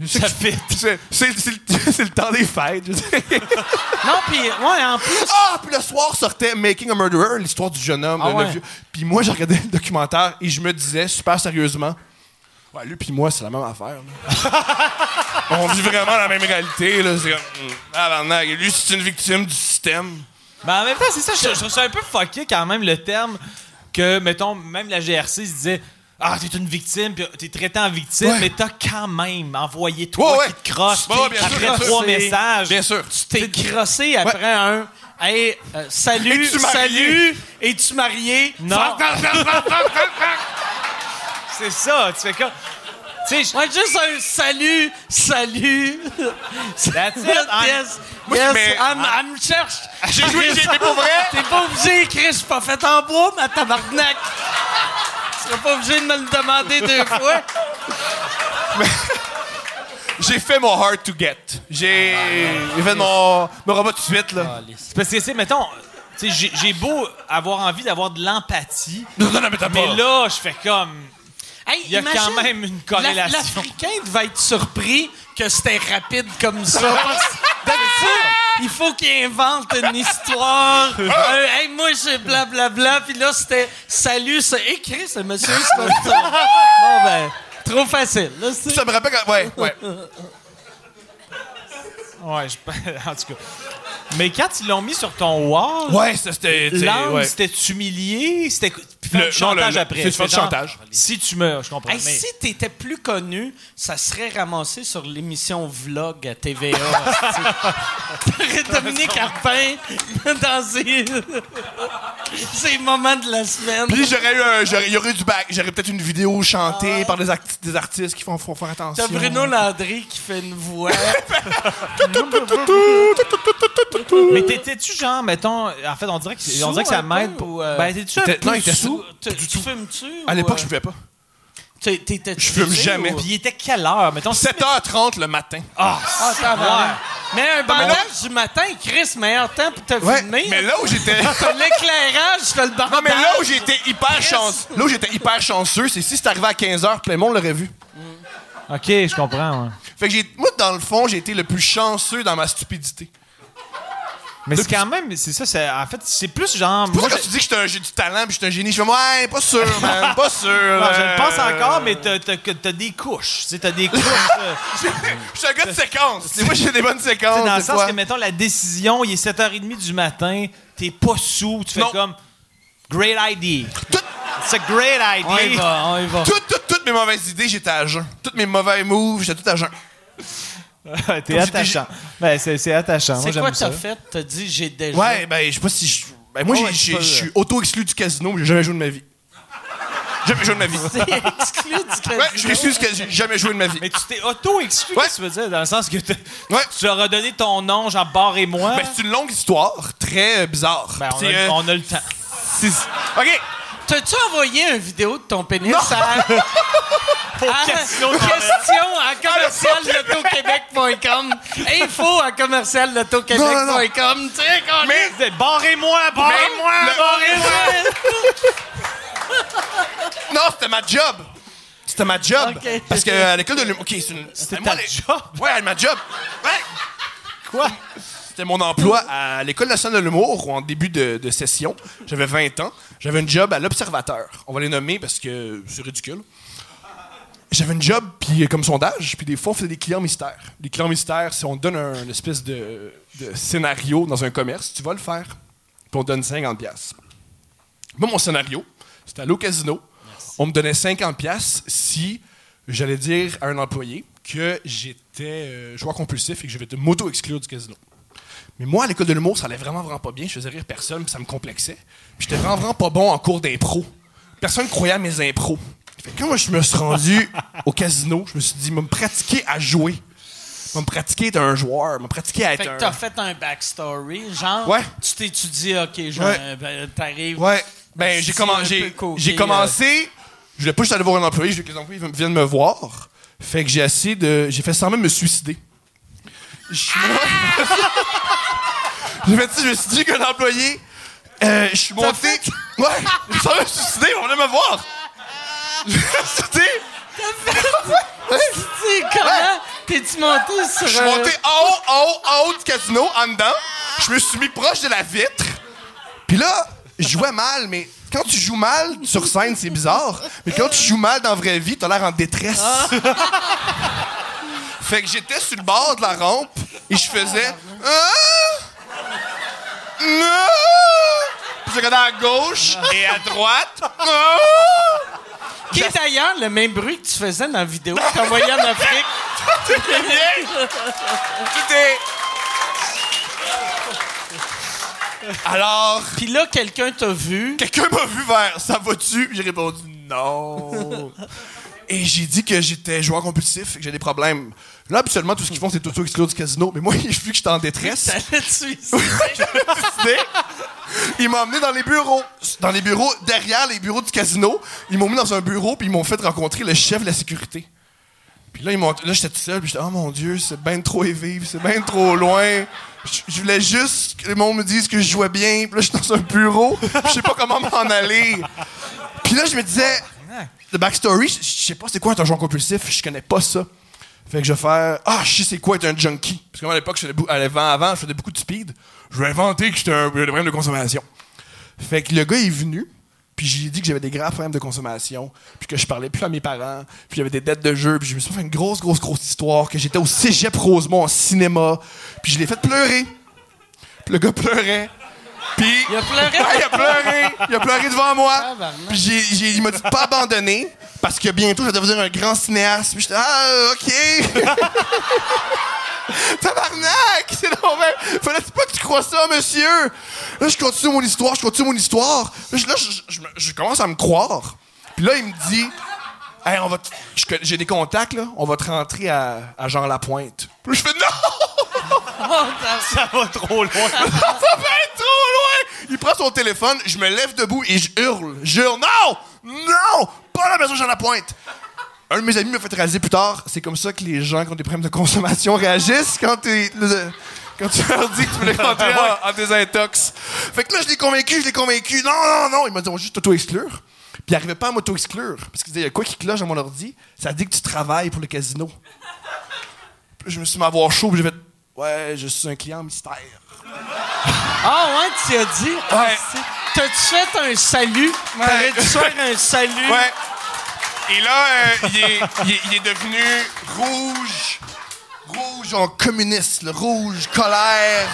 C'est- Ça fit. C'est le, temps des fêtes. Non, puis, ouais, en plus. Ah, puis le soir sortait Making a Murderer, l'histoire du jeune homme, Ah le ouais. vieux. Puis moi, j'ai regardé le documentaire et je me disais super sérieusement, ouais, lui puis moi, c'est la même affaire. On vit vraiment la même réalité. Là. C'est comme. Et lui, c'est une victime du système. Mais en même temps, c'est ça, je, je trouve ça un peu fucké quand même le terme que, mettons, même la GRC se disait Ah, t'es une victime, puis t'es traité en victime, Ouais. mais t'as quand même envoyé toi Ouais, qui te sûr, après sûr. trois messages. Bien sûr. Tu t'es crossé après un. Hey, euh, salut, Es-tu marié? salut, es-tu marié? Non. C'est ça, tu fais comme. Sais, Ouais, juste un salut, salut. That's it. yes, Moi, yes, mais- me cherche. J'ai joué, j'ai mais pour vrai? T'es pas obligé, Chris, je suis pas fait en bois, ma tabarnak. Tu seras pas obligé de me le demander deux fois. J'ai fait mon hard to get. J'ai j'ai fait mon, mon robot tout de suite. Là. parce que, c'est, mettons, tu sais, j'ai- beau avoir envie d'avoir de l'empathie, Non, non, non, mais t'as mais là, je fais comme. Hey, Il y a imagine, quand même une corrélation. la- L'Africain devait être surpris que c'était rapide comme ça. Il faut qu'il invente une histoire. Un, hey, moi, j'ai blablabla. Puis là, c'était salut, c'est écrit, c'est monsieur, c'est pas. Bon, ben, trop facile. Là, Ça me rappelle quand. Ouais, ouais. Ouais, je... en tout cas. Mais quand ils l'ont mis sur ton wall, Ouais, c'était. ouais. c'était humilié, c'était puis Le- du chantage non, le- après. c'est du C'était faire du genre, chantage. Si tu meurs, je comprends. Hey, mais- Si t'étais plus connu, ça serait ramassé sur l'émission Vlog à TVA. T'aurais Dominique Carpin dans ses... ses moments de la semaine. Puis j'aurais eu un, j'aurais, il y aurait eu du bac. J'aurais peut-être une vidéo chantée par des, des artistes qui font, font faire attention. T'as Bruno Landry qui fait une voix. Mais t'étais-tu genre, mettons, en fait, on dirait que, on dirait que ça m'aide. ou, euh, Ben, t'étais-tu un peu non, il était sous? Tu tu fumes-tu? À l'époque, euh, je pouvais pas. t'es- t'étais Je fume jamais. Puis il était quelle heure? Mettons, 7h30 le matin. Ah, Ah, tabarnak. ouais. Mais un bandage du matin, Chris, meilleur temps pour te Ouais, filmer. mais là où j'étais. T'as l'éclairage, t'as le bandage. Non, mais là où j'étais hyper chanceux, là où j'étais hyper chanceux, c'est si c'était arrivé à 15h, plein le monde l'aurait vu. Ok, je comprends. ouais. Fait que j'ai, moi, dans le fond, j'ai été le plus chanceux dans ma stupidité. Mais c'est quand même, c'est ça, c'est, en fait, c'est plus genre. Moi, Moi, quand je, tu dis que j'ai du talent puis je suis un génie, je fais, ouais, pas sûr, man, pas sûr. non, je le euh, pense encore, mais t'as, t'as, que t'as des couches. Tu sais, t'as des couches. euh, Je suis un gars de séquence. Moi, j'ai des bonnes séquences. dans le des sens que, mettons, la décision, il est 7h30 du matin, t'es pas sous, tu fais Non. comme Great idea. Tout- C'est a great On y idea. va, on y va. Toutes, toutes, toutes mes mauvaises idées, j'étais à jeun. Toutes mes mauvais moves, j'étais tout à jeun. T'es attachant. Ben, c'est, c'est attachant. C'est quoi t'as fait? T'as dit j'ai déjà. Ouais, ben, je sais pas si je. Ben, moi, peux, je suis euh. auto-exclu du casino, j'ai jamais joué de ma vie. Jamais joué de ma vie. Exclu du casino. Ouais, je m'excuse que j'ai jamais joué de ma vie. Mais tu t'es auto-exclu, Ouais. tu veux dire? Dans le sens que Ouais. tu leur as donné ton nom, genre barre et moi. Ben, c'est une longue histoire, très euh, bizarre. Ben, on, C'est, a, euh, on a le temps. c'est- OK. T'as-tu envoyé une vidéo de ton pénis à, à casino de question à commercial-lotoquebec.com info à commercial-lotoquebec.com tu sais qu'on Mais- Barrez-moi, barrez-moi, barrez-moi! Non, c'était ma job. C'était ma job. Parce que à l'école de l'humour. OK, c'est une. C'était ta les- job? Ouais, ma job. Ouais. Quoi? C'était mon emploi à l'École nationale de l'humour, ou en début de, de session. J'avais 20 ans. J'avais une job à l'Observateur. On va les nommer parce que c'est ridicule. J'avais une job, puis euh, comme sondage, puis des fois, on faisait des clients mystères. Les clients mystères, c'est on donne un une espèce de, de scénario dans un commerce, tu vas le faire, puis on te donne 50$. piastres. Moi, mon scénario, c'était aller au casino. On me donnait 50$ piastres si j'allais dire à un employé que j'étais euh, joueur compulsif et que je vais te moto-exclure du casino. Mais moi, à l'école de l'humour, ça allait vraiment, vraiment pas bien. Je faisais rire personne, puis ça me complexait. Puis j'étais vraiment, vraiment pas bon en cours d'impro. Personne croyait à mes impros. Fait que quand moi, je me suis rendu au casino, je me suis dit, me pratiquer à jouer. Me pratiquer à être un joueur. Me pratiquer à être fait que un... t'as fait un backstory genre Ouais. tu dit ok genre, Ouais. ben, t'arrives Ouais. Ben, j'ai commen- un commencé. Je voulais pas juste aller voir un employé, je voulais que les employés viennent me voir. Fait que j'ai essayé de. J'ai fait semblant de me suicider. Je suis J'ai fait ça, je me suis dit qu'un employé. euh, je suis monté. Ouais, de me suicider, on venait me voir. Je me suis tu sais comment t'es-tu monté sur Je suis monté en haut, en haut, en haut du casino, en dedans. Je me suis mis proche de la vitre. Puis là, je jouais mal, mais quand tu joues mal sur scène, c'est bizarre. Mais quand tu joues mal dans la vraie vie, t'as l'air en détresse. fait que j'étais sur le bord de la rampe et je faisais. Ah! Non! Puis je regardais à gauche et à droite. Ah! qui est d'ailleurs le même bruit que tu faisais dans la vidéo que envoyé en Afrique? Tout est. Alors. puis là quelqu'un t'a vu Quelqu'un m'a vu vers ça va-tu? J'ai répondu non. Et j'ai dit que j'étais joueur compulsif et que j'ai des problèmes. Là, habituellement, tout ce qu'ils font, c'est auto-exclure du casino. Mais moi, vu que j'étais en détresse, ils m'ont emmené dans les bureaux. Dans les bureaux, derrière les bureaux du casino. Ils m'ont mis dans un bureau puis ils m'ont fait rencontrer le chef de la sécurité. Puis là, ils m'ont, là j'étais tout seul, puis j'étais, oh mon Dieu, c'est bien trop élevé, c'est bien trop loin. Je, je voulais juste que le monde me dise que je jouais bien. Puis là, je suis dans un bureau, puis je sais pas comment m'en aller. Puis là, je me disais, le backstory, je sais pas c'est quoi être un joueur compulsif, je connais pas ça. Fait que je vais faire, ah, je sais c'est quoi être un junkie. Parce que moi, à l'époque, je l'avant, avant, je faisais beaucoup de speed. Je vais inventer que j'étais un, problème de consommation. Fait que le gars est venu, puis j'ai dit que j'avais des graves problèmes de consommation, puis que je parlais plus à mes parents, puis j'avais des dettes de jeu, puis je me suis fait une grosse, grosse, grosse histoire, que j'étais au cégep Rosemont en cinéma, puis je l'ai fait pleurer. Puis le gars pleurait. Puis. Il a pleuré? Il a pleuré. Il a pleuré devant moi. Puis j'ai, j'ai- il m'a dit de pas abandonner, parce que bientôt je vais devenir un grand cinéaste. Puis j'étais, ah, OK. Tabarnak! C'est donc bien- Fallait pas que tu crois ça, monsieur! Là, je continue mon histoire, je continue mon histoire. Là, je, là, je- je me- je commence à me croire. Puis là, il me dit, hey, on va j'ai des contacts, là, on va te rentrer à, à Jean Lapointe. Puis là, je fais, non! Ça va trop loin. ça va être trop loin! Il prend son téléphone, je me lève debout et je hurle. Je hurle, non! Non! Pas la maison Jean Lapointe! Un de mes amis m'a fait réaliser plus tard, c'est comme ça que les gens qui ont des problèmes de consommation réagissent quand, t'es- le- quand tu leur dis que tu veux les rentrer en, en désintox. Fait que là, je l'ai convaincu, je l'ai convaincu. Non, non, non! Il m'a dit, on va juste auto-exclure. Puis il arrivait pas à m'auto-exclure. Parce qu'il disait, il y a quoi qui cloche dans mon ordi? Ça dit que tu travailles pour le casino. Puis je me suis mis à avoir chaud, puis j'ai fait, ouais, je suis un client mystère. ah ouais tu as dit? Ouais. T'as-tu fait un salut? T'aurais dû faire un salut Ouais. Et là, euh, il, est, il est- il est devenu rouge. Rouge en communiste, le rouge, colère.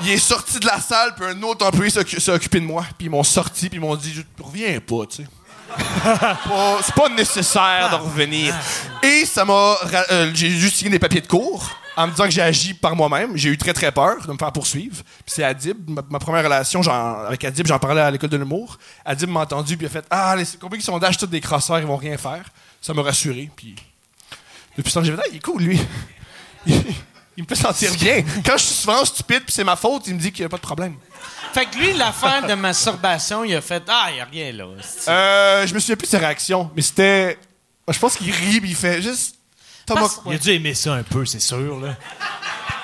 Il est sorti de la salle, puis un autre employé s'est occu- s'est occupé de moi. Puis ils m'ont sorti, puis ils m'ont dit Je reviens pas, tu sais. C'est pas nécessaire de revenir. Et ça m'a. euh, J'ai juste signé des papiers de cours en me disant que j'ai agi par moi-même. J'ai eu très, très peur de me faire poursuivre. Puis c'est Adib, ma, ma première relation avec Adib, j'en parlais à l'école de l'humour. Adib m'a entendu, puis il a fait Ah, les compagnies qui sondage, tous des crosseurs, ils vont rien faire. Ça m'a rassuré. Puis depuis temps, j'ai fait Ah, il est cool, lui. il, me fait sentir bien. Quand je suis souvent stupide, puis c'est ma faute, il me dit qu'il n'y a pas de problème. Fait que lui, l'affaire de masturbation, il a fait Ah, il a rien là. Euh, je me souviens plus de ses réactions, mais c'était. Je pense qu'il rit, puis il fait juste. Thomas. Il a dû aimer ça un peu, c'est sûr. Là.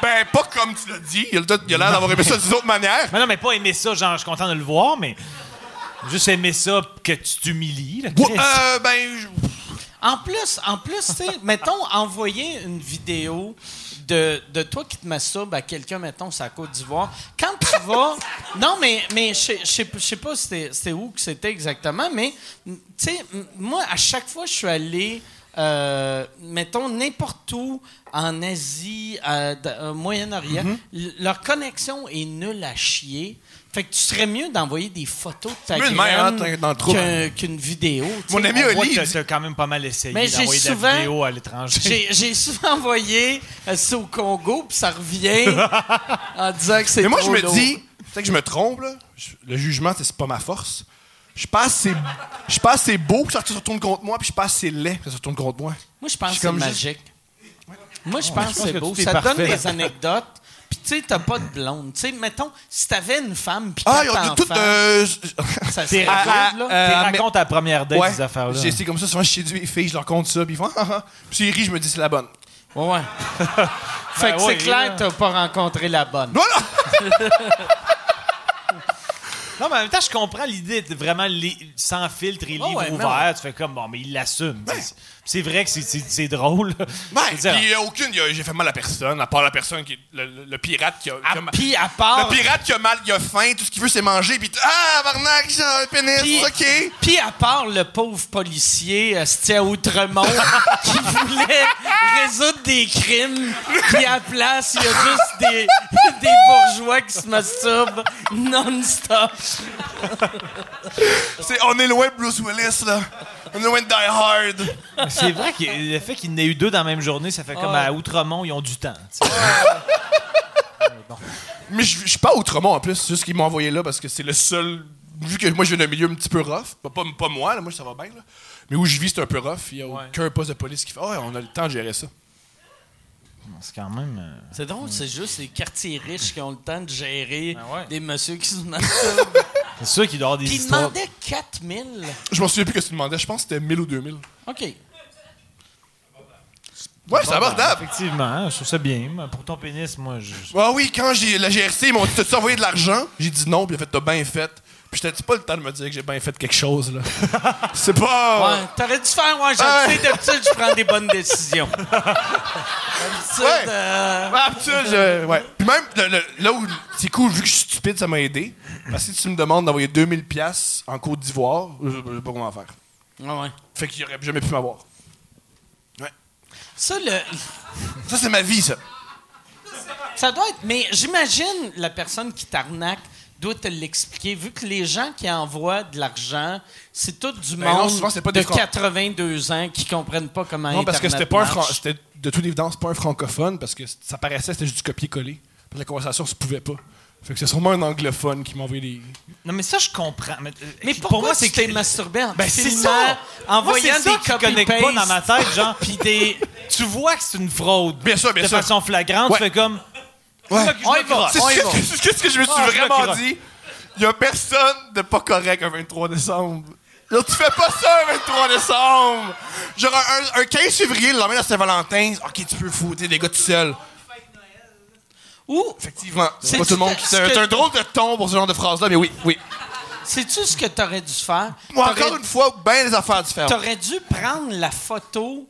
Ben, pas comme tu l'as dit. Il a l'air d'avoir aimé ça d'une autre manière. Mais non, mais pas aimer ça, genre, je suis content de le voir, mais juste aimer ça que tu t'humilies. là, euh, ben, je- En plus, en plus, tu sais, mettons, envoyer une vidéo de, de toi qui te masturbes à quelqu'un, mettons, c'est à Côte d'Ivoire. Quand tu vas. non, mais, mais je sais- pas c'était c'était où que c'était exactement, mais, tu sais, moi, à chaque fois, je suis allé. Euh, mettons n'importe où en Asie, d- au Moyen-Orient, l- leur connexion est nulle à chier. Fait que tu serais mieux d'envoyer des photos de ta hein, graine t'es dans le trouble. qu'un- qu'une vidéo. tu Mon ami Oli, dit- t'as quand même pas mal essayé Mais j'ai d'envoyer de souvent- la vidéo à l'étranger. J'ai, souvent envoyé euh, ça au Congo, puis ça revient en disant que c'est Mais moi, je me lourd. dis, peut-être que je me trompe, là. Le jugement, c'est pas ma force. Je suis pas assez, je suis assez beau que ça se retourne contre moi, puis je suis pas assez laid que ça se retourne contre moi. Moi, je pense que suis c'est comme magique. Moi, je pense que c'est que beau. Ça donne des anecdotes. Puis, tu sais, t'as pas de blonde. Tu sais, mettons, si t'avais une femme, puis Ah, ils ont tout. enfants, Euh, ça T'es serait racontes, good, là. euh, T'es mais- racontes à première date ouais. des affaires-là. Essayé comme ça, souvent, je séduis les filles, je leur compte ça, puis ils font ah, ah, ah. Puis s'ils rient, je me dis c'est la bonne. Ouais, ouais. fait que Ben ouais, c'est clair là. que t'as pas rencontré la bonne. Voilà! Non, mais en même temps, je comprends l'idée de vraiment li- sans filtre et livre ouais, mais ouvert. Tu fais comme, bon, mais il l'assume. C'est- C'est vrai que c'est- c'est c'est drôle. Ben, Je veux dire, puis euh, aucune, il y a- j'ai fait mal à personne, à part la personne qui le, le- le pirate qui a. qui Ah, a ma- Puis, à part. le pirate qui a mal, il a faim, tout ce qu'il veut, c'est manger, puis ah, Barnac, j'ai un pénis, Puis- ok. Puis à part le pauvre policier, c'était à Outremont, qui voulait résoudre des crimes, puis à la place, il y a juste des, des bourgeois qui se masturbent non-stop. C'est, on est loin de Bruce Willis, là. On est loin de Die Hard. C'est vrai que le fait qu'il y en ait eu deux dans la même journée, ça fait comme à Outremont, ils ont du temps. tu sais. Mais je je suis pas à Outremont en plus, c'est juste qu'ils m'ont envoyé là parce que c'est le seul. Vu que moi je viens d'un milieu un petit peu rough, pas, pas, pas moi, là, moi ça va bien, là. mais où je vis c'est un peu rough, il y a aucun poste de police qui fait Ah ouais, on a le temps de gérer ça. C'est quand même. euh, C'est drôle, c'est juste les quartiers riches qui ont le temps de gérer Ben ouais. des messieurs qui se masturbent. C'est sûr qu'il doit avoir des Puis ils histoires. demandaient 4000. Je m'en souviens plus que tu demandais, je pense que c'était 1000 ou 2000. OK. Ouais, c'est abordable. Effectivement, hein, je trouve ça bien. mais Pour ton pénis, moi, je. Ah oui, quand j'ai la GRC, ils m'ont dit T'as-tu envoyé de l'argent? J'ai dit non, puis ont fait T'as bien fait. Puis j'étais pas le temps de me dire que j'ai bien fait quelque chose, là? c'est pas. Ouais, t'aurais dû faire, ouais, je Ah ouais. sais, d'habitude, je prends des bonnes décisions. D'habitude, Ouais. euh, je- ouais. Puis même, le- le- là où c'est cool, vu que je suis stupide, ça m'a aidé. Parce que si tu me demandes d'envoyer 2000$ piastres en Côte d'Ivoire, je je sais pas comment faire. ouais, ouais. Fait qu'il aurait jamais pu m'avoir. Ça, le, Ça, c'est ma vie, ça. ça doit être. Mais j'imagine la personne qui t'arnaque doit te l'expliquer, vu que les gens qui envoient de l'argent, c'est tout du Ben non, monde souvent, c'est pas de des Fran- 82 ans qui comprennent pas comment Non, parce que Internet c'était pas un marche. fran- c'était de toute évidence pas un francophone, parce que ça paraissait c'était juste du copier-coller. Parce que la conversation se pouvait pas. Fait que c'est sûrement un anglophone qui m'a envoyé des. Non, mais ça, je comprends. Mais, euh, Mais pour pourquoi moi, c'est t'es que. masturbé en Ben, c'est ça! en Moi, voyant ça des connecte pas dans ma tête, genre. puis des... Tu vois que c'est une fraude. Bien sûr, bien de sûr. façon flagrante, Ouais. tu fais comme. Ouais. On y va. que, c'est ce que je me suis Ah, vraiment dit. Il y a personne de pas correct un 23 décembre. Genre, tu fais pas ça un 23 décembre. Genre, un, un 15 février, le lendemain de Saint-Valentin, ok, tu peux foutre des gars tout seuls. Ou, Effectivement. C'est pas tout le monde qui. C'est un, drôle de ton pour ce genre de phrase-là, mais oui, oui. sais-tu ce que t'aurais dû faire? Moi, encore une fois, bien des affaires différentes. T'aurais dû prendre la photo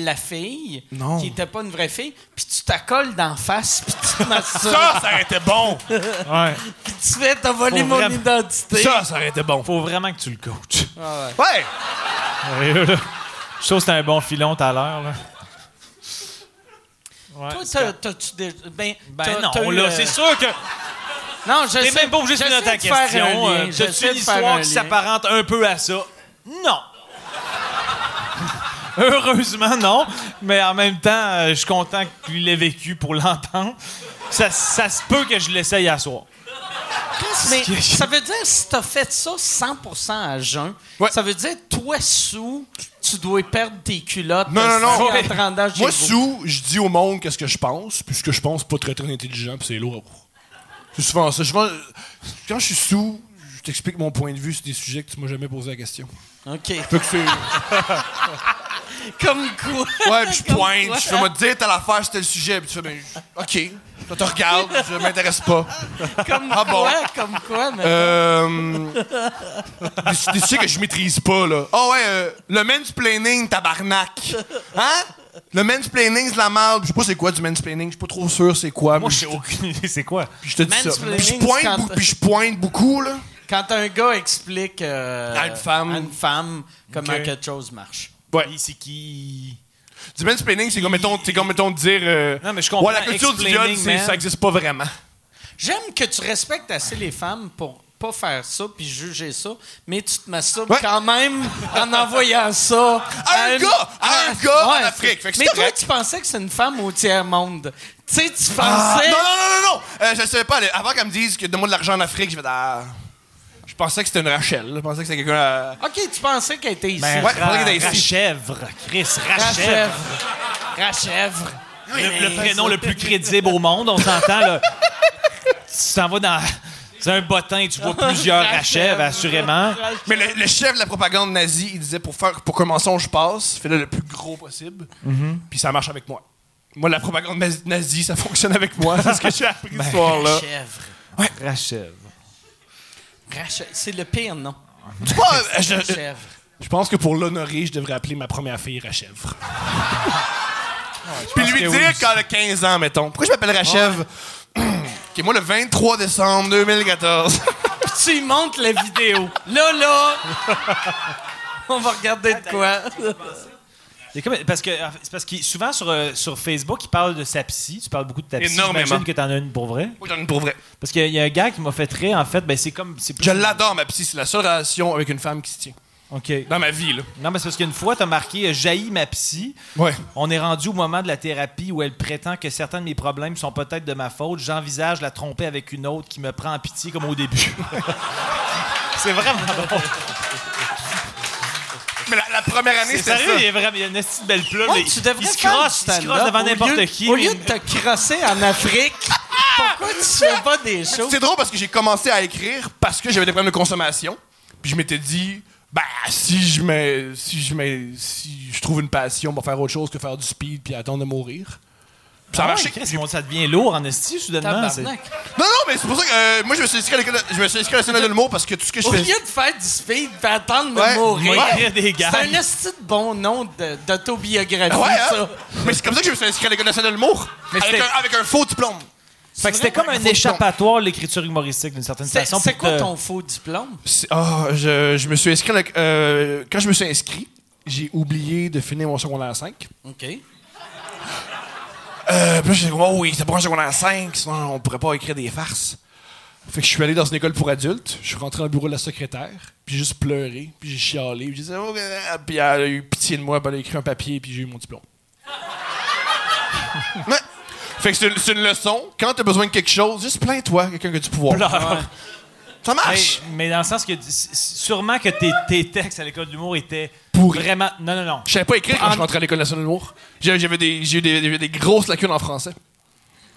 de la fille, Non. qui était pas une vraie fille, puis tu t'accoles d'en face, puis tu masturbes. Ça, ça aurait été bon. Ouais. Puis tu fais, t'as volé Faut mon vraiment- identité. Ça, ça aurait été bon. Faut vraiment que tu le coaches. Ouais. Sérieux, là. Je trouve que c'était un bon filon tout à l'heure, là. Ouais. Toi, t'as- t'as-tu déjà... Ben, Ben t'as- non, t'as eu, là, euh, c'est sûr que Non, je t'es sais même pas obligé de finir ta question. euh, T'as-tu une histoire un qui lien. s'apparente un peu à ça? Non. Heureusement, non. Mais en même temps, euh, je suis content qu'il l'ait vécu pour l'entendre. Ça, ça se peut que je l'essaye à soir. Mais ça veut dire, si t'as fait ça 100% à jeun, Ouais. ça veut dire, toi, sous, tu dois perdre tes culottes. Non, non, non. Moi, sous, je dis au monde qu'est-ce que je pense, puis ce que je pense, pas très très intelligent, puis c'est lourd. C'est souvent ça. Souvent, quand je suis sous, je t'explique mon point de vue sur des sujets que tu m'as jamais posé la question. OK. Fait que c'est. Comme quoi? Ouais, puis je Comme pointe, quoi? je fais, moi, te dire, t'as l'affaire, c'était le sujet, puis tu fais, ben, ok. Toi, tu regardes, je m'intéresse pas. Comme Ah bon? quoi? Comme quoi? mais- Euh. des, des sujets que je maîtrise pas, là. Ah ouais, euh, le mansplaining, tabarnak. Hein? Le mansplaining, c'est de la merde. Je sais pas c'est quoi du mansplaining, je suis pas trop sûr c'est quoi. Moi, je sais aucune idée c'est quoi. Puis je te dis ça. Puis je pointe, quand- bou- puis je pointe beaucoup, là. Quand un gars explique euh, À une femme. à une femme comment quelque chose marche. Ouais. Et C'est qui? Du mansplaining, c'est comme, mettons, c'est comme, mettons, de dire. euh, Non, mais je comprends. Ouais, la culture du viol, ça existe pas vraiment. J'aime que tu respectes assez les femmes pour pas faire ça puis juger ça, mais tu te masturbes Ouais. quand même en envoyant ça À un gars! À un gars en Afrique. Fait que c'est mais toi, tu pensais que c'est une femme au tiers-monde. Tu sais, tu Ah, pensais... non, non, non, non, non! Euh, je savais pas. Avant qu'elle me dise que donne-moi de l'argent en Afrique, je vais ah, Je pensais que c'était une Rachel. là. Je pensais que c'était quelqu'un. à- OK, tu pensais qu'elle était ici. Ben, Ouais, faudrait qu'il. Rachèvre. Chris, Rachèvre. Rachèvre. Rachèvre. Le, le prénom le plus crédible au monde, on s'entend, là. Tu t'en vas dans. C'est un bottin, tu vois plusieurs rachèvres, assurément. Mais le, le chef de la propagande nazie, il disait pour faire pour qu'un mensonge passe, fais-le le plus gros possible. Puis ça marche avec moi. Moi, la propagande nazi- nazie, ça fonctionne avec moi. C'est ce que j'ai appris ce soir-là. Rachèvre. Rachèvre. C'est le pire nom. Tu vois, je, je- Rachèvre. je pense que pour l'honorer, je devrais appeler ma première fille Rachèvre. Puis lui dire oui. quand elle a 15 ans, mettons. Pourquoi je m'appelle Rachèvre? Ok, moi, le 23 décembre 2014. Puis tu lui montres la vidéo. Là, là, on va regarder de quoi. C'est comme- parce que parce que souvent sur, euh, sur Facebook, il parle de sa psy. Tu parles beaucoup de ta psy. Énormément. J'imagine que t'en as une pour vrai. Moi, j'en ai une pour vrai. Parce qu'il y a un gars qui m'a fait rire, en fait, ben c'est comme. c'est plus- Je l'adore, ma psy. C'est la seule relation avec une femme qui se tient. OK. Dans ma vie, là. Non, mais c'est parce qu'une fois, t'as marqué euh, Jaillit ma psy. Ouais. On est rendu au moment de la thérapie où elle prétend que certains de mes problèmes sont peut-être de ma faute. J'envisage la tromper avec une autre qui me prend en pitié comme au début. c'est vraiment drôle. Mais la, la première année, C'est sérieux, ça. il y a vraiment il y a une petite belle plume. Ouais, mais tu devrais il se faire crosse, du il se crosse stand-up devant au n'importe lieu- qui. Au mais- lieu de te crosser en Afrique, pourquoi tu fais pas des choses? C'est drôle parce que j'ai commencé à écrire parce que j'avais des problèmes de consommation. Puis je m'étais dit, ben, si je mets, si je mets, si je trouve une passion, on va faire autre chose que faire du speed puis attendre de mourir. Ça a Ah ouais, marché. Chris, ça devient lourd en esti, soudainement. c'est- Tabarnak. Non, non, mais c'est pour ça que euh, moi, je me suis inscrit à l'école, de- je me suis inscrit à la scène de l'humour parce que tout ce que je Au fais. lieu de faire du speed et attendre de Ouais. mourir, Moi, écrire des c'est gags. un esti de bon nom de- d'autobiographie, Ouais, hein? ça. Mais c'est comme ça que je me suis inscrit à l'école nationale de l'humour. Mais Avec c'était- un, avec un faux diplôme. Fait que c'était comme un échappatoire, l'écriture humoristique, d'une certaine C'est façon. c'est pour quoi te- ton faux diplôme? C'est- Ah, je, je me suis inscrit. à la- euh, quand je me suis inscrit, j'ai oublié de finir mon secondaire 5. OK. Euh, puis là, j'ai dit, oh oui, c'est pour un secondaire 5, sinon on pourrait pas écrire des farces. Fait que je suis allé dans une école pour adultes, je suis rentré dans le bureau de la secrétaire, puis j'ai juste pleuré, puis j'ai chialé, puis j'ai dit, oh, euh, puis elle a eu pitié de moi, puis elle a écrit un papier, puis j'ai eu mon diplôme. Fait que c'est une, c'est une leçon, quand t'as besoin de quelque chose, juste plains-toi, quelqu'un qui a du pouvoir. Pleure. Ça marche! mais dans le sens que sûrement que tes, tes textes à l'école d'humour étaient Pourris. vraiment. Non, non, non. Je savais pas écrire quand En- je suis rentré à l'école nationale de l'humour. J'ai j'avais des, j'ai eu des, grosses lacunes en français.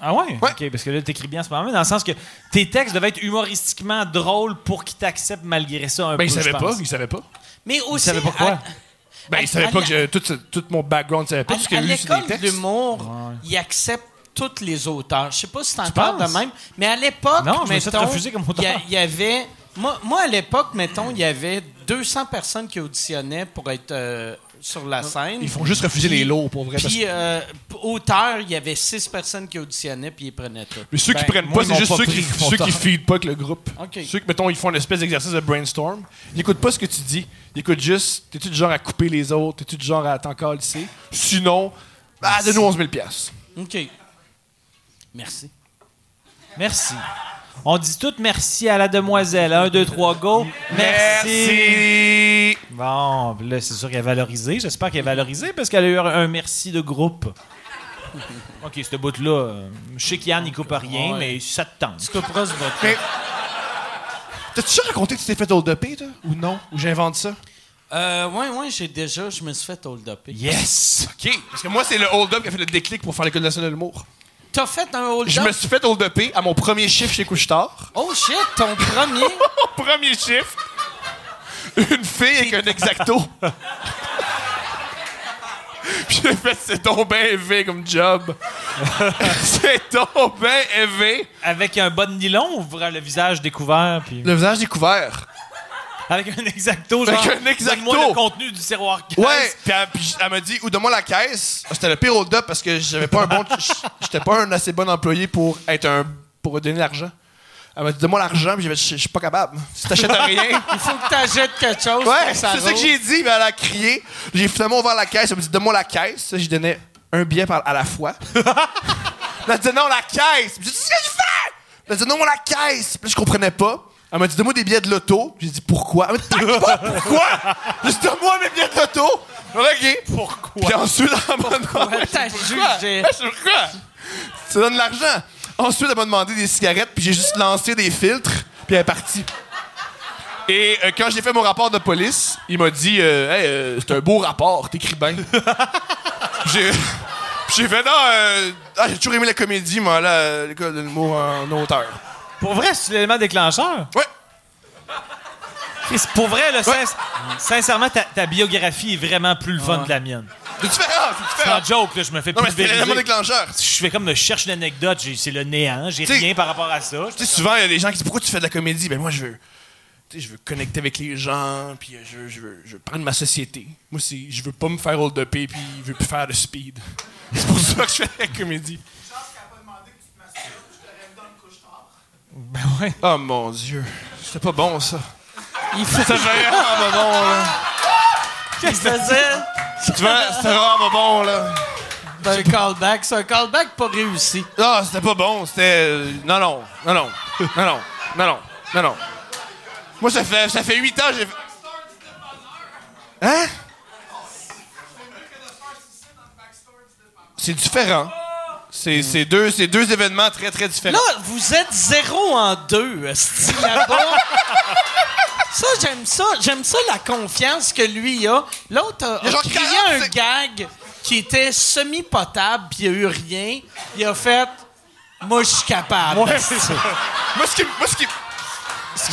Ah ouais? Ouais. OK, parce que là, t'écris bien en ce moment, mais dans le sens que tes textes devaient être humoristiquement drôles pour qu'ils t'acceptent malgré ça un Ben, peu. ils savaient pas, ils savaient pas. Mais aussi, savaient pas quoi? à- Ben, ils savaient pas que j'ai- tout, mon background, ils savaient pas À, tout ce que à j'ai lu sur des l'école textes. d'humour, ils acceptent tous les auteurs. Je sais pas si c'est encore de même, mais à l'époque, mettons, il y a- auteur. il y, avait... Moi, moi, à l'époque, mettons, il y avait 200 personnes qui auditionnaient pour être euh, sur la scène. Ils font juste refuser Puis- les lots, pour vrai. Puis, que- euh, auteur, il y avait 6 personnes qui auditionnaient, puis ils prenaient tout. Mais ceux qui ben, prennent moi, pas, c'est juste ceux qui, ceux qui pas avec le groupe. OK. Ceux qui, mettons, ils font une espèce d'exercice de brainstorm. Ils écoutent pas ce que tu dis. Ils écoutent juste, t'es-tu du genre à couper les autres? T'es-tu du genre à t'en calisser? Sinon, bah, donne-nous 11 000 piastres. OK. Merci. Merci. On dit tout merci à la demoiselle. Un, deux, trois, go. Merci. Merci. Bon, là, c'est sûr qu'elle est valorisée. J'espère qu'elle est valorisée parce qu'elle a eu un merci de groupe. OK, ce bout-là, euh, je sais qu'Yann, il coupe rien, Ouais. mais ça te tente. Tu couperas ce vote. Mais. T'as-tu déjà raconté que tu t'es fait hold upé, toi? Ou non? Ou j'invente ça? Euh, ouais, ouais, j'ai déjà, je me suis fait hold up. Yes! OK. Parce que moi, c'est le hold up qui a fait le déclic pour faire l'école nationale de l'humour. T'as fait un Je me suis fait hold upé à mon premier chiffre chez Couchetard. Oh shit, ton premier? Mon premier chiffre. Une fille avec un exacto. Puis j'ai fait, c'est ton ben élevé comme job. c'est ton ben élevé. Avec un bas de nylon ou le visage découvert? Puis... Le visage découvert. Avec un exacto, genre. Avec un exacto. Donne-moi le contenu du tiroir caisse. Ouais. Puis elle, puis elle m'a dit, ou donne-moi la caisse. C'était le pire hold-up parce que j'avais pas un bon. J'étais pas un assez bon employé pour être un. pour donner l'argent. Elle m'a dit, donne-moi l'argent, puis je suis pas capable. Si t'achètes rien. Il faut que t'achètes quelque chose. Ouais, c'est ça que j'ai dit, mais elle a crié. J'ai finalement ouvert la caisse, elle m'a dit donne-moi la caisse. J'ai donné un billet par- à la fois. elle a dit non, la caisse. J'ai dit c'est ce que je fais. Elle a dit donne-moi la caisse. Puis là, je comprenais pas. Elle m'a dit donne-moi des billets de loto. J'ai dit pourquoi? Elle m'a dit pourquoi? J'ai dit donne-moi mes billets de loto. OK. Pourquoi? Puis ensuite, elle m'a demandé. T'as Pourquoi? jugé? Pourquoi? Ça donne de l'argent. Ensuite, elle m'a demandé des cigarettes, puis j'ai juste lancé des filtres, puis elle est partie. Et euh, quand j'ai fait mon rapport de police, il m'a dit euh, Hey, euh, c'est un beau rapport, t'écris bien. j'ai j'ai fait Non, euh, ah, j'ai toujours aimé la comédie, moi, là, à l'école de l'humour en auteur. Pour vrai, c'est l'élément déclencheur. Ouais. Chris, Pour vrai, là, sincèrement, ta, ta biographie est vraiment plus le fun que la mienne. C'est différent, c'est différent. Sans joke, là, je me fais Non, mais plus c'était l'élément déclencheur. Je fais comme, je cherche une anecdote, j'ai- c'est le néant, j'ai rien par rapport à ça. Tu sais, souvent, il y a des gens qui disent Pourquoi tu fais de la comédie? Ben, moi, je veux. Tu sais, je veux connecter avec les gens, puis je veux, je, veux, je veux prendre ma société. Moi, c'est, je veux pas me faire hold upé, puis je veux plus faire de speed. C'est pour ça que je fais de la comédie. ouais. Oh mon Dieu. C'était pas bon, ça. Il faut. C'était vraiment bon, là. Qu'est-ce que tu dire? Tu vois, c'était vraiment pas bon, là. C'est un callback. C'est un callback pas réussi. Ah, c'était pas bon. C'était. Euh, non, non. Non, non. Non, non. Non, non. Non, non. Moi, ça fait, ça fait 8 ans j'ai fait. Hein? C'est différent. C'est c'est deux, deux événements très, très différents. Là, vous êtes zéro en deux, là-bas. ça, j'aime ça. J'aime ça, la confiance que lui a. L'autre a, a a genre crié 40, un gag qui était semi-potable, puis il n'y a eu rien. Il a fait « Moi, je suis capable. Moi, ce qui. Moi, ce qui.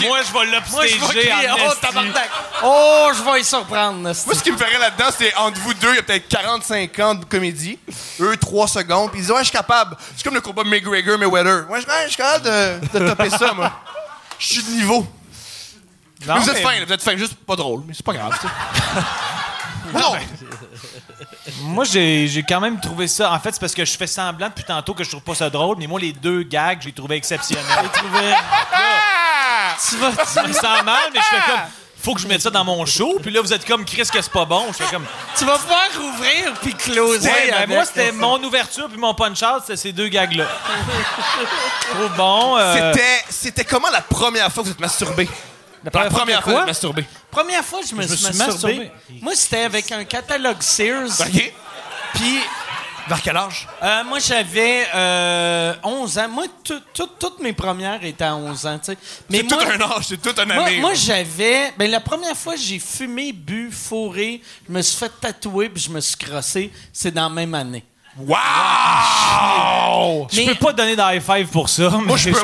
Moi, je vais Moi, je vais crier l'upstager « en Oh, tabarnak! Oh, je vais y surprendre. Moi, ce qui me ferait là-dedans, c'est entre vous deux, il y a peut-être 45 ans de comédie. Eux, 3 secondes. Puis ils disent, ouais, je suis capable. C'est comme le combat McGregor, Mayweather. Ouais, je ouais, je suis capable de, de topper ça, moi. Je suis de niveau. Non, Mais vous êtes mais fin, là, vous êtes fin, juste pas drôle, mais c'est pas grave, tu sais. non! Moi, j'ai j'ai quand même trouvé ça. En fait, c'est parce que je fais semblant depuis tantôt que je trouve pas ça drôle, mais moi, les deux gags, j'ai trouvé exceptionnels. J'ai trouvé. Tu vas Je me sens mal, mais je fais comme. Faut que je mette ça dans mon show. Puis là, vous êtes comme Chris que c'est pas bon? Je fais comme. tu vas pouvoir ouvrir puis closer Ouais, ben, avec, moi, c'était mon ouverture puis mon punch-out, c'était ces deux gags-là. Trop bon. euh, C'était, c'était comment la première fois que vous êtes masturbé? La première fois première que vous êtes masturbé. Première fois que je me, Je me suis, suis masturbé, masturbé. moi, c'était avec un catalogue Sears. OK? Puis, Vers quel âge? euh, moi, j'avais euh, 11 ans. Moi, tout- tout- toutes mes premières étaient à 11 ans, tu sais. Mais C'est tout un âge, c'est toute une moi, année. moi, j'avais... Ben, la première fois que j'ai fumé, bu, fourré, je me suis fait tatouer puis je me suis crossé, c'est dans la même année. Wow! Je Mais- peux pas donner d'high five pour ça. Moi, je peux.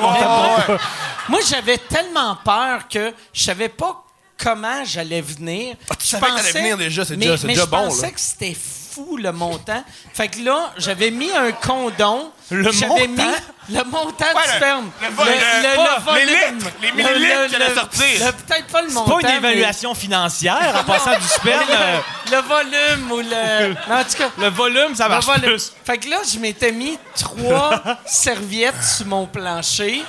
Moi, j'avais tellement peur que je savais pas comment j'allais venir. Ah, tu Je savais que t'allais venir déjà, c'est déjà- mais déjà je bon, pensais là. que c'était fou le montant. Fait que là, j'avais mis un condom. Le J'avais montant? mis le montant Ouais, du le- sperme. le le- le les volume. litres, les Le- millilitres le- qu'il allait le- sortir. le- Peut-être pas le C'est montant. pas une évaluation financière en passant du sperme. euh, le, volume ou le. Non, en tout cas. Le volume, ça marche volume. plus. Fait que là, je m'étais mis trois serviettes sur mon plancher,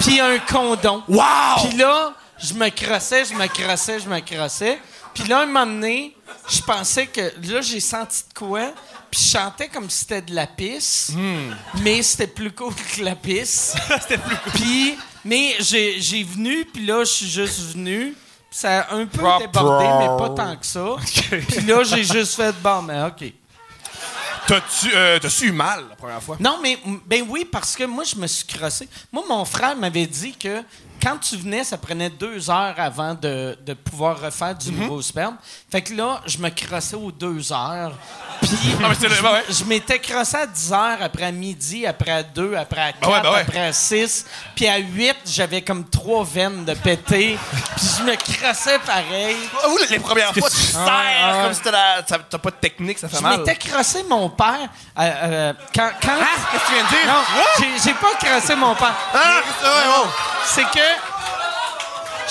puis un condom. Wow! Puis là, je me crossais, je me crossais, je me crossais. Puis là, un moment donné, je pensais que... Là, j'ai senti de quoi, puis je chantais comme si c'était de la pisse, mais c'était plus cool que la pisse. c'était plus cool. Puis Mais j'ai j'ai venu, puis là, je suis juste venu. Ça a un peu débordé, mais pas tant que ça. Puis là, j'ai juste fait, bon, mais OK. T'as-tu euh, eu mal la première fois? Non, mais ben oui, parce que moi, je me suis crossé. Moi, mon frère m'avait dit que quand tu venais, ça prenait deux heures avant de, de pouvoir refaire du nouveau sperme. Fait que là, je me crossais aux deux heures. Puis Ah, mais c'est le- je, ouais. je m'étais crossé à 10 heures, après midi, après 2, après à 4, Ben ouais, ben ouais. après 6. Puis à 8, j'avais comme trois veines de pété. Puis je me crossais pareil. Ah, les premières fois, tu serres comme si t'as pas de technique, ça fait Je mal. m'étais crossé mon père euh, euh, quand... quand Qu'est-ce que tu viens de dire? Non, j'ai- pas crossé mon père. Ah, c'est que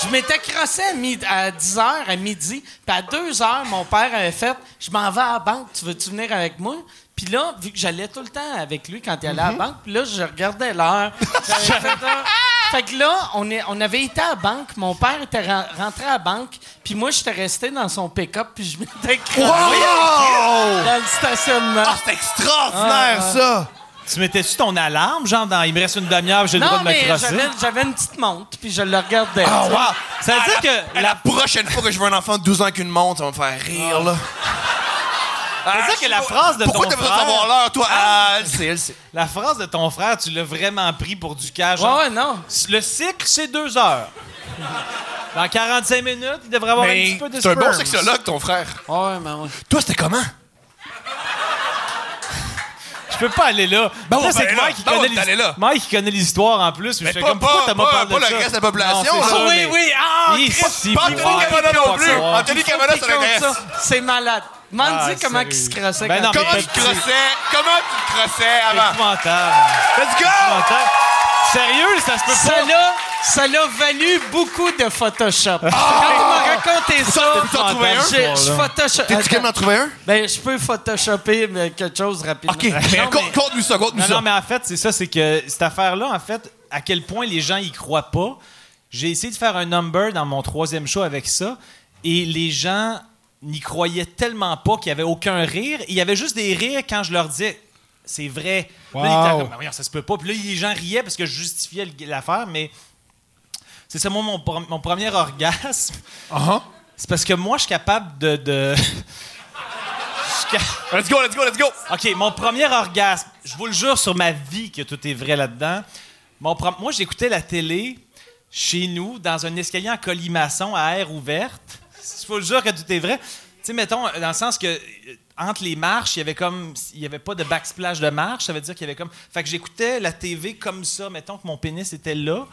je m'étais crossé à, mi- à 10 h à midi, puis à 2 h mon père avait fait Je m'en vais à la banque, tu veux-tu venir avec moi Puis là, vu que j'allais tout le temps avec lui quand il allait à la banque, puis là, je regardais l'heure. Fait, ah. Fait que là, on, est, on avait été à la banque, mon père était ren- rentré à la banque, puis moi, j'étais resté dans son pick-up, puis je m'étais crossé Wow! dans le stationnement. Ah, c'est extraordinaire, Ah, ça! Tu mettais-tu ton alarme, genre, dans il me reste une demi-heure, j'ai le droit non, de me mais crosser? j'avais, j'avais une petite montre, puis je le regardais. Ah, wow! Ça veut dire que La prochaine fois que je vois un enfant de 12 ans avec une montre, ça va me faire rire, là. Ça veut dire que la phrase de Pourquoi ton frère- savoir l'heure, toi? Ah, elle sait, elle sait. La phrase de ton frère, tu l'as vraiment pris pour du cash. Ouais, ouais, non. Le cycle, c'est deux heures. Dans 45 minutes, il devrait avoir un petit peu de c'est un bon sexologue, ton frère. Ouais, mais ouais. Toi, c'était comment? Je peux pas aller là. Ben, Là, on c'est là. Mike, il Ben, on connaît aller là. Mike, il connaît l'histoire en plus. Mais je fais pas- comme, pourquoi pas- t'as pas pas- parlé de pas le ça? reste de la population, Non, là. ça, oui, mais- oui, ah, Il- Chris, pas Mike, Cavana non plus. Anthony Cavana, ça Qui l'intéresse. ça? C'est malade. M'en Ah, dis comment il se crossait Ben quand non, Comment tu te crossais? Comment tu te crossais avant? épouvantable. Let's go! Sérieux, ça se peut Ça pas. Ça l'a valu beaucoup de Photoshop. Quand il m'a raconté ça, T'as Ah! trouvé un? j'ai- je Photoshop. T'es-tu capable d'en trouver un? Ben, je peux Photoshopper mais quelque chose rapidement. Ok, mais Non, con- conte-nous ça, conte-nous Non, ça. non, mais en fait, c'est ça, c'est que cette affaire-là, en fait, à quel point les gens y croient pas. J'ai essayé de faire un number dans mon troisième show avec ça, et les gens n'y croyaient tellement pas qu'il y avait aucun rire. Il y avait juste des rires quand je leur disais c'est vrai. Là, ils étaient comme, Ben voyons, ça se peut pas. Puis là, les gens riaient parce que je justifiais l'affaire, mais c'est ça, moi, mon, mon premier orgasme. Uh-huh. C'est parce que moi, je suis capable de. Let's go, let's go, let's go! OK, mon premier orgasme, je vous le jure sur ma vie que tout est vrai là-dedans. Mon Moi, j'écoutais la télé chez nous, dans un escalier en colimaçon à air ouverte. Je vous le jure que tout est vrai. Tu sais, mettons, dans le sens que euh, entre les marches, il y avait comme. Il n'y avait pas de backsplash de marche. Ça veut dire qu'il y avait comme. Fait que j'écoutais la TV comme ça. Mettons que mon pénis était là,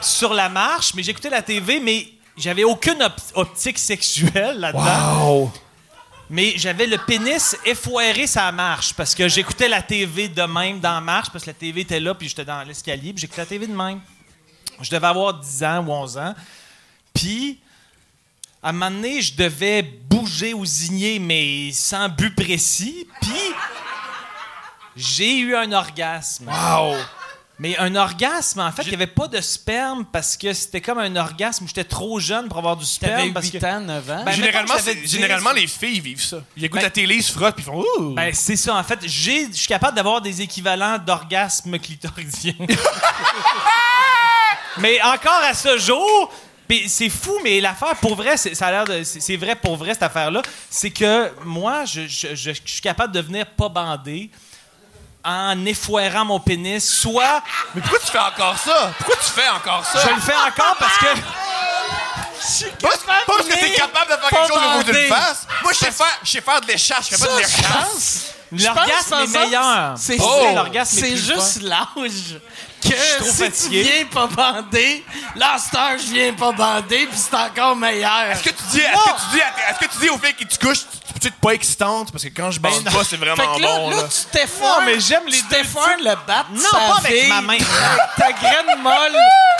sur la marche, mais j'écoutais la TV, mais j'avais aucune op- optique sexuelle là-dedans. Wow! Mais j'avais le pénis effoiré sa marche parce que j'écoutais la TV de même dans la marche parce que la TV était là puis j'étais dans l'escalier puis j'écoutais la TV de même. Je devais avoir 10 ans ou 11 ans. Puis à un moment donné, je devais bouger ou zigner mais sans but précis. Puis j'ai eu un orgasme. Wow! Mais un orgasme, en fait, il n'y avait pas de sperme parce que c'était comme un orgasme où j'étais trop jeune pour avoir du T'avais sperme. parce 8 que... ans, 9 ans? Ben, généralement, mettons que j'avais c'est- 10, généralement, les filles vivent ça. Ils écoutent Ben- la télé, ils se frottent, puis ils font Ouh! Ben, c'est ça, en fait. J'ai- Je suis capable d'avoir des équivalents d'orgasme clitoridien. mais encore à ce jour, c'est fou, mais l'affaire, pour vrai, c'est- ça a l'air de. C'est c'est vrai pour vrai, cette affaire-là. C'est que moi, je, je- je- je suis capable de venir pas bandé en effoirant mon pénis, soit Mais pourquoi tu fais encore ça? Pourquoi tu fais encore ça? je le fais encore parce que. Pas, pas parce que t'es capable de faire quelque chose au bout d'une face. Moi, je sais faire, je sais faire de l'échasse, je fais pas de je l'échasse. pense- L'orgasme je est meilleur. C'est oh, c'est juste l'âge que trop si fatigué. tu viens pas bandé, là, je viens pas bandé, puis c'est encore meilleur. Est-ce que tu dis, est-ce que tu dis, est-ce que tu dis aux filles qui te couchent, tu pas excitante parce que quand je bande non. pas, c'est Fait vraiment que là, bon là, là. tu t'effoires. Non, mais j'aime les Tu deux t'effoires le bat. Non, pas avec ma main. Ta graine molle,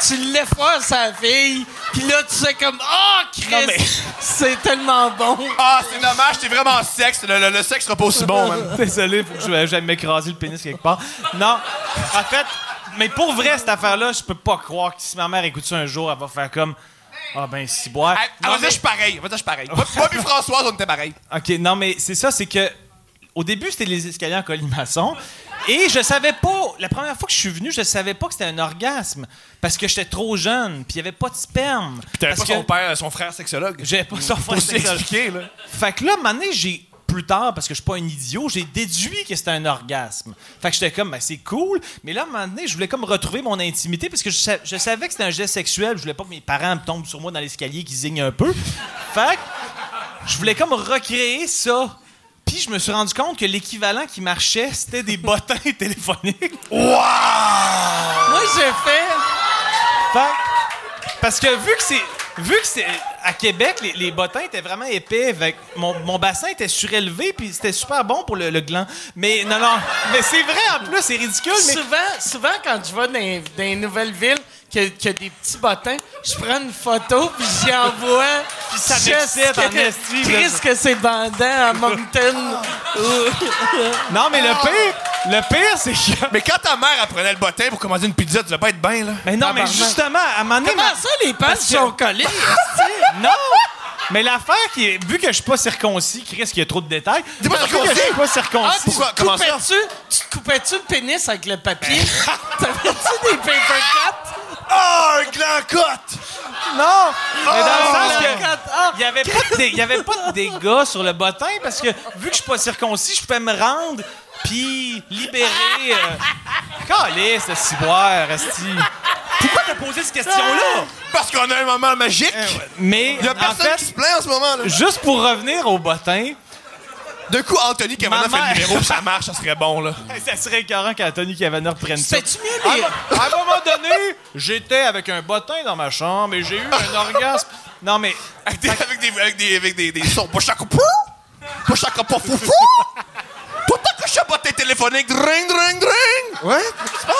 tu l'effoires sa fille, puis là, tu sais comme, oh, mais- Chris, c'est tellement bon. Ah, c'est dommage, t'es vraiment sexe. Le, le- le sexe sera pas aussi bon, man. Désolé, faut que je- j'aille m'écraser le pénis quelque part. Non, en fait, mais pour vrai, cette affaire-là, je peux pas croire que si ma mère écoute ça un jour, elle va faire comme Ah ben, si boire. Ah, Avant ça, mais- je suis pareil. Avant ça, je suis pareil. Moi, moi puis Françoise, on était pareil. OK, non, mais c'est ça, c'est que au début, c'était les escaliers en colimaçon. Et je savais pas la première fois que je suis venu, je savais pas que c'était un orgasme parce que j'étais trop jeune, puis il y avait pas de sperme. Puis t'avais pas son père, son frère sexologue. J'avais pas son frère sexologue. expliquer, là. Fait que là, à un moment donné, j'ai plus tard, parce que je suis pas un idiot, j'ai déduit que c'était un orgasme. Fait que j'étais comme, ben, c'est cool. Mais là, à un moment donné, je voulais comme retrouver mon intimité parce que je, sa- je savais que c'était un geste sexuel. Je voulais pas que mes parents me tombent sur moi dans l'escalier qui zignent un peu. Fait que je voulais comme recréer ça. Puis je me suis rendu compte que l'équivalent qui marchait, c'était des bottins téléphoniques. Moi, j'ai fait. Fait- parce que vu que c'est vu que c'est à Québec les, bottins étaient vraiment épais avec mon, mon bassin était surélevé puis c'était super bon pour le, gland. Mais non non mais c'est vrai en plus c'est ridicule mais Souvent, souvent, quand je vais dans, dans les nouvelles villes, qu'il y, a- a des petits bottins, je prends une photo puis j'y envoie. Puis ça m'excite en esti. Qu'est-ce que c'est bandant à Moncton? non mais le pire le pire c'est que Mais quand ta mère apprenait le bottin pour commander une pizza, tu devais pas être bien, là? mais non mais justement à un moment donné Comment ma- ça, les que- sont collés? non mais l'affaire qui est vu que je suis pas circoncis Chris qu'il y a trop de détails T'es pas vu que je circoncis? suis pas Ah, circoncis tu Pourquoi? Comment ça? coupais-tu? Tu te coupais-tu le pénis avec le papier? T'avais-tu des paper cuts? Oh, un gland cote! Non! Mais dans le sens la que. cote. Ah. Il n'y avait, pas de dé- il y avait pas de dégâts sur le bottin parce que vu que je suis pas circoncis, je pouvais me rendre puis libérer. Euh... Calisse, ce ciboire, Esti. Pourquoi t'as posé cette question-là? Parce qu'on a un moment magique. Mais, Il y a en personne fait, qui se plaint en ce moment, là. juste pour revenir au bottin, D'un coup, Anthony Cavana fait le numéro, ça marche, ça serait bon, là. ça serait écœurant qu'Anthony Cavana reprenne ça. C'était-tu mieux les... À un moment donné, j'étais avec un bottin dans ma chambre et j'ai eu un orgasme. Non, mais Avec des, avec des, avec des, avec des, des sons. Pas chaque pou! Pas chaque pas foufou! Tout à coup, je pas tes téléphoniques. Dring, dring, dring! Ouais? Qu'est-ce qui se passe?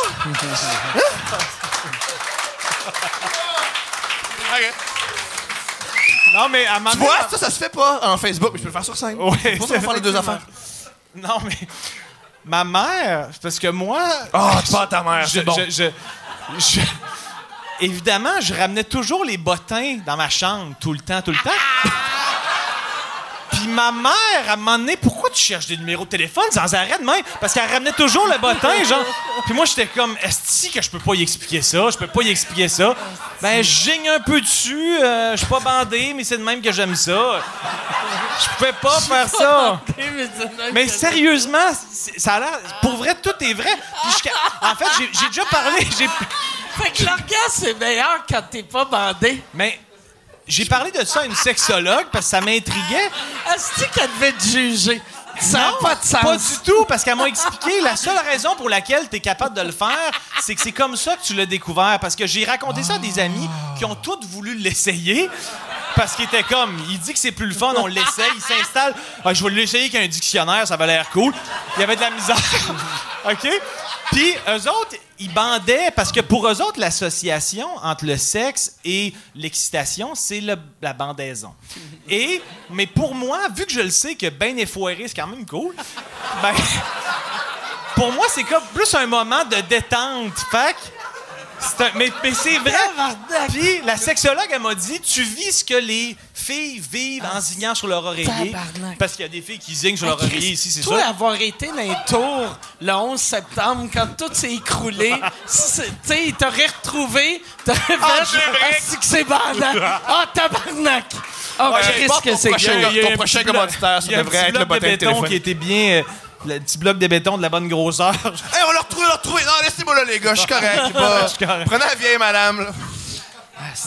Hein? OK. Non, mais à moment Tu vois, ça, ça se fait pas en Facebook, mais je peux le faire sur scène. Ouais, C'est pour ça qu'on va faire les deux affaires. Non, mais ma mère, parce que moi. Ah, tu parles à ta mère, je, c'est bon. je- je- je- évidemment, je ramenais toujours les bottins dans ma chambre, tout le temps, tout le temps. Puis ma mère, à un moment donné, pourquoi tu cherches des numéros de téléphone sans arrêt de même? Parce qu'elle ramenait toujours le bottin, genre. Puis moi, j'étais comme, est-ce que je peux pas y expliquer ça? Je peux pas y expliquer ça. Ben, je gigne un peu dessus. euh, je suis pas bandé, mais c'est de même que j'aime ça. Je pouvais pas faire ça. Mais sérieusement, ça a l'air. Pour vrai, tout est vrai. Puis je- en fait, j'ai- déjà parlé. j'ai- Fait que l'orgasme, c'est meilleur quand t'es pas bandé. Mais j'ai parlé de ça à une sexologue parce que ça m'intriguait. Est-ce qu'elle devait te juger? Ça n'a pas de sens. Pas du tout, parce qu'elle m'a expliqué la seule raison pour laquelle tu es capable de le faire, c'est que c'est comme ça que tu l'as découvert. Parce que j'ai raconté ça à des amis qui ont tous voulu l'essayer. Parce qu'il était comme, il dit que c'est plus le fun, on l'essaye, il s'installe. Ah, je vais l'essayer avec un dictionnaire, ça va l'air cool. Il y avait de la misère. OK? Puis eux autres, ils bandaient parce que pour eux autres, l'association entre le sexe et l'excitation, c'est le- la bandaison. Et, mais pour moi, vu que je le sais que ben effoiré, c'est quand même cool, ben, pour moi, c'est comme plus un moment de détente. Fait un- mais, mais c'est vrai. Puis la sexologue, elle m'a dit Tu vis ce que les filles vivent en zignant sur leur oreiller. tabarnak. Parce qu'il y a des filles qui zignent sur leur Hey, oreiller ici, c'est toi, ça? avoir été dans les tours le 11 septembre, quand tout s'est écroulé, tu sais, il t'aurait retrouvé, t'aurais fait c'est vrai. Ah, c'est que c'est bandant. Ah, tabarnak! Ah, Ouais, pas que c'est a ton prochain commanditaire, ça devrait être le de bottin béton téléphonique. qui était bien. euh, le petit bloc de béton de la bonne grosseur. Hey, on l'a retrouvé, on l'a retrouvé. Non, laissez-moi là, les gars, je suis correct. j'ai pas- Je suis correct. Prenez la vieille madame, là.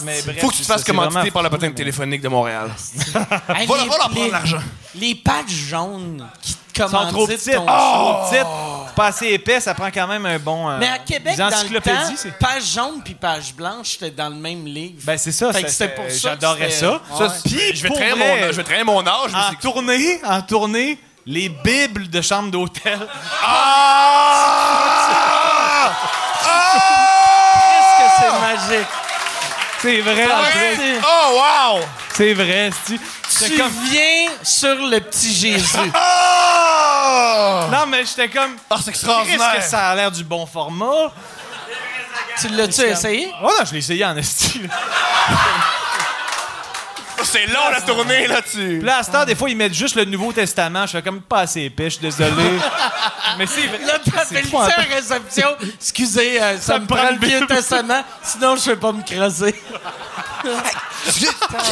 Mais bref, Faut que tu te fasses commanditer par bottin mais- téléphonique de Montréal. Hey, Va, les- va leur les- prendre l'argent. Les pages jaunes qui te Ils sont trop commanditent petites. ton Trop petites. Pas assez épais, ça prend quand même un bon. euh, Mais à Québec, des dans le encyclopédies, temps, c'est- page jaune puis page blanche, c'était dans le même livre. Ben, c'est ça. Fait que c'est- c'était pour ça que J'adorais c'était- ça. Ouais. Puis, Je vais pour traîner vrai, mon âge, je vais traîner mon âge, mais En c'est tournée, en tournée, les bibles de chambre d'hôtel. Ah! Qu'est-ce que c'est magique? C'est vrai, en plus. Oh, wow! C'est vrai, Tu comme. viens sur le petit Jésus. Oh! Non, mais j'étais comme. Ah, c'est Qu'est-ce extraordinaire. que ça a l'air du bon format? tu l'as-tu essayé? Oh non, je l'ai essayé en esti. Là. C'est long, la tournée, là-dessus. Puis là, à cette heure, des fois, ils mettent juste le Nouveau Testament. Je fais comme pas assez épais, je suis désolé. mais c'est vrai. Le j'avais le à réception. Excusez, euh, ça, me prend le Vieux Testament, sinon je vais pas me creuser. qui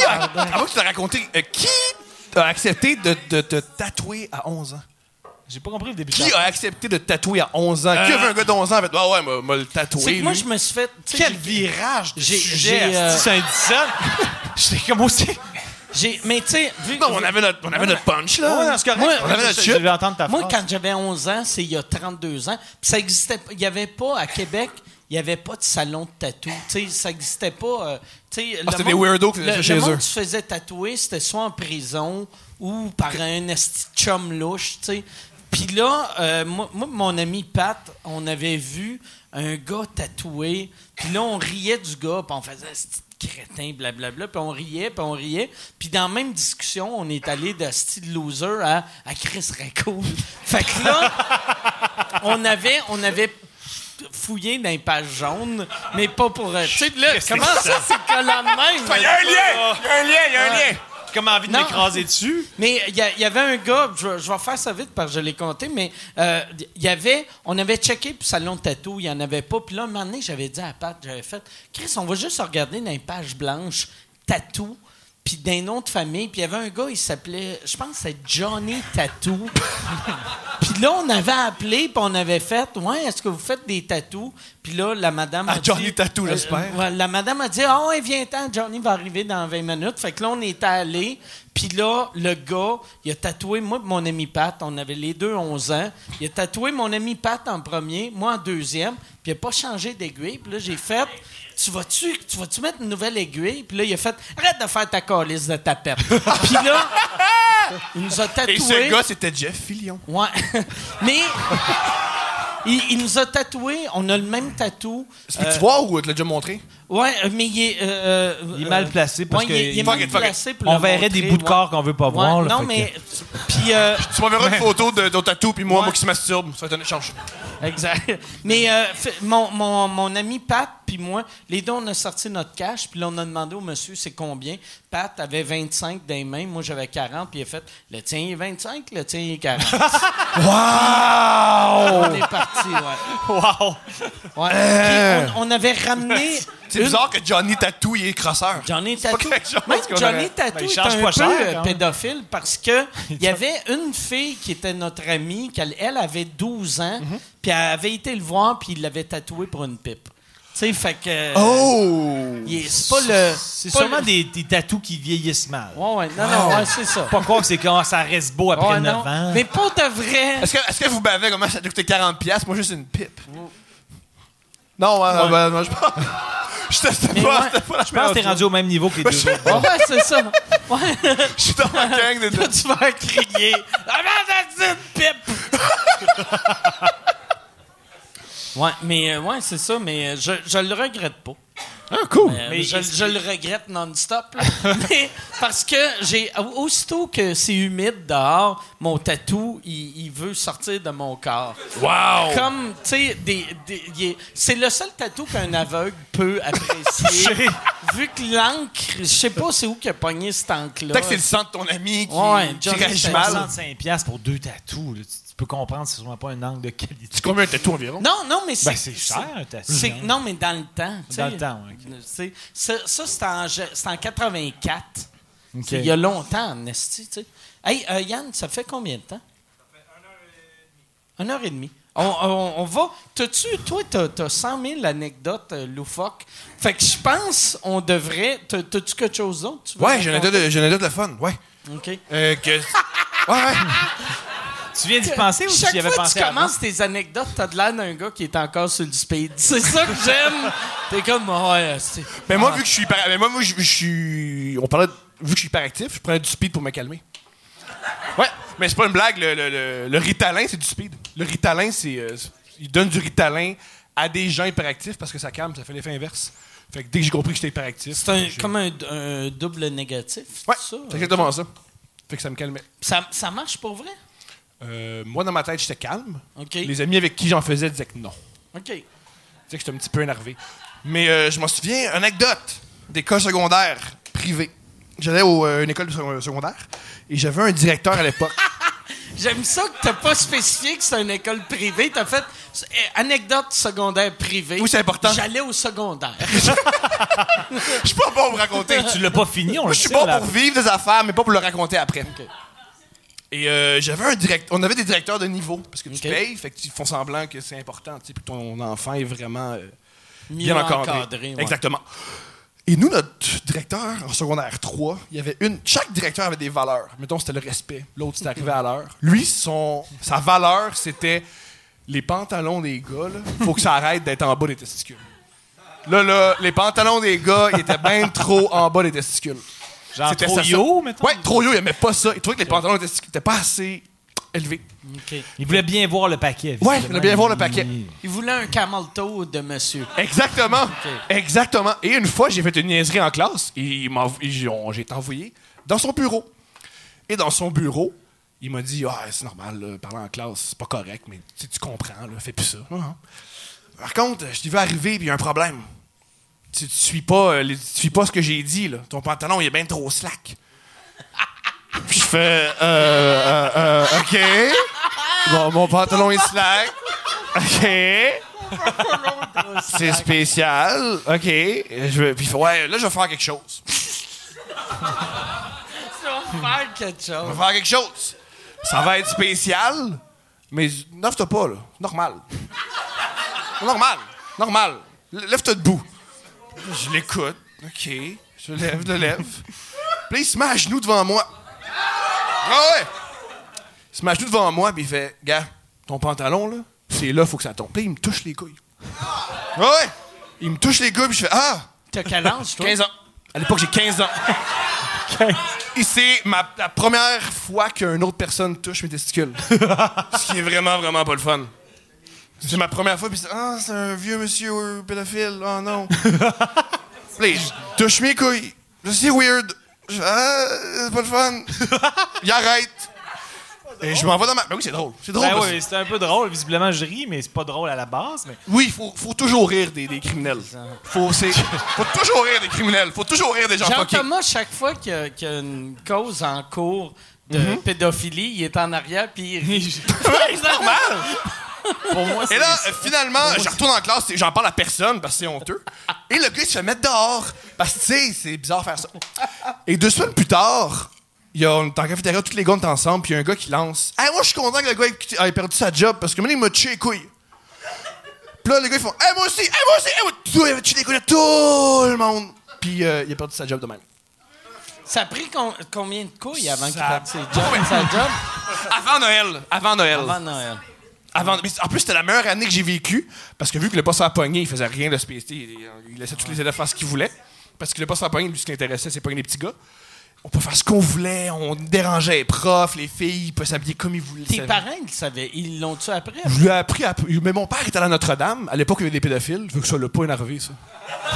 a, avant que tu l'as raconté, euh, qui a accepté de, de te tatouer à 11 ans? J'ai pas compris le début. Qui a accepté de tatouer à 11 ans? Qui a vu un gars de 11 ans fait Ah ouais, m'a- m'a le tatoué. C'est que moi, je me suis fait. Quel j'ai- virage de J'ai- sujet, j'ai, euh. J'étais comme aussi. j'ai- Mais tu sais, vu Non, on avait notre, on avait notre punch, là. Ouais, non, c'est correct. Moi, on avait notre je, chute. Moi, phrase. quand j'avais 11 ans, c'est il y a 32 ans. Puis ça existait pas. Il n'y avait pas à Québec, il n'y avait pas de salon de tatou. Tu sais, ça n'existait pas. euh, tu sais, le Ah, c'était des monde- weirdos qui faisaient le- ça le chez monde eux. qui se faisait tatouer, c'était soit en prison ou par un esti chum louche, tu sais. Puis là, euh, moi, mon ami Pat, on avait vu un gars tatoué. Puis là, on riait du gars, puis on faisait ce crétin, blablabla. Puis on riait, puis on riait. Puis dans la même discussion, on est allé de style loser à, à Chris serait cool. Fait que là, on avait, on avait fouillé dans les pages jaunes, mais pas pour... euh, Tu sais, là, comment ça, c'est collant de même? Il y a un lien! Il y a un lien, il y a un lien! Comme envie de m'écraser dessus. Mais il y, avait un gars, je, vais- je vais faire ça vite parce que je l'ai compté, mais euh, il y avait, on avait checké pour salon de tatou, il n'y en avait pas. Puis là, un moment donné, j'avais dit à Pat, j'avais fait, Chris, on va juste regarder dans les pages blanches, tatou, puis d'un nom de famille. Puis il y avait un gars, il s'appelait, je pense c'est Johnny Tattoo. puis là, on avait appelé, puis on avait fait, ouais, est-ce que vous faites des tatous? Puis là, la madame. Ah, a Johnny dit- Tattoo, j'espère. Ouais, la madame a dit Ah ouais, viens-t'en, Johnny va arriver dans 20 minutes. Fait que là, on est allé. Puis là, le gars, il a tatoué, moi et mon ami Pat, on avait les deux 11 ans. Il a tatoué mon ami Pat en premier, moi en deuxième. Puis il n'a pas changé d'aiguille. Puis là, j'ai fait Tu vas-tu tu vas-tu mettre une nouvelle aiguille? Puis là, il a fait Arrête de faire ta calice de tapette. Puis là, il nous a tatoué. Et ce gars, c'était Jeff Fillion. Ouais. Mais. Il, il nous a tatoué, on a le même tatou. Est-ce que tu vois ou tu l'as déjà montré? Ouais, euh, mais il est. euh, Il est euh, mal placé parce ouais, il est- que il est mal placé pour On verrait des bouts de ouais. corps qu'on veut pas Ouais, voir. là, non, que- mais. Puis. euh, Tu m'enverras une photo de ton tatou, puis moi, Ouais. moi qui se masturbe. Ça va être un échange. exact. Mais euh, fait- mon, mon, mon ami Pat, puis moi, les deux, on a sorti notre cash, puis là, on a demandé au monsieur c'est combien? Pat avait 25 dans les mains, moi, j'avais 40, puis il a fait le tien est 25, le tien est 40. Wow! on est parti, ouais. Wow! Ouais. Euh. Puis on, on avait ramené. C'est une- bizarre que Johnny Tattoo, il est crosseur. Johnny Tattoo. Même qu'on Johnny aurait- Tattoo Ben, il est un pas peu cher, quand même. pédophile parce que il y avait une fille qui était notre amie, qu'elle elle avait 12 ans, Mhm. puis elle avait été le voir, puis il l'avait tatoué pour une pipe. Tu sais, fait que. Oh! est- C'est pas le. C'est sûrement le- des, des tatous qui vieillissent mal. Ouais, ouais, non, non, ouais, c'est ça. Pas croire que c'est quand ça reste beau après Ouais, 9 non. ans. Mais pas de vrai. Est-ce que, est-ce que vous bavez comment ça a coûté 40$? piastres? Moi, juste une pipe. Non, ouais, ouais, ben, non, je pense. Je Mais pas, ouais. c'était pas la Je pense que t'es rendu au même niveau que les deux autres. Ouais, ouais, c'est ça. Ouais. Je suis dans la gang de. Là, tu vas crier. Ah, ben, that's it, pipe! Ouais, mais euh, ouais, c'est ça, mais euh, je, je le regrette pas. Ah, cool. Euh, Mais je, le regrette non-stop. là. mais parce que j'ai aussitôt que c'est humide dehors, mon tatou, il, il veut sortir de mon corps. Wow! Comme, tu sais, des, des- il est- c'est le seul tatou qu'un aveugle peut apprécier. Vu que l'encre, je sais pas c'est où qu'il a pogné cette encre-là. Peut-être que c'est le sang de ton ami qui, Ouais, qui Johnny réagit mal. 65$ piastres pour deux tatous. là. Tu peux comprendre que c'est sûrement pas un angle de qualité. C'est combien un tatou environ? Non, non, mais c'est. Ben, c'est cher, un tatou. c'est- Non, mais dans le temps. Dans le temps, ouais, C'est- Ça, ça c'était en, je- c'était en 84. Ok. C'est Il y a longtemps, en esti, tu sais. Hey, euh, Yann, ça fait combien de temps? Ça fait une heure et demie. On, on- on va. T'as-tu, toi, t'as, t'as 100 000 anecdotes euh, loufoques. Fait que je pense on devrait. T'as, t'as-tu quelque chose d'autre? Ouais, j'ai une anecdote de, j'ai une anecdote de fun, ouais. OK. Euh, que... Ouais, ouais. Tu viens d'y penser ou tu y avais fois que pensé tu avant? commences tes anecdotes, t'as de l'air d'un gars qui est encore sur le speed. C'est ça que j'aime. T'es comme, ouais, c'est. Mais moi, vu que je suis hyper... mais moi, moi, je, je suis... On parlait... de- Vu que je suis hyperactif, je prenais du speed pour me calmer. Ouais, mais c'est pas une blague. Le, le, le, le Ritalin, c'est du speed. Le Ritalin, c'est... euh, c'est- il donne du Ritalin à des gens hyperactifs parce que ça calme, ça fait l'effet inverse. Fait que dès que j'ai compris que j'étais hyperactif... C'est un, comme un, un double négatif. Ouais, c'est ça? c'est exactement ça. Fait que ça me calmait. Ça, ça marche pour vrai? Euh, moi, dans ma tête, j'étais calme. Les amis avec qui j'en faisais disaient que non. OK. Tu sais que j'étais un petit peu énervé. Mais euh, je m'en souviens, anecdote d'école secondaire privée. J'allais à une école secondaire et j'avais un directeur à l'époque. J'aime ça que t'as pas spécifié que c'est une école privée. T'as fait anecdote secondaire privée. Oui, c'est important. J'allais au secondaire. Je suis pas bon pour raconter. Tu l'as pas fini, on le je suis bon là. pour vivre des affaires, mais pas pour le raconter après. Et euh, j'avais un direct, on avait des directeurs de niveau parce que tu Ok. payes, fait que tu font semblant que c'est important, tu sais, puis que ton enfant est vraiment euh, bien encadré. encadré, ouais. Exactement. Et nous, notre directeur en secondaire 3, il y avait une. Chaque directeur avait des valeurs. Mettons, c'était le respect. L'autre, c'était arrivé à l'heure. Lui, son, sa valeur, c'était les pantalons des gars, là, faut que ça arrête d'être en bas des testicules. Là, là, les pantalons des gars, ils étaient bien trop en bas des testicules. Genre C'était trop yo, mettons? Ouais, trop yo, il aimait pas ça. Il trouvait que les pantalons des testicules étaient pas assez élevés. Il voulait bien voir le paquet. Ouais, il voulait bien voir le paquet. Il- voulait un camel toe de monsieur. Exactement. Exactement. Et une fois, j'ai fait une niaiserie en classe et il m'a- et j'ai envoyé dans son bureau. Et dans son bureau, il m'a dit Ah, c'est normal, là, parler en classe, c'est pas correct, mais tu comprends, là, fais plus ça. Par contre, je t'ai vu arriver, puis il y a un problème. Tu, tu suis pas, euh, tu suis pas ce que j'ai dit, là. Ton pantalon, il est bien trop slack. Puis je fais euh, euh, euh, OK. Bon, mon pantalon est slack. OK. C'est spécial. OK. Je vais, puis ouais, là, je vais faire quelque chose. On va faire quelque Je chose. vais faire quelque chose. Ça va être spécial, mais lève-toi pas, là. Normal. Normal. Normal. Lève-toi debout. Je l'écoute. OK. Je lève, je lève. Puis il se met à genoux devant moi. Ah ouais! Il se met à genoux devant moi, puis il fait Gars, ton pantalon, là, c'est là, faut que ça tombe. Puis il me touche les couilles. Ah ouais! Il me touche les couilles, puis je fais Ah! T'as quel âge, toi? 15 ans. À l'époque, j'ai 15 ans. Et c'est ma, la première fois qu'une autre personne touche mes testicules. Ce qui est vraiment, vraiment pas le fun. C'est ma première fois, puis c'est Ah, c'est un vieux monsieur euh, pédophile. Oh non. Il touche mes couilles. Je sais, weird. Je fais, ah, c'est pas le fun. Il arrête. Et je m'en vais dans ma. Ben oui, c'est drôle. C'est drôle. Ben oui, c'était un peu drôle. Visiblement, je ris, mais c'est pas drôle à la base. Mais... Oui, il faut, faut toujours rire des, des criminels. Faut, c'est- faut toujours rire des criminels. Faut toujours rire des gens fuckés. Jean-Thomas, chaque fois qu'il y, a- qu'il y a une cause en cours de Mhm. pédophilie, il est en arrière puis il rit. C'est normal. Pour moi, Et là, finalement, je retourne en classe, et j'en parle à personne parce que c'est honteux. Et le gars, il se fait mettre dehors. Parce que, tu sais, c'est bizarre de faire ça. Et deux semaines plus tard, il y a, on est en cafétéria, tous les gars, on est ensemble, puis il y a un gars qui lance Hey, moi, je suis content que le gars ait- ait perdu sa job parce que maintenant, il m'a tué les couilles. Puis là, les gars, ils font Hey, moi aussi, hey, moi aussi, hey, moi, m'a tué les couilles de tout le monde. Puis euh, il a perdu sa job de même. Ça a pris con- combien de couilles avant qu'il perde ses jobs, sa job? Avant Noël. Avant Noël. Avant Noël. En plus, c'était la meilleure année que j'ai vécue parce que vu que le poste à pogné, il faisait rien de spécial. Il, il laissait tous les élèves faire ce qu'ils voulaient. Parce que le poste à pogné, lui, ce qui l'intéressait, c'est pogner les petits gars. On peut faire ce qu'on voulait, on dérangeait les profs, les filles, ils peuvent s'habiller comme ils voulaient. Tes parents, ils le savaient. Ils l'ont-tu appris? Je lui ai appris à... Mais mon père était à Notre-Dame. À l'époque, il y avait des pédophiles. Je veux que ça l'a pas énervé, ça.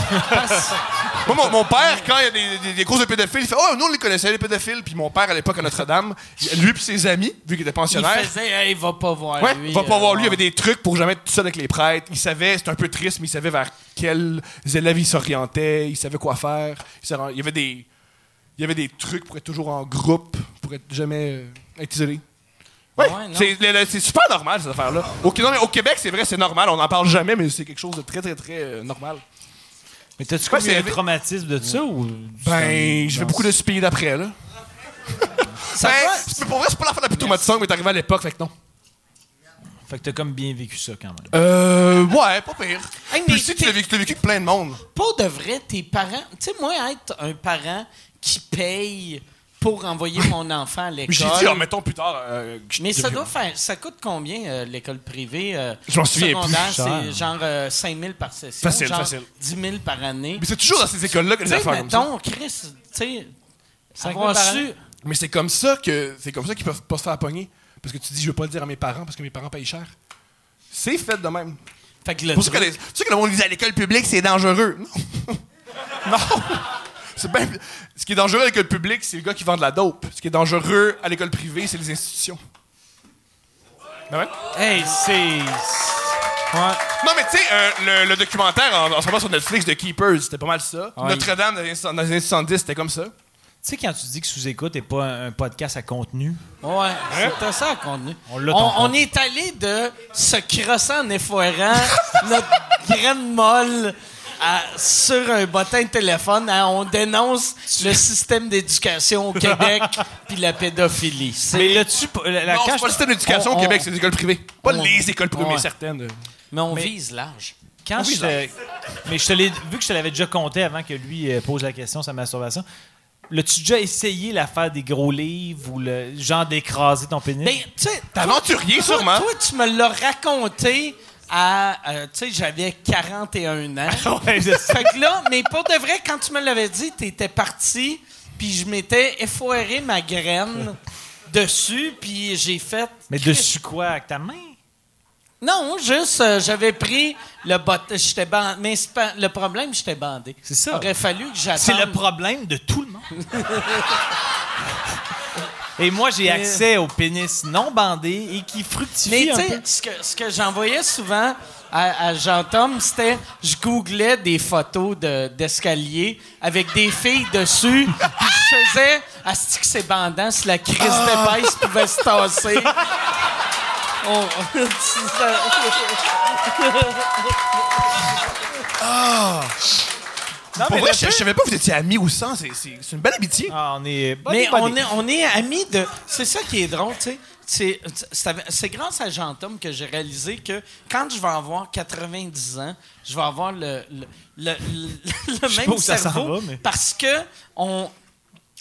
Moi, mon, mon père, quand il y a des, des, de pédophiles, il fait Oh, nous, on les connaissait, les pédophiles. Puis mon père, à l'époque, à Notre-Dame, lui et ses amis, vu qu'il était pensionnaire, faisaient, hey, va pas voir Ouais, lui. va pas euh, voir lui. Il y avait des trucs pour jamais être tout seul avec les prêtres. Il savait, c'était un peu triste, mais il savait vers quels élèves il s'orientait. Il savait quoi faire. Il, il y avait des, il y avait des trucs pour être toujours en groupe, pour être jamais euh, être isolé. Ouais, Ouais, non. c'est, super normal cette affaire-là. Au, non, mais au Québec, c'est vrai, c'est normal. On n'en parle jamais, mais c'est quelque chose de très, très, très euh, normal. Mais t'as-tu eu c'est un traumatisme de ça ou. Ben, je fais beaucoup de ce pays d'après, là. Ça ben, pour vrai, c'est pas la fin de la plus traumatisante, mais t'es arrivé à l'époque, fait que non. Fait que t'as comme bien vécu ça quand même. Euh, ouais, pas pire. Hey, mais Puis aussi, tu t'es- l'as vécu, tu l'as vécu avec plein de monde. Pour de vrai, tes parents... Tu sais, moi, être un parent qui paye pour envoyer mon enfant à l'école... Mais j'ai dit, oh, mettons plus tard. euh, Mais ça doit faire. Ça coûte combien euh, l'école privée? euh, Je m'en souviens plus. c'est genre euh, 5 000 par session. Facile, genre facile. 10 000 par année. Mais c'est toujours dans ces écoles-là que les affaires comme ça. mettons, Chris, tu sais, 5 avoir 000 par su. Mais c'est comme ça que c'est comme ça qu'ils peuvent pas se faire pogner. Parce que tu dis, je veux pas le dire à mes parents parce que mes parents payent cher. C'est fait de même. Fait que le ça que, les- c'est pour ça que le monde dit à l'école publique, c'est dangereux. Non. non. C'est bien- Ce qui est dangereux à l'école publique, c'est le gars qui vend de la dope. Ce qui est dangereux à l'école privée, c'est les institutions. Ben ouais. Hey, c'est. Ouais. Non, mais tu sais, euh, le, le documentaire en, en ce moment sur Netflix de Keepers, c'était pas mal ça. Ouais. Notre-Dame dans les années dans les années 70, c'était comme ça. sais, quand tu dis que sous-écoute n'est pas un, un podcast à contenu, Ouais, c'était ça le contenu. On on, est allé de se crosser en effoirant notre graine molle à- sur un bottin de téléphone à on dénonce le système d'éducation au Québec puis la pédophilie. C'est- mais là-dessus, la, la- non, c'est pas le système d'éducation on- au Québec, on- c'est les écoles privées. Pas on- les écoles privées, Ouais. mais certaines. mais on vise large. Quand je te- mais je te l'ai vu que je te l'avais déjà compté avant que lui euh, pose la question la masturbation. L'as-tu déjà essayé l'affaire des gros livres ou le genre d'écraser ton pénis? Ben, tu sais, T'es aventurier, toi, sûrement. toi, tu me l'as raconté à. euh, tu sais, j'avais 41 ans. Ouais, je sais. Fait que là, mais pour de vrai, quand tu me l'avais dit, t'étais parti, puis je m'étais effoiré ma graine dessus, puis j'ai fait. mais dessus quoi? Avec ta main? Non, juste, euh, j'avais pris le bot. J'étais bandé. Mais pas- le problème, j'étais bandé. C'est ça. Aurait fallu que j'attende. C'est le problème de tout le monde. Et moi, j'ai accès au pénis non bandé et qui fructifie Mais tu sais, ce que, ce que j'envoyais souvent à, à Jean-Tom, c'était je googlais des photos de- d'escalier avec des filles dessus, puis je faisais Asti que c'est bandant si la crise d'épaisse pouvait se tasser. Oh, ça- Non, Pour mais vrai, le je, savais pas que vous étiez amis ou sans. C'est une belle amitié. Ah, on est... Mais on est, on est amis de. C'est ça qui est drôle, tu sais. C'est- C'est c'est grâce à Jean-Tom que j'ai réalisé que quand je vais avoir 90 ans, je vais avoir le, le, le, le- le sais même pas où ça s'en cerveau. va, mais- Parce que on,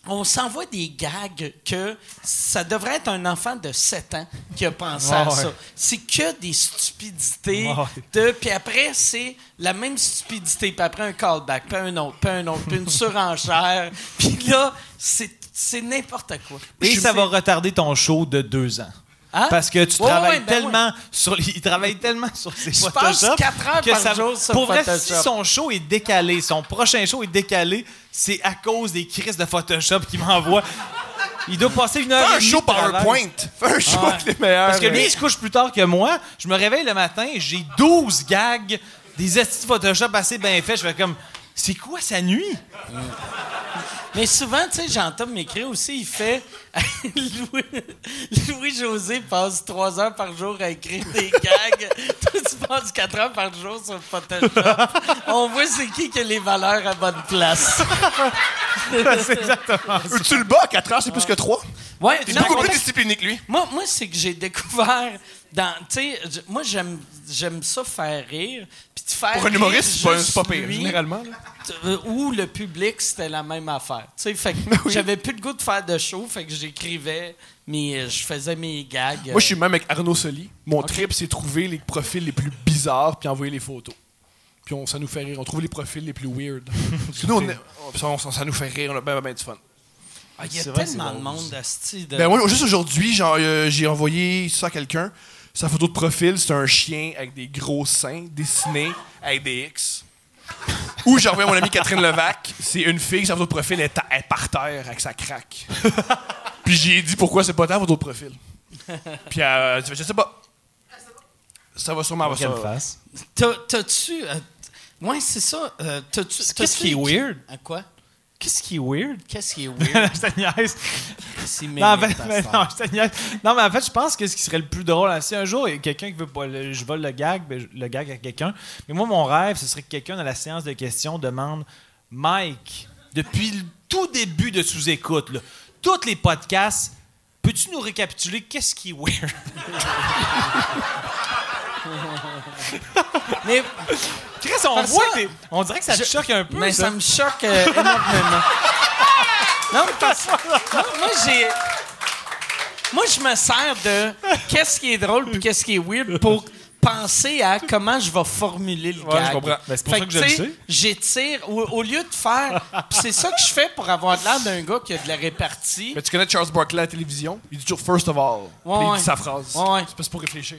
on s'envoie des gags que ça devrait être un enfant de 7 ans qui a pensé à ouais. ça. C'est que des stupidités. De Puis après, c'est la même stupidité. Puis après, un callback, puis un autre, puis un autre, puis une surenchère. Puis là, c'est n'importe quoi. Et ça va retarder ton show de deux ans. Hein? Parce que tu Ouais, travailles ouais, ben tellement sur les- il travaille tellement sur ses Je Photoshop passe quatre heures que par ça- jour sur pour vrai, si son show est décalé, son prochain show est décalé, c'est à cause des crises de Photoshop qu'il m'envoie. Il doit passer une heure Fais et un demie show. PowerPoint. Fais un show Ouais. avec les meilleurs. Parce que lui, il se couche plus tard que moi. Je me réveille le matin, j'ai 12 gags, des estis de Photoshop assez bien faits. Je fais comme, c'est quoi sa nuit? Mais souvent, tu sais, Jean-Tom m'écrit aussi, il fait. Louis- Louis-José passe trois heures par jour à écrire des gags. Toi, tu passes quatre heures par jour sur Photoshop. On voit c'est qui qui a les valeurs à bonne place. c'est exactement ça. Tu le bats à 4 heures, c'est plus que 3. Ouais, T'es non, beaucoup plus discipliné que lui. Moi, moi c'est que j'ai découvert dans. Tu sais, j- moi, j'aime, j'aime ça faire rire. Puis de faire Pour un humoriste, c'est pas, c'est pas pire, lui, généralement. euh, Ou le public, c'était la même affaire. Tu sais, fait que j'avais plus le goût de faire de show, fait que j'écrivais, mais euh, je faisais mes gags. Moi, je suis même avec Arnaud Soli. Mon trip, c'est trouver les profils les plus bizarres puis envoyer les photos. Puis on, ça nous fait rire. On trouve les profils les plus weird. Parce que nous, on est- on- ça, on- ça nous fait rire. On a bien, bien du fun. Ah, Il y a vrai, tellement de monde. De... Ben moi, juste aujourd'hui, genre, euh, j'ai envoyé ça à quelqu'un. Sa photo de profil, c'est un chien avec des gros seins dessinés avec des X. Ou j'ai envoyé à mon amie Catherine Levac. C'est une fille, sa photo de profil est, est par terre avec sa craque. Puis j'ai dit pourquoi c'est pas ta photo de profil. Puis euh, je sais pas. Ça va sûrement avoir ça. Quelle face? T'as- T'as-tu. euh, ouais, c'est ça. euh, t'as-tu- Qu'est-ce qui est weird? À quoi? Qu'est-ce qui est weird? Qu'est-ce qui est weird? je te niaise. Non, en fait, mérite à mais non, heure. je te niaise. Non, mais en fait, je pense que ce qui serait le plus drôle, hein, si un jour il y a quelqu'un qui veut pas, je vole le gag, ben, le gag à quelqu'un. Mais moi, mon rêve, ce serait que quelqu'un dans la séance de questions demande Mike, depuis le tout début de sous-écoute, tous les podcasts, peux-tu nous récapituler qu'est-ce qui est weird? Mais, Chris, on Parce voit ça- que on dirait que ça te Je- choque un peu. mais ça. ça me choque euh, énormément. non, mais parce moi, moi, j'ai. Moi, je me sers de qu'est-ce qui est drôle puis qu'est-ce qui est weird pour penser à comment je vais formuler le Ouais, gag. je comprends. Ben, c'est pour Fait ça que je le tu sais. J'étire, au, au lieu de faire. puis c'est ça que je fais pour avoir l'air d'un gars qui a de la répartie. Mais tu connais Charles Barkley à la télévision? Il dit toujours first of all. Puis Ouais, il ouais. dit sa phrase. Ouais, ouais. C'est pas pour réfléchir.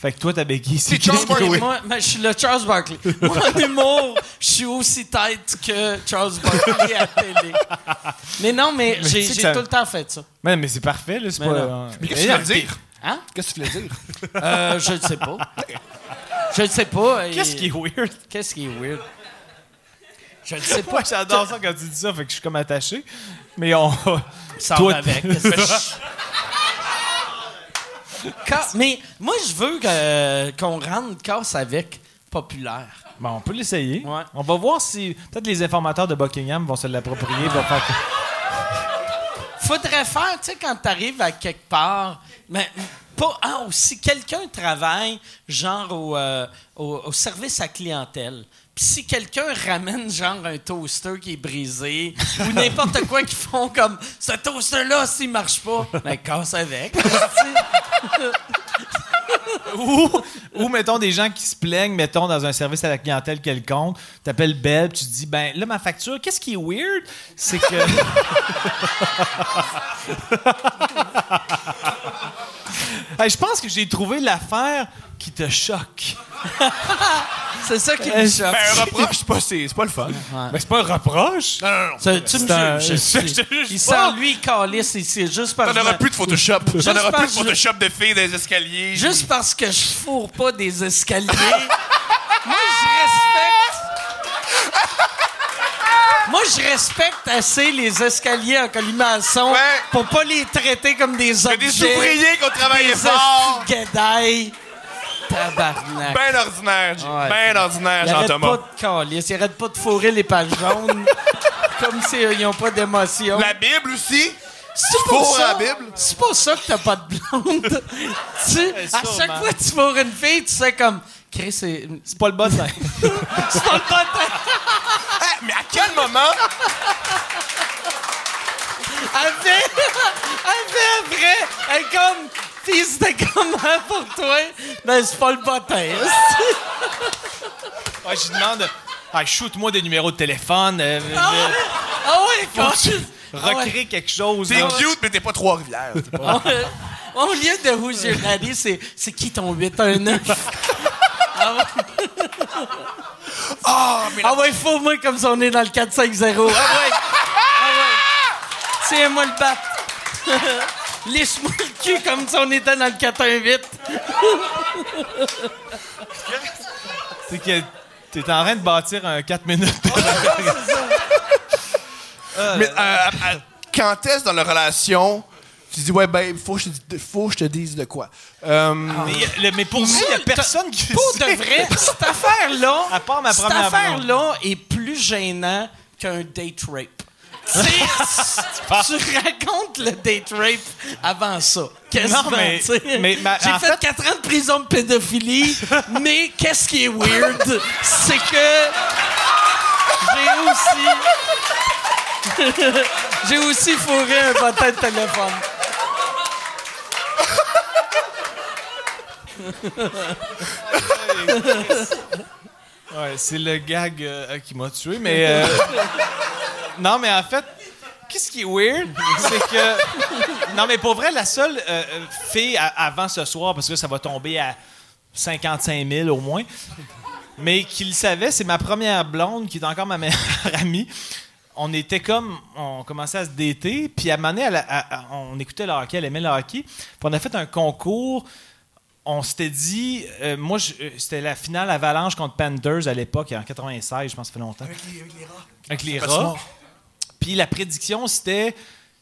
Fait que toi, ta béquille, c'est C'est Charles qui Barkley. Moi, ben, je suis le Charles Barkley. Moi, en humour, je suis aussi tête que Charles Barkley à télé. Mais non, mais, Mais j'ai ça- tout le temps fait ça. Mais, mais c'est parfait, là. C'est Mais pas. euh, Mais qu'est-ce que tu voulais dire? Hein? Qu'est-ce que tu voulais dire? Euh, je ne sais pas. Je ne sais pas. et- Qu'est-ce qui est weird? Qu'est-ce qui est weird? Je ne sais pas. Moi, j'adore ça quand tu dis ça, fait que je suis comme attaché. Mais on. Ça Toi, va avec. Mais moi, je veux que- qu'on rende casse avec populaire. Bon, on peut l'essayer. Ouais. On va voir si. Peut-être les informateurs de Buckingham vont se l'approprier. vont faire que- Faudrait faire, tu sais, quand t'arrives à quelque part, mais pas ah, aussi quelqu'un travaille genre au, euh, au, au service à clientèle. Si quelqu'un ramène genre un toaster qui est brisé ou n'importe quoi qu'ils font comme ce toaster là s'il marche pas, ben casse avec. ou, ou, mettons, des gens qui se plaignent, mettons, dans un service à la clientèle quelconque. T'appelles Belle, tu te dis, ben là, ma facture, qu'est-ce qui est weird? C'est que. Je pense que j'ai trouvé l'affaire qui te choque. C'est ça qui me choque. Ben, un reproche, c'est pas, c'est, c'est pas le fun. Mais c'est pas un reproche? Non, non, non. Ça, tu me C'est un- juges, je sais. je juge Il pas. sent lui calisse ici juste parce T'en auras que plus de Photoshop. T'en auras plus de Photoshop de filles dans les escaliers. juste parce que je fourre pas des escaliers. Moi je respecte Moi je respecte assez les escaliers en colimaçon Ouais. pour pas les traiter comme des Il y a objets. des ouvriers qui ont travaillé des fort. hosties de guédailles. Tabarnak. Ben ordinaire, Ouais. ben ordinaire, Ils arrêtent Jean-Thomas. pas de calice, ils arrêtent pas de fourrer les pages jaunes. comme s'ils n'ont pas d'émotion. La Bible aussi? C'est pour ça. la Bible? C'est pour ça que t'as pas de blonde. tu sais, à chaque fois que tu fourres une fille, tu sais comme. Chris, c'est. C'est pas le bon temps. C'est pas le bon temps. Ah, mais à quel moment? Elle fait. Elle fait après. Elle est comme. Pis c'était comment pour toi? Ben, c'est pas le temps. Ouais, je lui demande, ah, shoot-moi des numéros de téléphone, euh, Ah euh, ouais, ah ouais, quand faut-tu Ah ouais. recréer quelque chose. T'es cute, mais t'es pas Trois-Rivières. Pas- Ah. Au lieu de Who's Your Daddy, c'est, c'est qui ton 819? ah ouais. Ah, mais Ah ouais, faut moi comme si on est dans le 450. Ah ouais. Ah ouais. Tiens-moi le bat. Lisse-moi le cul comme si on était dans le 418. C'est que t'es en train de bâtir un 4 minutes. Mais euh, à- quand est-ce dans la relation, tu dis, ouais, babe, faut que je te, faut que je te dise de quoi? Euh, mais, y a- le- mais pour moi, il n'y a personne qui Pour sait. de vrai, cette affaire-là, À part ma cette première affaire-là est plus gênant qu'un date rape. Tu racontes le date rape avant ça. Quasiment, Non, mais- tu sais. mais ma- J'ai en fait, fait- 4 ans de prison de pédophilie, mais qu'est-ce qui est weird, c'est que j'ai aussi... j'ai aussi fourré un bottin de téléphone. Ouais, c'est le gag euh, qui m'a tué, mais. euh, non, mais en fait, qu'est-ce qui est weird, c'est que. Non, mais pour vrai, la seule euh, euh, fille à- avant ce soir, parce que ça va tomber à 55 000 au moins, mais qui le savait, c'est ma première blonde, qui est encore ma meilleure amie. On était comme. On commençait à se dater, puis à un moment donné, elle a- on écoutait le hockey, elle aimait le hockey, puis on a fait un concours on s'était dit, euh, moi, euh, c'était la finale Avalanche contre Panthers à l'époque, en 96, je pense que ça fait longtemps. Avec les rats. Puis la prédiction, c'était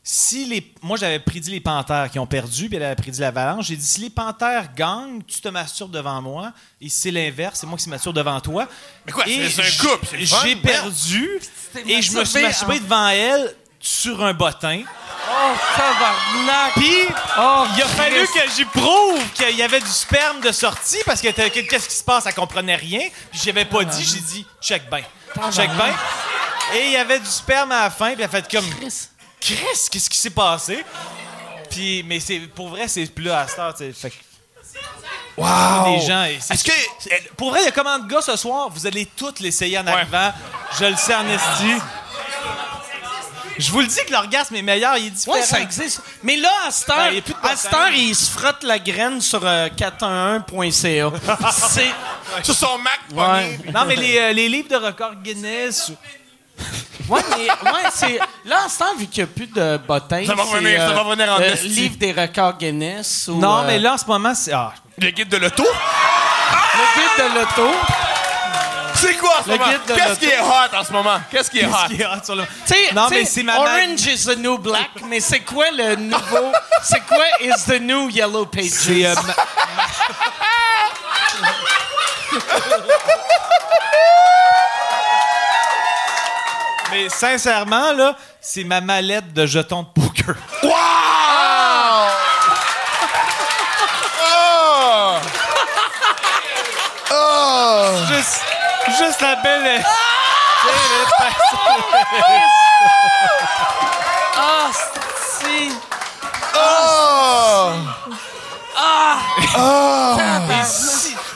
si les. Moi, j'avais prédit les Panthères qui ont perdu, puis elle avait prédit l'Avalanche. J'ai dit si les Panthères gagnent, tu te masturbes devant moi. Et si c'est l'inverse, c'est moi qui se masturbe devant toi. Mais quoi, c'est un couple, J'ai perdu et je me suis masturbé masturbé en- devant elle sur un bottin. Oh, tabarnak! Puis, Oh, il a fallu que j'y prouve qu'il y avait du sperme de sortie parce que qu'est-ce qui se passe, elle comprenait rien. Puis j'avais pas dit, j'ai dit check ben, check ben. Et il y avait du sperme à la fin, puis elle a fait comme Chris. Chris, qu'est-ce qui s'est passé? Puis mais c'est pour vrai, c'est plus à cette heure, tu sais. Fait que wow! des gens. Est-ce que. Pour vrai, il y a combien de gars ce soir? Vous allez toutes l'essayer en arrivant. Je le sais en esti. Je vous le dis que l'orgasme est meilleur, il est différent. Ouais, ça existe. Mais là, à cette heure, Ben, à cette heure, il se frotte la graine sur euh, 411.ca. C'est. Sur son Mac, Ouais. Non, mais les, euh, les livres de record Guinness. Ouais, mais ouais, c'est. Là, à cette heure, vu qu'il n'y a plus de bottins. Ça va revenir, ça va revenir en euh, livre des records Guinness. Ou, Non, euh, mais là, en ce moment, c'est. Ah, Le guide de l'auto? Le guide de l'auto. C'est quoi en ce moment? Qu'est-ce qui est hot en ce moment? Qu'est-ce qui est hot? Qui est hot sur le- Non, mais c'est ma Orange is the new black, mais c'est quoi le nouveau? c'est quoi is the new yellow pages? C'est euh, ma- Mais sincèrement, là, c'est ma mallette de jetons de poker. Wow! Oh! Oh! Juste, juste la belle. Ah, si. Oh! Ah!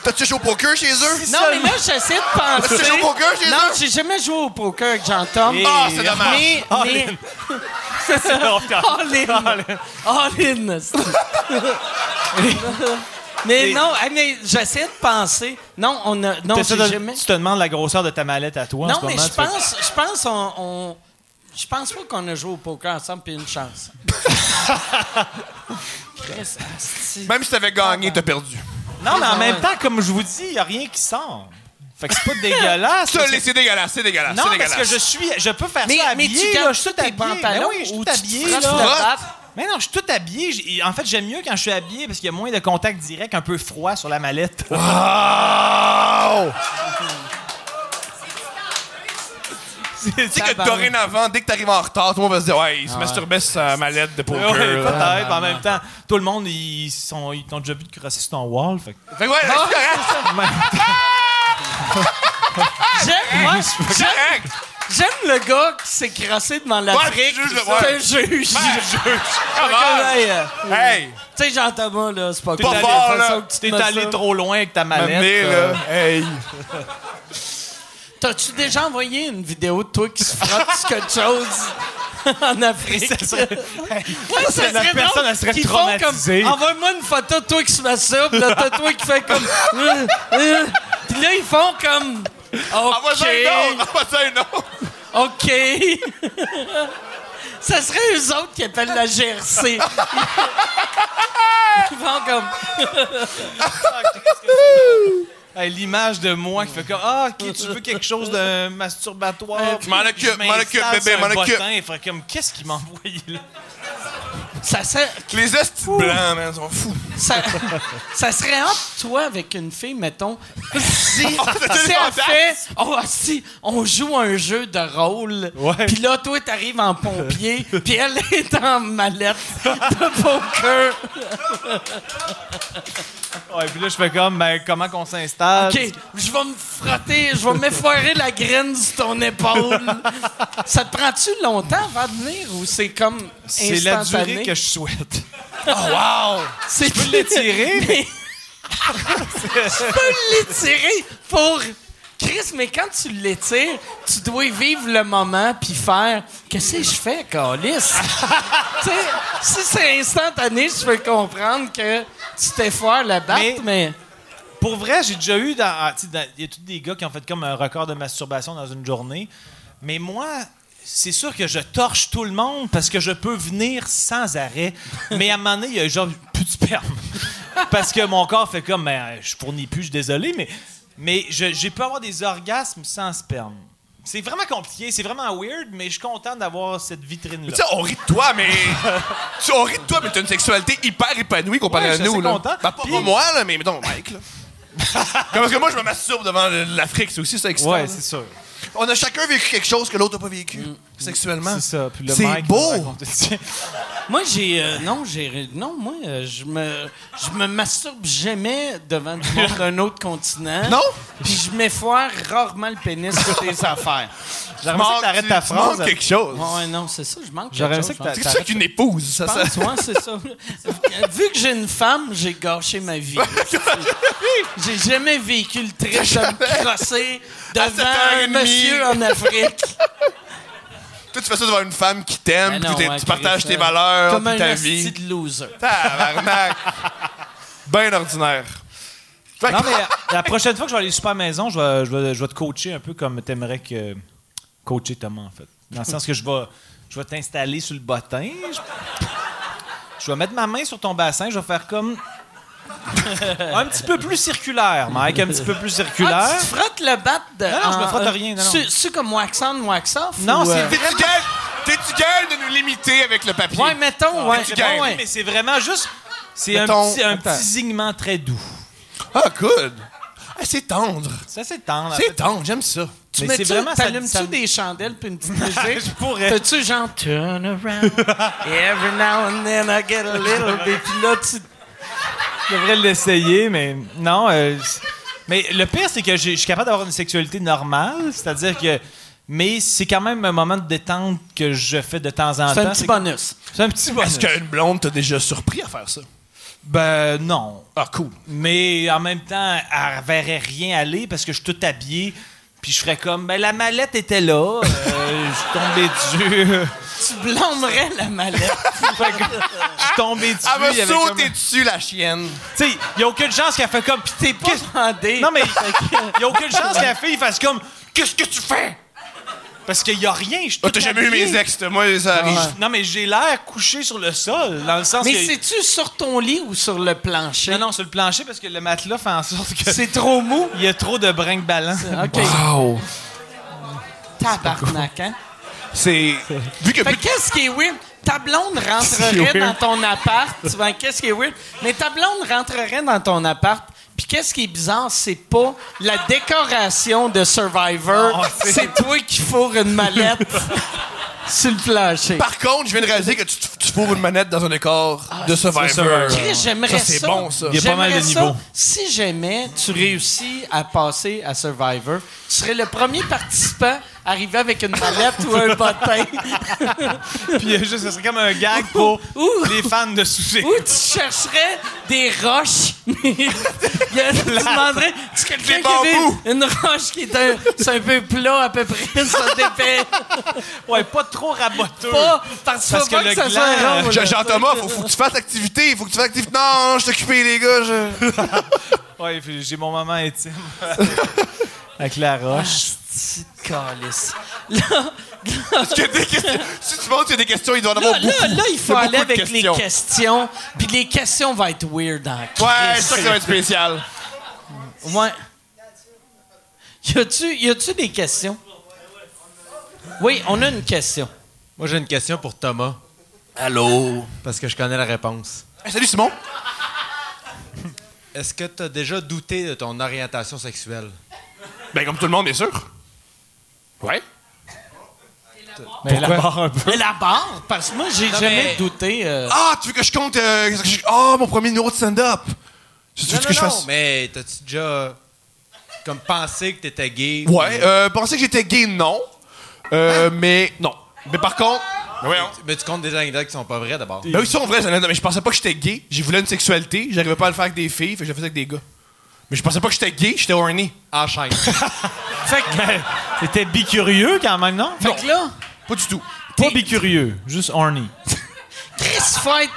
T'as-tu joué au poker chez eux? Non, mais là, j'essaie de penser. T'as-tu joué au poker chez Non, eux? j'ai jamais joué au poker avec Jean-Tom. Ah, c'est dommage. Mais, mais, all in. All in. Mais non, hey, mais j'essaie de penser. Non, on a. Non, T'essaies j'ai de- jamais. Tu te demandes la grosseur de ta mallette à toi en Non, ce mais je pense, je pense, on, on- je pense pas qu'on a joué au poker ensemble puis une chance. Même si t'avais gagné, t'as perdu. Non, mais en Ah, même ouais. temps, comme je vous dis, il n'y a rien qui sort. Fait que c'est pas dégueulasse. Ça, que- c'est dégueulasse, c'est dégueulasse, Non, c'est parce dégueulasse. que je suis. Je peux faire Mais, ça mais habillé. tu là, je suis tout tes habillé. Ben pantalons oui, je suis tout habillé. là. Mais non, je suis tout habillé. En fait, j'aime mieux quand je suis habillé parce qu'il y a moins de contact direct, un peu froid sur la mallette. Wow! Tu sais que dorénavant, dès que t'arrives en retard, tout le monde va se dire Ouais, il se masturbait sur sa mallette de poker. Ouais, peut-être. en même temps, tout le monde, ils sont, ils t'ont déjà vu te crosser sur ton wall. Fait que- Fait que ouais, c'est correct. J'aime, moi, C'est j'aime, le gars qui s'est crassé devant l'Afrique. Ouais, juge C'est un juge. On. Hey, euh, Hey! Tu sais, Jean-Thomas, là, c'est pas cool. T'es allé trop loin avec ta mallette. M'amener, euh, là. Hey! T'as-tu déjà envoyé une vidéo de toi qui se frotte quelque chose en Afrique? Ça serait- Ouais, ça La personne, elle serait traumatisée. Comme, Envoie-moi une photo de toi qui se masturbe, là, t'as toi qui fait comme... Puis là, ils font comme... Envoie-en OK, un autre! Envoie-en un autre! OK. ça serait eux autres qui appellent la GRC. Ils font comme... Hey, L'image de moi qui fait comme Ah, ok, tu veux quelque chose de masturbatoire. Je m'en occupe, Je m'en occupe, bébé, m'en occupe. Il ferait comme Qu'est-ce qu'il m'a envoyé là? Ça serait... Les estis blancs, man, sont fous. Ça, ça serait entre toi avec une fille, mettons. Si, elle fait, oh, si, on joue un jeu de rôle, Ouais. puis là, toi, t'arrives en pompier, puis elle est en mallette de poker. Ouais, puis là, je fais comme Ben, comment qu'on s'installe? OK, je vais me frotter, je vais m'effoirer la graine sur ton épaule. Ça te prend-tu longtemps avant de venir ou c'est comme C'est la durée que je souhaite. C'est Je peux l'étirer, mais... tu peux l'étirer pour... Chris, mais quand tu l'étires, tu dois vivre le moment puis faire Qu'est-ce que je fais, sais, si c'est instantané, je peux comprendre que tu t'effoires la batte, Mais- mais... Pour vrai, j'ai déjà eu. ah, dans- Il y a tous des gars qui ont fait comme un record de masturbation dans une journée. Mais moi, c'est sûr que je torche tout le monde parce que je peux venir sans arrêt. Mais à un moment donné, il y a genre plus de sperme. Parce que mon corps fait comme, ben, je fournis plus, je suis désolé, mais, mais je- j'ai pu avoir des orgasmes sans sperme. C'est vraiment compliqué, c'est vraiment weird, mais je suis content d'avoir cette vitrine-là. Tu sais, on rit de toi, mais. tu sais, on rit de toi, mais t'as une sexualité hyper épanouie comparé Ouais, à nous, là. content. Ben, pas Puis- pas moi, là, mais mettons, Mike, là. Comme parce que moi, je me masturbe devant l'Afrique, c'est aussi ça excitant. Ouais, là. c'est sûr. On a chacun vécu quelque chose que l'autre n'a pas vécu, sexuellement. C'est ça. Puis le C'est Mike beau. Moi, j'ai. euh, non, j'ai. Non, moi, euh, je me. Je me masturbe jamais devant du monde d'un autre continent. Non? Puis je m'effoire rarement le pénis sur tes affaires. J'aimerais ça que t'arrêtes ta phrase. manques quelque chose. Ouais, non, c'est ça, je manque J'aurais quelque aimé ça chose, que t'as- C'est ça qu'une épouse, ça, ça. Ouais, c'est ça. Vu que j'ai une femme, j'ai gâché ma vie. J'ai jamais vécu le trip de me crosser devant un 7h30. monsieur en Afrique. Toi, tu fais ça devant une femme qui t'aime, Ben puis non, t'es- ouais, tu partages Chris, tes euh, valeurs, Comme puis un ta vie. de loser. Tabarnak. ben ordinaire. Fait que- Non, mais la prochaine fois que je vais aller super maison, je vais, je, vais, je vais te coacher un peu comme t'aimerais que coacher Thomas, en fait. Dans le sens que je vais, je vais t'installer sur le bottin. Je, je vais mettre ma main sur ton bassin, je vais faire comme. un petit peu plus circulaire, Mike, un petit peu plus Ah, circulaire. tu te frottes le bat de. Non, non, je me en- frotte de euh, rien, non, non. C'est- C'est comme wax on, wax off? Non, ou, c'est euh, T'es-tu game? T'es-tu game de nous limiter avec le papier? Ouais, mettons, ouais. tu ouais. mais c'est vraiment juste. C'est un petit, un petit zignement très doux. Ah, good. Ah, c'est tendre. Ça, c'est tendre. en C'est tendre, j'aime ça. Tu c'est vraiment- ça- t'allumes-tu ça- des chandelles puis une petite Je musique? pourrais. T'as-tu genre turn around, every now and then I get a little bit, puis là tu... Je devrais l'essayer, mais non. euh, mais le pire, c'est que je suis capable d'avoir une sexualité normale, c'est-à-dire que. Mais c'est quand même un moment de détente que je fais de temps en C'est un temps. petit bonus. C'est un petit bonus. Est-ce qu'une blonde t'a déjà surpris à faire ça? Ben non. Ah, cool. Mais en même temps, elle verrait rien aller parce que je suis tout habillé. Puis je ferais comme, ben la mallette était là, euh, je suis tombé dessus. Tu blâmerais la mallette. Fait que je suis tombé dessus. Elle va sauter comme- dessus, la chienne. Tu sais, il n'y a aucune chance qu'elle fait comme. Pis t'es Pas demandé. Non, mais il n'y a aucune chance que la fille fasse comme Qu'est-ce que tu fais? Parce qu'il n'y a rien. Je Oh, t'as jamais eu mes ex, moi, ça arrive. Ouais. Non, mais j'ai l'air couché sur le sol, dans le sens Mais que. c'est-tu sur ton lit ou sur le plancher? Non, non, sur le plancher parce que le matelas fait en sorte que. C'est trop mou? Il y a trop de brinques ballants. OK. Wow. Tabarnak, hein? C'est. Vu que Fait qu'est-ce qui est weird? Ta blonde rentrerait dans ton appart. Tu vois, qu'est-ce qui est weird? Mais ta blonde rentrerait dans ton appart. Puis qu'est-ce qui est bizarre, c'est pas la décoration de Survivor. Non, c'est- toi qui fourres une mallette sur le plancher. Par contre, je viens de réaliser que tu, tu fourres une manette dans un décor de Survivor. J'aimerais ça. Ça, c'est bon, ça. Il y a pas mal de niveaux. Si jamais tu réussis à passer à Survivor, tu serais le premier participant arrivé avec une mallette ou un bottin. Puis a juste, ce serait comme un gag pour Ouh. les fans de sushi. Ou tu chercherais des roches. Tu demanderais, tu quelqu'un qui avait une roche qui est un, c'est un peu plat à peu près, ça dépend Ouais, pas trop raboteux. pas, parce, que pas le que ça gland, soit. Jean-Thomas, faut, faut que tu fasses l'activité. Il faut que tu fasses. Non, je suis occupé, les gars. je- Ouais, puis j'ai mon moment intime. Avec la roche. Petite calice. Là, des questions? Si tu penses qu'il y a des questions, il doit en là, avoir beaucoup. là, là, il faut aller avec les questions. puis les questions vont être weird en Ouais, c'est ça qui va être spécial. Ouais. Y a-tu, y a-tu des questions? Oui, on a une question. Moi, j'ai une question pour Thomas, Allô? parce que je connais la réponse. Hey, salut, Simon. Est-ce que tu as déjà douté de ton orientation sexuelle? Ben, comme tout le monde, bien sûr. Ouais. Mais la barre un peu. Mais la barre, parce que moi, j'ai Non, jamais mais- douté. euh, Ah, tu veux que je compte. euh, que je- Ah, mon premier numéro de stand-up. Tu veux Non, que non, je non, fasse. mais t'as-tu déjà comme pensé que t'étais gay? Ouais, euh, penser que j'étais gay, non. Euh, mais non. Mais par contre. Voyons. Mais tu comptes des anecdotes qui sont pas vraies d'abord. Ben oui, ça, en vrai, ça, mais je pensais pas que j'étais gay. J'ai voulu une sexualité. J'arrivais pas à le faire avec des filles, fait que je le faisais avec des gars. Mais je pensais pas que j'étais gay, j'étais horny. Enchaîne. Fait que, Mais C'était bicurieux quand même, non? fait que là, Pas du tout. Pas bicurieux, juste horny. Chris Fight.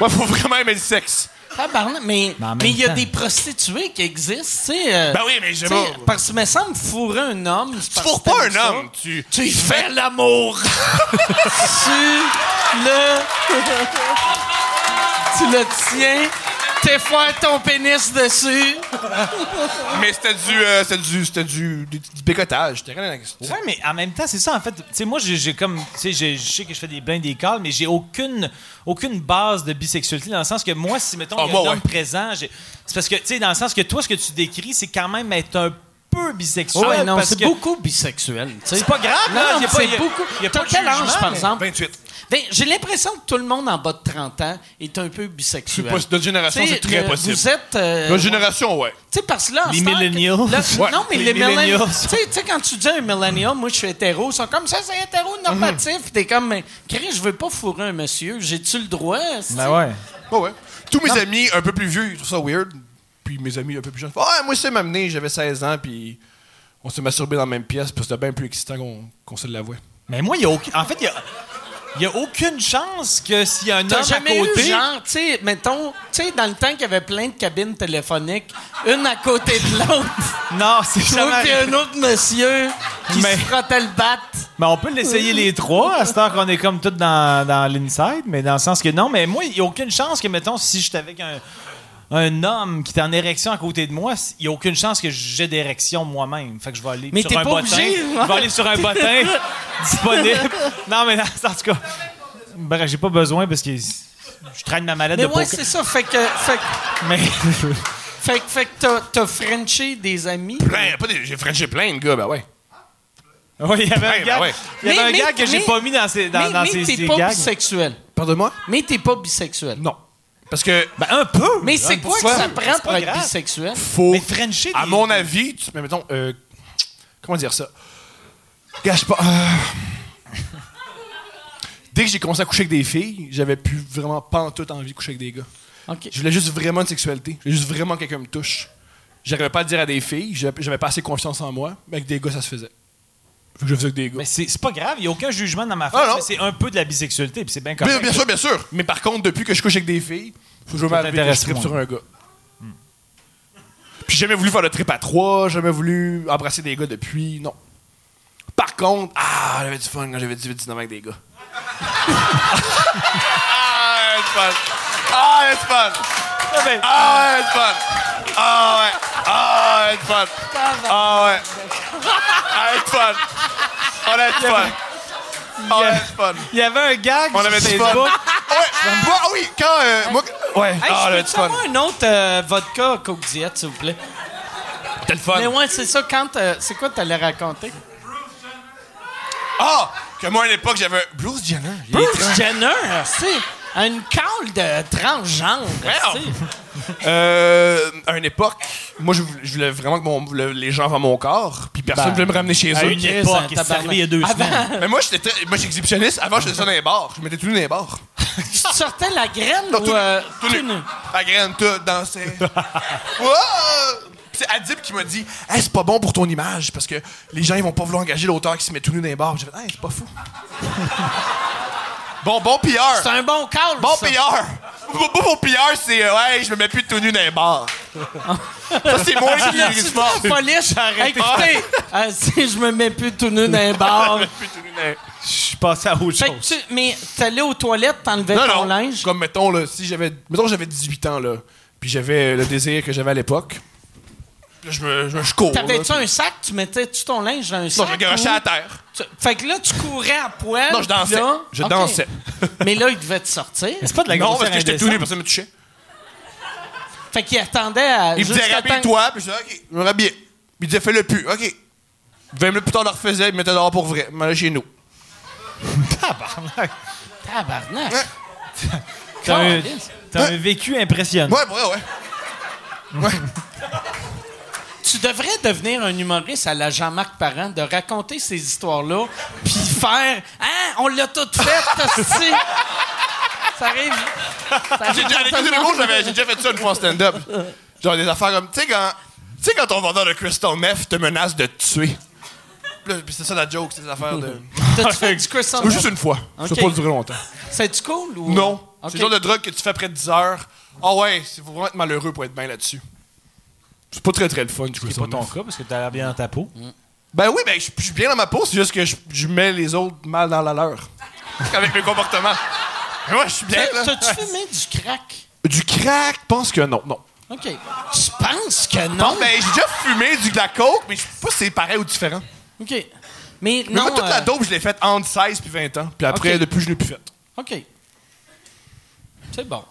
Ouais, faut vraiment aimer le sexe. Tabarnak, mais Mais en même mais il y a temps. des prostituées qui existent, tu sais. euh, Ben oui, mais je tu sais, Parce que, me semble, fourrer un homme. c'est Tu parce fourres que pas t'aimes un ça. homme. Tu. Tu y fais l'amour. tu le. tu le tiens. T'es faire ton pénis dessus. Mais c'était du. euh, c'était du. C'était du. Du, du bécotage. C'était rien Ouais, mais en même temps, c'est ça, en fait. Tu sais, moi, j'ai j'ai comme. Tu sais, je sais que je fais des blains des calls, mais j'ai aucune, aucune base de bisexualité dans le sens que moi, si, mettons, Ah, il y a moi, un homme ouais. présent, j'ai- c'est parce que, tu sais, dans le sens que toi, ce que tu décris, c'est quand même être un peu bisexuel. Ouais, non, parce c'est que beaucoup bisexuel. C'est pas grave, Non, là. non, Il y a pas- c'est il y a- beaucoup. il y a T'as pas de quel âge, jugement, par mais- exemple? 28. Ben, j'ai l'impression que tout le monde en bas de 30 ans est un peu bisexuel. C'est pas- notre génération, T'sais, c'est très le- possible. Vous êtes. euh, Notre génération, ouais. Tu sais, parce que là, en Les millennials. là- Ouais, non, mais les les, millennials. Tu sais, tu sais, quand tu dis un millennial, moi, je suis hétéro, ils sont comme ça, c'est hétéro-normatif. T'es comme, mais, Chris, je veux pas fourrer un monsieur. J'ai-tu le droit? Ben ouais. Ouais, ouais. Tous mes amis un peu plus vieux, ils trouvent ça weird. Puis mes amis un peu plus jeunes, font, ah, moi, c'est m'amener, j'avais 16 ans, puis on s'est masturbé dans la même pièce, puis c'était bien plus excitant qu'on qu'on se l'avouait. Mais moi, il y a aucun- En fait, il y a. Il y a aucune chance que s'il y a un T'as homme à jamais côté. eu, genre, tu sais, mettons, tu sais, dans le temps qu'il y avait plein de cabines téléphoniques, une à côté de l'autre, Non, c'est toi jamais puis un autre monsieur qui Mais- se frottait le bat. Mais on peut l'essayer les trois, à cette heure qu'on est comme tous dans, dans l'inside, mais dans le sens que non, mais moi, il n'y a aucune chance que, mettons, si j'étais avec un, un homme qui est en érection à côté de moi, il n'y a aucune chance que j'ai d'érection moi-même. Fait que je vais aller Mais sur un pas bottin. obligé, Je vais aller sur un bottin disponible. Non, mais non, en tout cas, bref, j'ai pas besoin parce que je traîne ma mallette Mais de ouais, c'est ça. Fait que, fait, que- Mais fait, que- fait que t'as, t'as Frenché des amis? Plein, pas des- j'ai frenché plein de gars, ben ouais. Ouais, il y avait un gars, ben ouais. il y avait Mais- un mais- gars que j'ai pas mis dans ses, dans, mais dans mais t'es pas gags. bisexuel. Pardonne-moi? Mais t'es pas bisexuel. Non. Parce que, Ben, un peu. Mais c'est Un quoi que peu. ça prend pour être bisexuel? faut. Mais Frencher À mon avis, tu, mais mettons, euh, comment dire ça? Gâche pas. euh, Dès que j'ai commencé à coucher avec des filles, j'avais plus vraiment pas en tout envie de coucher avec des gars. OK. Je voulais juste vraiment une sexualité. Je voulais juste vraiment que quelqu'un me touche. J'arrivais pas à le dire à des filles, j'avais j'avais pas assez confiance en moi, mais avec des gars, ça se faisait. Fait que je faisais avec des gars. Mais c'est c'est pas grave, il n'y a aucun jugement dans ma face, non. mais c'est un peu de la bisexualité, puis c'est bien Bien, correct. bien sûr, bien sûr. Mais par contre, depuis que je couche avec des filles, faut jamais arriver que je t'intéresse tripe moins. sur un gars. Puis j'ai jamais voulu faire le trip à trois, jamais voulu embrasser des gars depuis, non. Par contre, ah, j'avais du fun quand j'avais 18-19 ans avec des gars. ah, ouais, c'est fun. Ah, ouais, c'est fun. Ah, ouais, c'est fun. Ah, ouais. Ah, ouais, c'est fun. Ah, ouais. Ah, ouais, c'est fun. On a fun. On a fun. Il y avait un gag On sur. Facebook. Ouais, moi, ah oui, quand. euh, moi, ouais, Hey, ah, je peux avoir un autre euh, vodka Coke Diet, s'il vous plaît? C'était le fun. Mais ouais, c'est ça. Quand euh, c'est quoi t'allais raconter? Ah! Que moi, à l'époque, j'avais un Bruce Jenner. Bruce Jenner, c'est une cale de transgenre. Euh, à une époque, moi, je voulais, je voulais vraiment que mon- le- les gens voient mon corps, puis personne ne voulait me ramener chez À eux. une Chris, époque, un c'est arrivé il y a deux semaines. Mais moi, j'étais très- moi, j'étais exhibitionniste. Avant, je faisais ça dans les bars. Je mettais tout nu dans les bars. Tu sortais la graine Non, ou tout, euh, tout nu. tout nu? La graine, tout, dansait. Wow! Puis C'est Adib qui m'a dit hey, c'est pas bon pour ton image parce que les gens ils vont pas vouloir engager l'auteur qui se met tout nu dans les bars. J'ai fait hey, c'est pas fou. Bon, bon PR. C'est un bon call. Bon ça. PR! Bon, bon, bon PR, c'est euh, ouais, je me mets plus tout nu dans les bars. ça, c'est moi qui ris de la police. Écoutez, euh, si je me mets plus tout nu dans les bars. plus tout nu dans les- Je suis passé à autre Fait que chose. tu- mais t'allais aux toilettes, t'enlevais Non, ton non. linge? Comme, mettons, là, si j'avais. Mettons, j'avais 18 ans, là. Puis j'avais le désir que j'avais à l'époque. Là, je me. Je, je cours. là, T'avais-tu un sac? Tu mettais-tu ton linge dans un Non, sac? je me garochais ou- à terre. Tu- Fait que là, tu courais à poil. Non, je dansais. là- Je dansais. Mais là, il devait te sortir. Mais c'est pas de la non, parce que j'étais tout nu, personne me touchait. Fait qu'il attendait à. Il me disait, rhabille-toi. Puis je disais, OK, je me rhabillais. Puis il disait, fais-le plus. OK. 20 minutes plus tard, on le refaisait. Il me mettait dehors pour vrai. Il m'allait chez nous. Tabarnak. Tabarnak. Ouais. T'as un, Calisse. t'as un vécu impressionnant. Ouais, ouais, ouais. Tu devrais devenir un humoriste à la Jean-Marc Parent, de raconter ces histoires-là, puis faire Hein, on l'a tout fait. Ça arrive. Ça arrive J'ai déjà, fait ça une fois en stand-up. Genre des affaires comme, tu sais, quand, tu sais, quand ton vendeur de crystal meth te menace de te tuer. C'est ça la joke, ces affaires de. T'as-tu fait du Crystal Ou juste une fois. Ça Ok. va pas durer longtemps. C'est-tu cool ou? Non. C'est le genre de drogue que tu fais après 10 heures. Ah ouais, il faut vraiment être malheureux pour être bien là-dessus. C'est pas très très le fun, du C'est crystal pas ton cas parce que t'as l'air bien dans ta peau. Ben oui, ben je je suis bien dans ma peau, c'est juste que je, je mets les autres mal dans la leur. Avec mes comportements. Mais moi, je suis bien, là. T'as-tu fumé du crack? Du crack, je pense que non, non. OK. Tu penses que non? Non, ben j'ai déjà fumé du de la coke, mais je sais pas si c'est pareil ou différent. OK. Mais Mais non. moi, toute la euh, dope, je l'ai faite entre 16 puis 20 ans. Puis après, Ok. depuis, je l'ai plus faite. OK. C'est bon.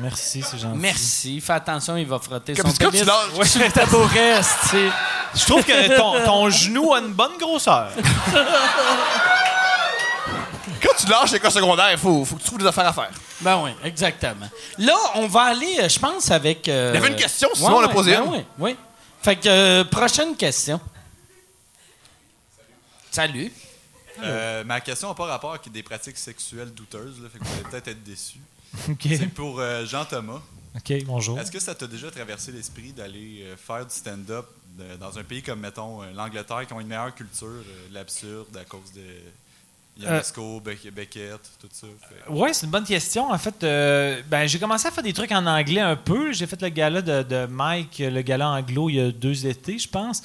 Merci, c'est gentil. Merci. Fais attention, il va frotter Comme son quand tu pénis lâches- sur le tabouret. Je trouve que ton, ton genou a une bonne grosseur. Quand tu lâches l'école secondaire, il faut, faut que tu trouves des affaires à faire. Ben oui, exactement. Là, on va aller, euh, je pense, avec... euh, Il y avait une question, sinon on a posé ben. Oui, oui. Fait que, euh, prochaine question. Salut. Euh, ma question n'a pas rapport avec des pratiques sexuelles douteuses, là, fait que vous allez peut-être être déçus. C'est pour euh, Jean-Thomas. OK, bonjour. Est-ce que ça t'a déjà traversé l'esprit d'aller euh, faire du stand-up dans un pays comme, mettons, euh, l'Angleterre, qui ont une meilleure culture euh, de l'absurde à cause de Ionesco, Beck- Beckett, tout ça? Fait- Oui, c'est une bonne question. En fait, euh, ben, j'ai commencé à faire des trucs en anglais un peu. J'ai fait le gala de, de Mike, le gala anglo, il y a deux étés, je pense.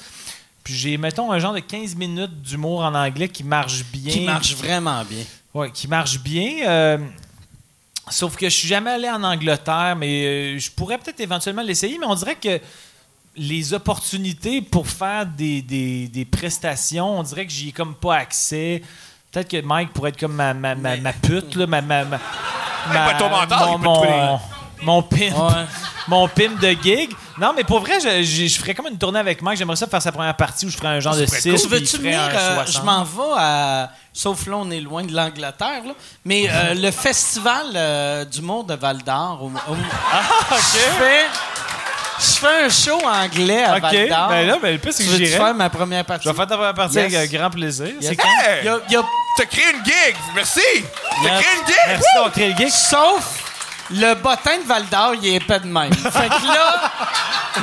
Puis j'ai, mettons, un genre de 15 minutes d'humour en anglais qui marche bien. Qui marche vraiment bien. Ouais, qui marche bien. Euh, Sauf que je suis jamais allé en Angleterre, mais euh, je pourrais peut-être éventuellement l'essayer, mais on dirait que les opportunités pour faire des, des- des prestations, on dirait que j'y ai comme pas accès. Peut-être que Mike pourrait être comme ma, ma, ma, ma pute, là, ma, ma, ma, ma- pas ton mentor, mon, mon, mon pimp, Ouais. mon pimp de gig. Non, mais pour vrai, je, je, je ferais comme une tournée avec Mike. J'aimerais ça faire sa première partie où je ferais un genre de 6. Tu veux-tu venir? euh, je m'en vais à. Sauf là, on est loin de l'Angleterre, là. Mais euh, le festival euh, d'humour de Val d'Or. au- au- Je fais. Je fais un show anglais à OK. Val d'Or. Ben là, ben, le plus, c'est tu que veux-tu j'irais. faire ma première partie? Je vais faire ta première partie Yes. avec grand plaisir. Yes. C'est quand? Hey! Y a- y a- T'as créé une gig! Merci! T'as créé une gig! Merci d'avoir créé le gig. Sauf le bottin de Val d'Or, il est épais de même. fait que là,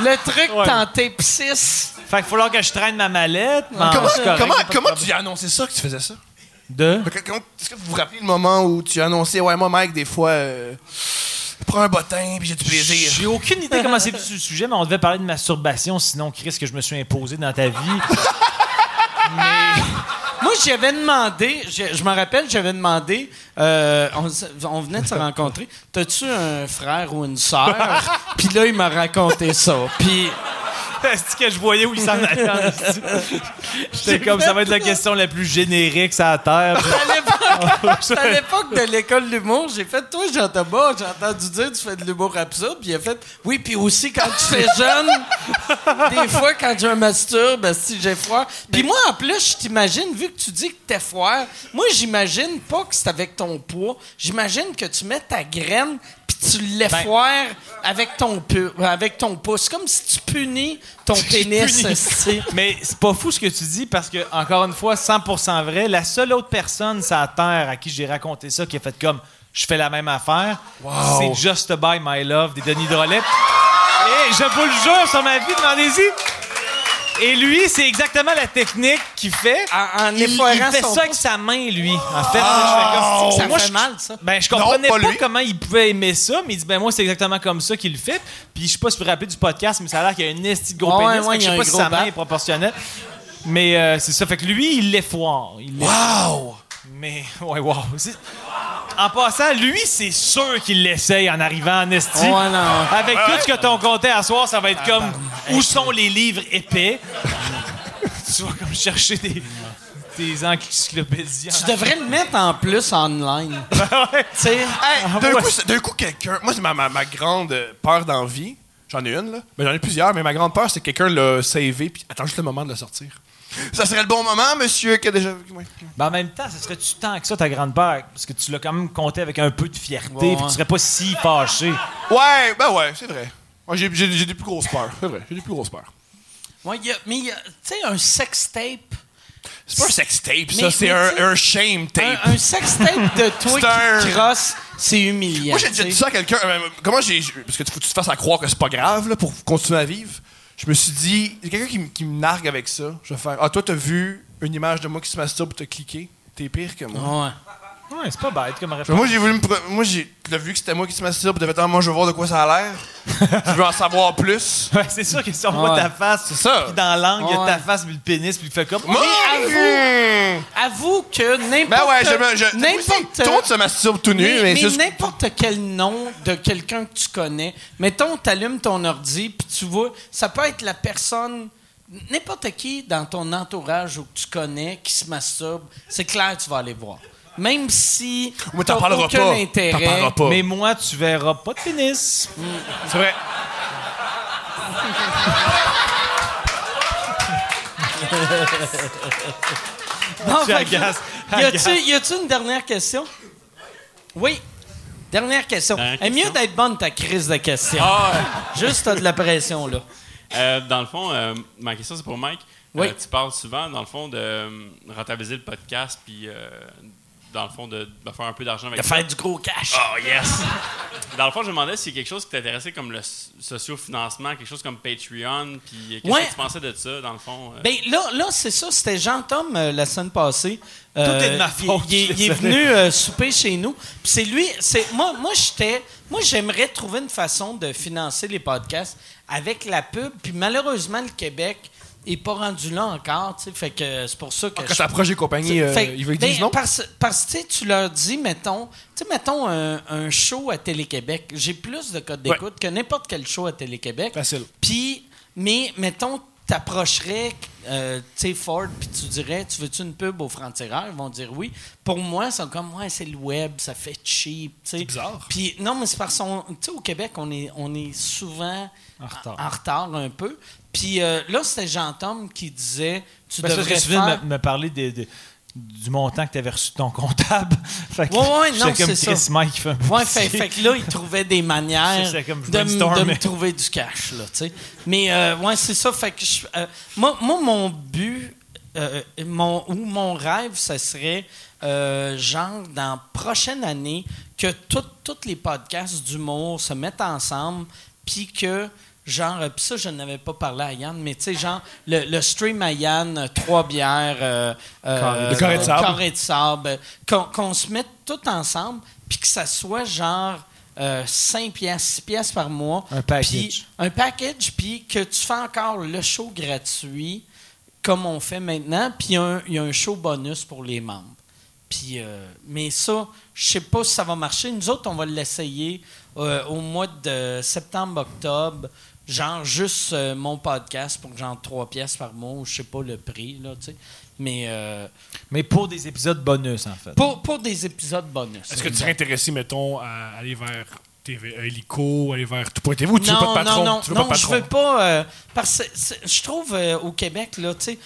le truc Ouais. tenté pis Fait qu'il va falloir que je traîne ma mallette. mais Comment, correct, comment, pas tu as annoncé ça que tu faisais ça? De? Est-ce que vous vous rappelez le moment où tu as annoncé, ouais, moi, Mike, des fois, euh, je prends un bottin puis j'ai du plaisir? J'ai aucune idée comment c'est le sujet, mais on devait parler de masturbation, sinon, Chris, que je me suis imposé dans ta vie. Moi, j'avais demandé, je, je me rappelle, j'avais demandé, euh, on, venait de se rencontrer, t'as-tu un frère ou une sœur? Puis là, il m'a raconté ça. Puis Est-ce que je voyais où il s'en allait? J'étais comme, ça va être la question la plus générique sur la Terre. à l'époque- à l'époque de l'école de l'humour, j'ai fait, toi, Jean-Thomas, j'ai entendu dire tu fais de l'humour absurde. Puis il a fait, oui, puis aussi quand tu fais jeune, des fois, quand je masturbe, si j'ai froid. Puis moi, en plus, je t'imagine, vu que tu dis que t'es froid, moi, j'imagine pas que c'est avec ton poids. J'imagine que tu mets ta graine tu l'effoires avec ton pu- avec ton pouce, comme si tu punis ton pénis. Mais c'est pas fou ce que tu dis parce que, encore une fois, 100% vrai, la seule autre personne sur la Terre à qui j'ai raconté ça qui a fait comme je fais la même affaire, c'est Just Buy My Love des Denis Drolet. Et je vous le jure sur ma vie, demandez-y. Et lui, c'est exactement la technique qu'il fait. En, en Il, il fait son ça avec sa main, lui. En fait, là, je fais comme- Ça moi, fait je- mal, ça. Ben, je comprenais pas comment il pouvait aimer ça, mais il dit, ben, moi, c'est exactement comme ça qu'il le fait. Puis, je sais pas si vous vous rappelez du podcast, mais ça a l'air qu'il y a une esti de gros Ouais, pénis. ouais, je sais pas si sa main est proportionnelle. Mais euh, c'est ça. Fait que lui, il. Il l'effoire. Wow! Mais, ouais, wow. En passant, lui, c'est sûr qu'il l'essaye en arrivant en esti. Ouais, non. Avec tout ce que t'as compté à soir, ça va être comme où sont les livres épais? tu vas comme chercher des, des encyclopédies. Tu devrais le mettre en plus online. Hey, d'un, ouais. coup, d'un coup, quelqu'un. Moi, c'est ma, ma, ma grande peur d'envie. J'en ai une, là. Mais j'en ai plusieurs, mais ma grande peur, c'est que quelqu'un l'a savé puis attends juste le moment de le sortir. Ça serait le bon moment, monsieur, qui a déjà. ouais. Ben, en même temps, ça serait-tu tant que ça, ta grande-père? Parce que tu l'as quand même compté avec un peu de fierté, Ouais, puis ouais. tu serais pas si fâché. Ouais, ben ouais, c'est vrai. Ouais, j'ai, j'ai- j'ai des plus grosses peurs. C'est vrai, j'ai des plus grosses peurs. ouais, il y a- mais tu sais, un sex tape. C'est pas un sex tape, Mais- ça, c'est un, shame tape. Un, un sex tape de toi C'est un- qui crosse, c'est humiliant. Moi, j'ai dit ça à quelqu'un. euh, comment j'ai. Parce que tu faut que tu te fasses à croire que c'est pas grave, là, pour continuer à vivre. Je me suis dit, il y a quelqu'un qui, me- nargue avec ça. Je vais faire, ah, toi, t'as vu une image de moi qui se masturbe, t'as cliqué. T'es pire que moi. Ouais. Ouais, c'est pas bête comme réponse. Moi, j'ai voulu me. pro- Moi, j'ai. T'as vu que c'était moi qui se masturbe, t'as fait, ah, moi, je veux voir de quoi ça a l'air. je veux en savoir plus. Ouais, c'est sûr que si on voit Ouais. ta face, C'est ça. puis dans l'angle, il y a Ouais. ta face, puis le pénis, puis il fait comme. Moi, avoue- Avoue que n'importe... Ben ouais, je me. Je, n'importe... Tout le monde se masturbe tout nu, mais, mais, mais c'est juste- n'importe quel nom de quelqu'un que tu connais, mettons, t'allumes ton ordi, puis tu vois, ça peut être la personne, n'importe qui dans ton entourage ou que tu connais qui se masturbe, c'est clair, tu vas aller voir. Même si Mais t'en t'as parleras aucun pas. T'en intérêt. parleras pas. Mais moi, tu verras pas de pénis. C'est vrai. Bon, Tu agaces, y agaces. a-tu y a-tu une dernière question? Oui. Dernière question. Dernière est mieux d'être bonne ta crise de questions. Ah, Juste t'as de la pression là. euh, dans le fond, euh, ma question c'est pour Mike. Oui. Euh, tu parles souvent, dans le fond, de euh, rentabiliser le podcast, puis euh, dans le fond, de, de faire un peu d'argent avec De ça. faire du gros cash. Oh yes! dans le fond, je me demandais si c'est quelque chose qui t'intéressait comme le sociofinancement, quelque chose comme Patreon, puis qu'est-ce Ouais. que tu pensais de ça, dans le fond? euh? Ben là, là c'est ça. C'était Jean-Tom euh, la semaine passée. Tout est de ma faute, Il, il- est venu euh, souper chez nous. Puis c'est lui. C'est moi. Moi, j'étais. Moi, j'aimerais trouver une façon de financer les podcasts avec la pub. Puis malheureusement, le Québec est pas rendu là encore, tu sais. Fait que c'est pour ça que. Quand je- t'approches des compagnies, euh, Fait- ils veulent ben, dire non? Parce, parce que tu leur dis, mettons, tu mettons un, un show à Télé-Québec. J'ai plus de codes d'écoute que n'importe quel show à Télé-Québec. Facile. Puis, mais mettons, t'approcherais, euh, tu sais, Ford, puis tu dirais, tu veux-tu une pub au franc-tireur? Ils vont dire oui. Pour moi, ils sont comme, ouais, c'est le web, ça fait cheap, tu sais. C'est bizarre. Puis, non, mais c'est parce qu'on, tu sais, au Québec, on est, on est souvent En retard. en retard un peu. Puis euh, là, c'était Jean-Tom qui disait, tu Ben, parce devrais que tu viens faire... de me, me parler des- des- du montant que tu avais reçu de ton comptable. fait que Ouais, ouais, j'étais non, comme c'est Chris ça. Mike qui fait un peu Ouais, pitié. fait, fait que là, il trouvait des manières comme de, me trouver du cash, là. Mais, euh, ouais, c'est ça. Fait que je- euh, moi, moi, mon but, euh, mon, ou mon rêve, ce serait, euh, genre, dans la prochaine année, que tous les podcasts d'humour se mettent ensemble, puis que, genre, euh, puis ça, je n'avais pas parlé à Yann, mais tu sais, genre, le, le stream à Yann, euh, trois bières, euh, euh, Le carré de sable. carré de sable, qu'on qu'on se mette tout ensemble, puis que ça soit genre euh, 5 pièces, 6 pièces par mois. Un package. Puis un package, puis que tu fais encore le show gratuit, comme on fait maintenant, puis un- il y a un show bonus pour les membres. Puis, euh, mais ça, je sais pas si ça va marcher. Nous autres, on va l'essayer euh, au mois de septembre-octobre. Genre, juste euh, mon podcast pour genre 3 pièces par mois, ou je sais pas le prix, là, tu sais. Mais euh, Mais pour des épisodes bonus, en fait. pour, pour des épisodes bonus. Est-ce que tu serais intéressé, mettons, à aller vers TV, euh, Helico, aller vers tout.tv ou tu veux non, pas de patron? non, non, tu veux non, pas de je veux pas. euh, parce que c'est- je trouve euh, au Québec, là, tu sais,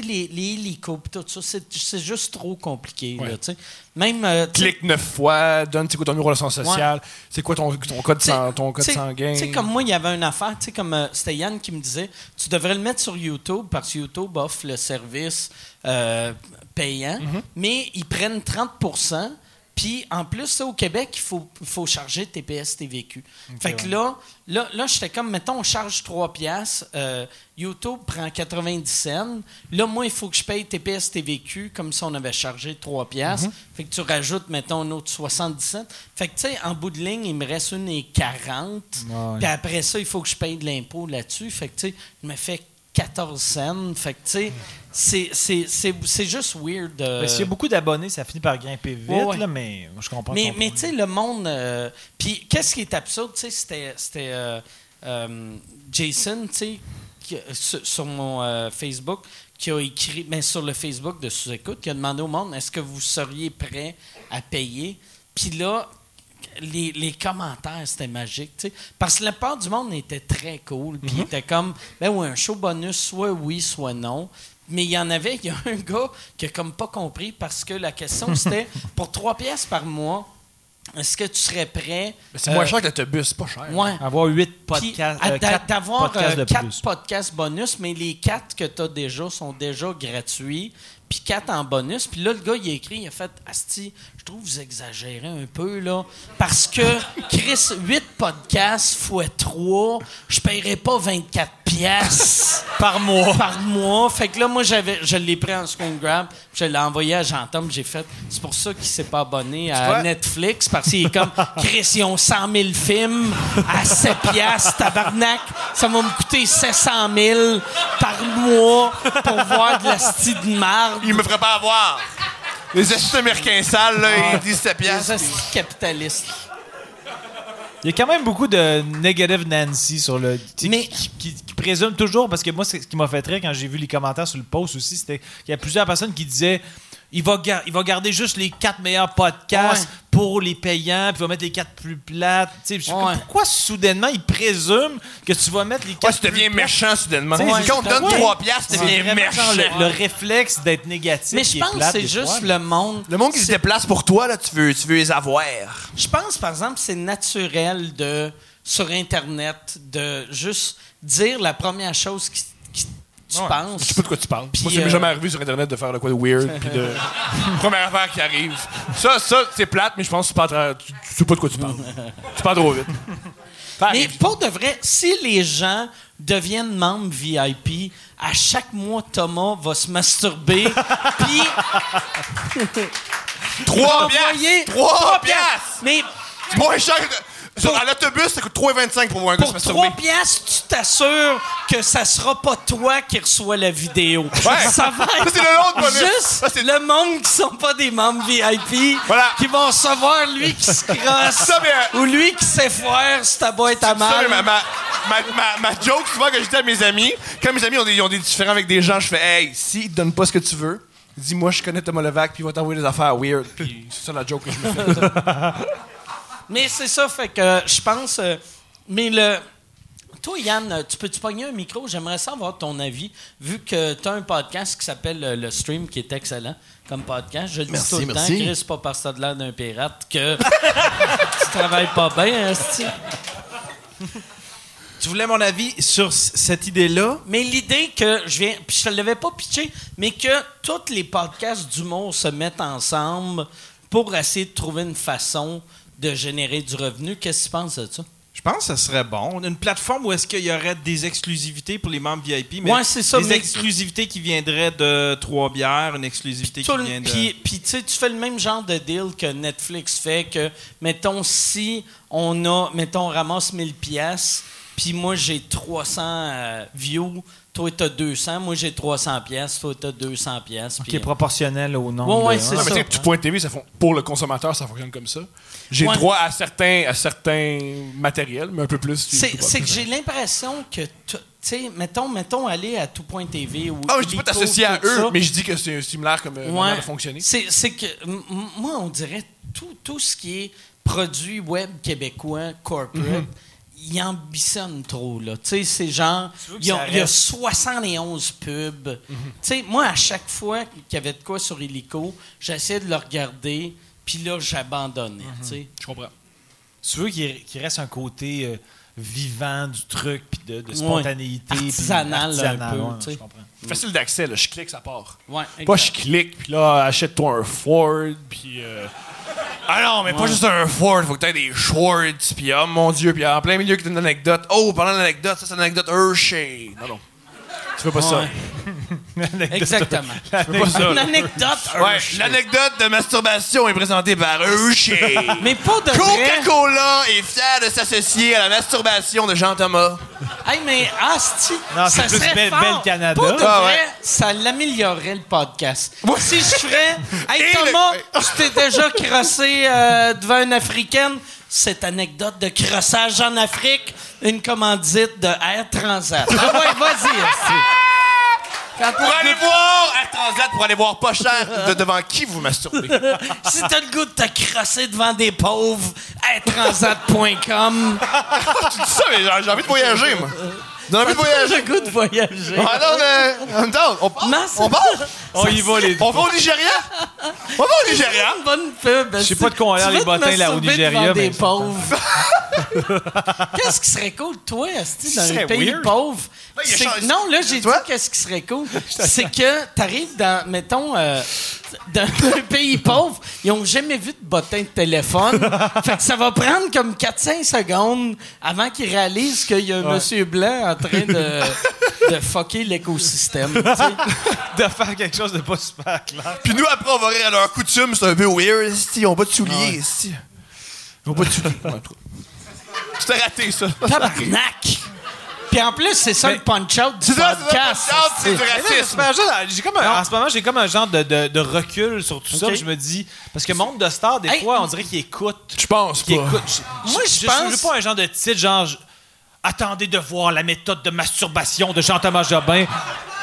les, les hélicos tout ça, c'est c'est juste trop compliqué, Ouais. là, tu sais. Même. euh, Clique neuf fois, donne c'est quoi ton numéro de sang social, c'est quoi ton, ton code, sang- ton code sanguin? Tu sais, comme moi, il y avait une affaire, tu sais, comme c'était Yann qui me disait, tu devrais le mettre sur YouTube parce que YouTube offre le service payant, Mm-hmm. mais ils prennent 30 puis en plus, ça, au Québec, il faut, faut charger TPS TVQ. fait que là, là, là j'étais comme, mettons, on charge 3 piastres, euh, YouTube prend 90 cents. Là, moi, il faut que je paye TPS TVQ comme si on avait chargé 3 piastres. Fait que tu rajoutes, mettons, un autre 70 cents. Fait que, tu sais, en bout de ligne, il me reste une et 40. Ouais. Puis après ça, il faut que je paye de l'impôt là-dessus. Fait que, tu sais, je me fais 14 cents. Fait que, tu sais, c'est- juste weird. euh, S'il y a beaucoup d'abonnés, ça finit par grimper vite, Ouais, ouais. Là, mais je comprends mais, ton mais tu sais, le monde. euh, Puis, qu'est-ce qui est absurde, tu sais, c'était. euh, euh, Jason, tu sais, sur, sur mon euh, Facebook, qui a écrit, mais sur le Facebook de Sous-Écoute, qui a demandé au monde est-ce que vous seriez prêt à payer? Puis là, les, les commentaires, c'était magique, tu sais. Parce que la part du monde était très cool. Puis il était comme, ben oui, un show bonus, soit oui, soit non. Mais il y en avait, il y a un gars qui a comme pas compris parce que la question c'était, pour trois pièces par mois, est-ce que tu serais prêt Mais c'est moins euh, cher que l'autobus, c'est pas cher. Ouais. Avoir huit podcasts, euh, quatre d'avoir podcasts euh, de quatre plus. podcasts bonus, mais les quatre que tu as déjà sont déjà gratuits, puis quatre en bonus. Puis là, le gars, il a écrit, il a fait Asti, je trouve que vous exagérez un peu, là, parce que, Chris, 8 podcasts fois 3, je paierais pas 24 pièces par mois. Par mois. Fait que là, moi, j'avais, je l'ai pris en screen grab, je l'ai envoyé à Jean-Tom, j'ai fait, c'est pour ça qu'il s'est pas abonné à? Netflix, parce qu'il est comme, Chris, ils ont 100 000 films à 7 piastres, tabarnak, ça va me coûter 700 000 par mois pour voir de la style de marde. Il me ferait pas avoir. Les assistés américains sales, là, ils disent 7 Les piastres. hosties capitalistes. Il y a quand même beaucoup de negative Nancy sur le. Mais- Qui, qui- qui présume toujours, parce que moi, ce qui m'a fait rire quand j'ai vu les commentaires sur le post aussi, c'était qu'il y a plusieurs personnes qui disaient il va, gar- il va garder juste les quatre meilleurs podcasts Ouais. pour les payants, puis il va mettre les quatre plus plates. Comme, Ouais. Pourquoi soudainement il présume que tu vas mettre les Ouais, quatre tu deviens plates? méchant soudainement. Ouais, Quand on te donne ouais. 3 piastres, tu deviens méchant. le, le réflexe d'être négatif. Mais je pense que c'est juste fois, le monde. Le monde qui se déplace pour toi, là, tu veux, tu veux les avoir. Je pense, par exemple, c'est naturel de sur Internet de juste dire la première chose qui, qui- tu Ouais. penses. Je sais pas de quoi tu parles. Moi, ça m'est euh, jamais arrivé sur Internet de faire de quoi de weird. puis de... Première affaire qui arrive. Ça, ça c'est plate, mais je pense que tu, parles tu, tu sais pas de quoi tu parles. tu parles trop vite. Mais pour de vrai, si les gens deviennent membres VIP, à chaque mois, Thomas va se masturber, puis 3 envoyer piastres! 3 piastres! Mais Moins cher. Sur- à l'autobus, ça coûte 3,25 pour voir un gars se Pour masturber. 3 piastres, tu t'assures que ça sera pas toi qui reçois la vidéo. Ouais. Ça va être Ça, c'est le bonus. juste Ça, c'est- le monde qui sont pas des membres VIP Voilà. qui vont recevoir lui qui se crosse Ça, mais, euh, ou lui qui s'effoire si ta boîte à Ça, mal. mais ma, ma, ma, ma, ma joke, souvent, que je dis à mes amis, quand mes amis ont des, ils ont des différends avec des gens, je fais Hey, s'ils te donnent pas ce que tu veux, dis-moi, je connais Thomas Levac, puis il va t'envoyer des affaires weird. Puis c'est ça la joke que je me fais. Mais c'est ça, fait que je pense. euh, mais le. Toi, Yann, euh, tu peux-tu pogner un micro? J'aimerais savoir ton avis, vu que tu as un podcast qui s'appelle euh, Le Stream, qui est excellent comme podcast. Je le dis tout le merci. temps, Chris, pas parce que t'as de l'air d'un pirate que tu travailles pas bien. Tu voulais mon avis sur cette idée-là? Mais l'idée que je viens, puis je te l'avais pas pitché, mais que tous les podcasts d'humour se mettent ensemble pour essayer de trouver une façon de générer du revenu. Qu'est-ce que tu penses de ça? Je pense que ça serait bon. Une plateforme où est-ce qu'il y aurait des exclusivités pour les membres VIP, mais Ouais, c'est ça, des mais- exclusivités qui viendraient de trois bières, une exclusivité qui vient de... Puis, puis, tu sais, tu fais le même genre de deal que Netflix fait que, mettons, si on a, mettons, on ramasse 1000 pièces, puis moi j'ai 300 euh, views, toi t'as 200, moi j'ai 300 pièces, toi t'as 200 pièces. Qui est proportionnel au nombre. Ouais, ouais, de- c'est Non, mais ça. tu point TV, ça fon- pour le consommateur, ça fonctionne comme ça. J'ai Ouais. droit à certains, à certains matériels, mais un peu plus. C'est, que j'ai l'impression que, tu sais, mettons, mettons aller à tout.tv ou. Ah, je dis pas t'associer à tout eux, ça. mais je dis que c'est similaire comme euh, Ouais. manière de fonctionner. C'est, que, moi, on dirait tout, tout ce qui est produit web québécois, corporate, Mhm. il ambitionne trop, là. Tu sais, c'est genre, il y, a, ça il y a reste- 71 pubs. Mhm. Tu sais, moi, à chaque fois qu'il y avait de quoi sur Illico, j'essayais de le regarder, puis là, j'abandonnais, Mhm. tu sais. Je comprends. Tu veux qu'il reste un côté euh, vivant du truc, puis de, de spontanéité. puis Artisanal, un artisanal, peu, ouais, sais. je comprends. Facile d'accès. Je clique, ça part. Ouais, Pas je clique, puis là, achète-toi un Ford, puis. euh, Ah non, mais pas juste un Ford, faut que t'aies des shorts, puis oh mon dieu, puis en plein milieu que t'as une anecdote. Oh, pendant l'anecdote, ça c'est une anecdote Hershey. Non, non. Tu pas. Ouais. Fais pas ça. Ouais, Hershey. l'anecdote de masturbation est présentée par Hershey. Mais pas de vrai. Coca-Cola est fier de s'associer à la masturbation de Jean-Thomas. Hey, mais Asti, Non, c'est ça plus serait Belle- fort. Belle Canada. Pour de Ah, vrai, ouais. ça l'améliorerait le podcast. Ouais. Si je ferais... Hey, Et Thomas, le- tu t'es déjà crossé euh, devant une Africaine. Cette anecdote de crossage en Afrique, une commandite de Air Transat. Ah ouais, vas-y, Asti. Quand Pour aller voir Air Transat, pour aller voir pas cher de devant qui vous masturbez? si t'as le goût de te crosser devant des pauvres, airtransat.com. tu dis ça, mais j'ai envie de voyager, moi. J'ai envie de J'ai voyager. le goût de voyager. Ah non, mais en même temps, on part. Non, c'est- On part. On y va, les On va au Nigeria. On va au Nigeria. Une bonne pub. Je sais pas de quoi on a l'air, les bottins, là, au Nigeria, des mais- pauvres? qu'est-ce qui serait cool, toi, Asti, dans un pays weird. pauvre? Là, il y a C'est- changé- Non, là, j'ai dit Toi? qu'est-ce qui serait cool. C'est que t'arrives dans, mettons, euh, dans un pays pauvre, ils ont jamais vu de bottin de téléphone. fait que ça va prendre comme 4-5 secondes avant qu'ils réalisent qu'il y a un monsieur blanc en train de, de fucker l'écosystème. de faire quelque chose de pas super clair. Puis nous, après, on va rire à leur coutume. C'est un peu weird, pas de souliers. Ouais, en tout cas. Tu t'es raté, ça. Tabarnak! Puis en plus, c'est ça le punch-out du ça, podcast. punch-out, c'est du esti. racisme. Je- j'ai comme un- en ce moment, j'ai comme un genre de, de- de recul sur tout ça. Je me dis, parce que Monde de Stars, des Hey. fois, on dirait qu'il écoute. Je pense pas. écoute. Je- Moi, je je pense- suis pas un genre de titre, genre. je- Attendez de voir la méthode de masturbation de Jean-Thomas Jobin.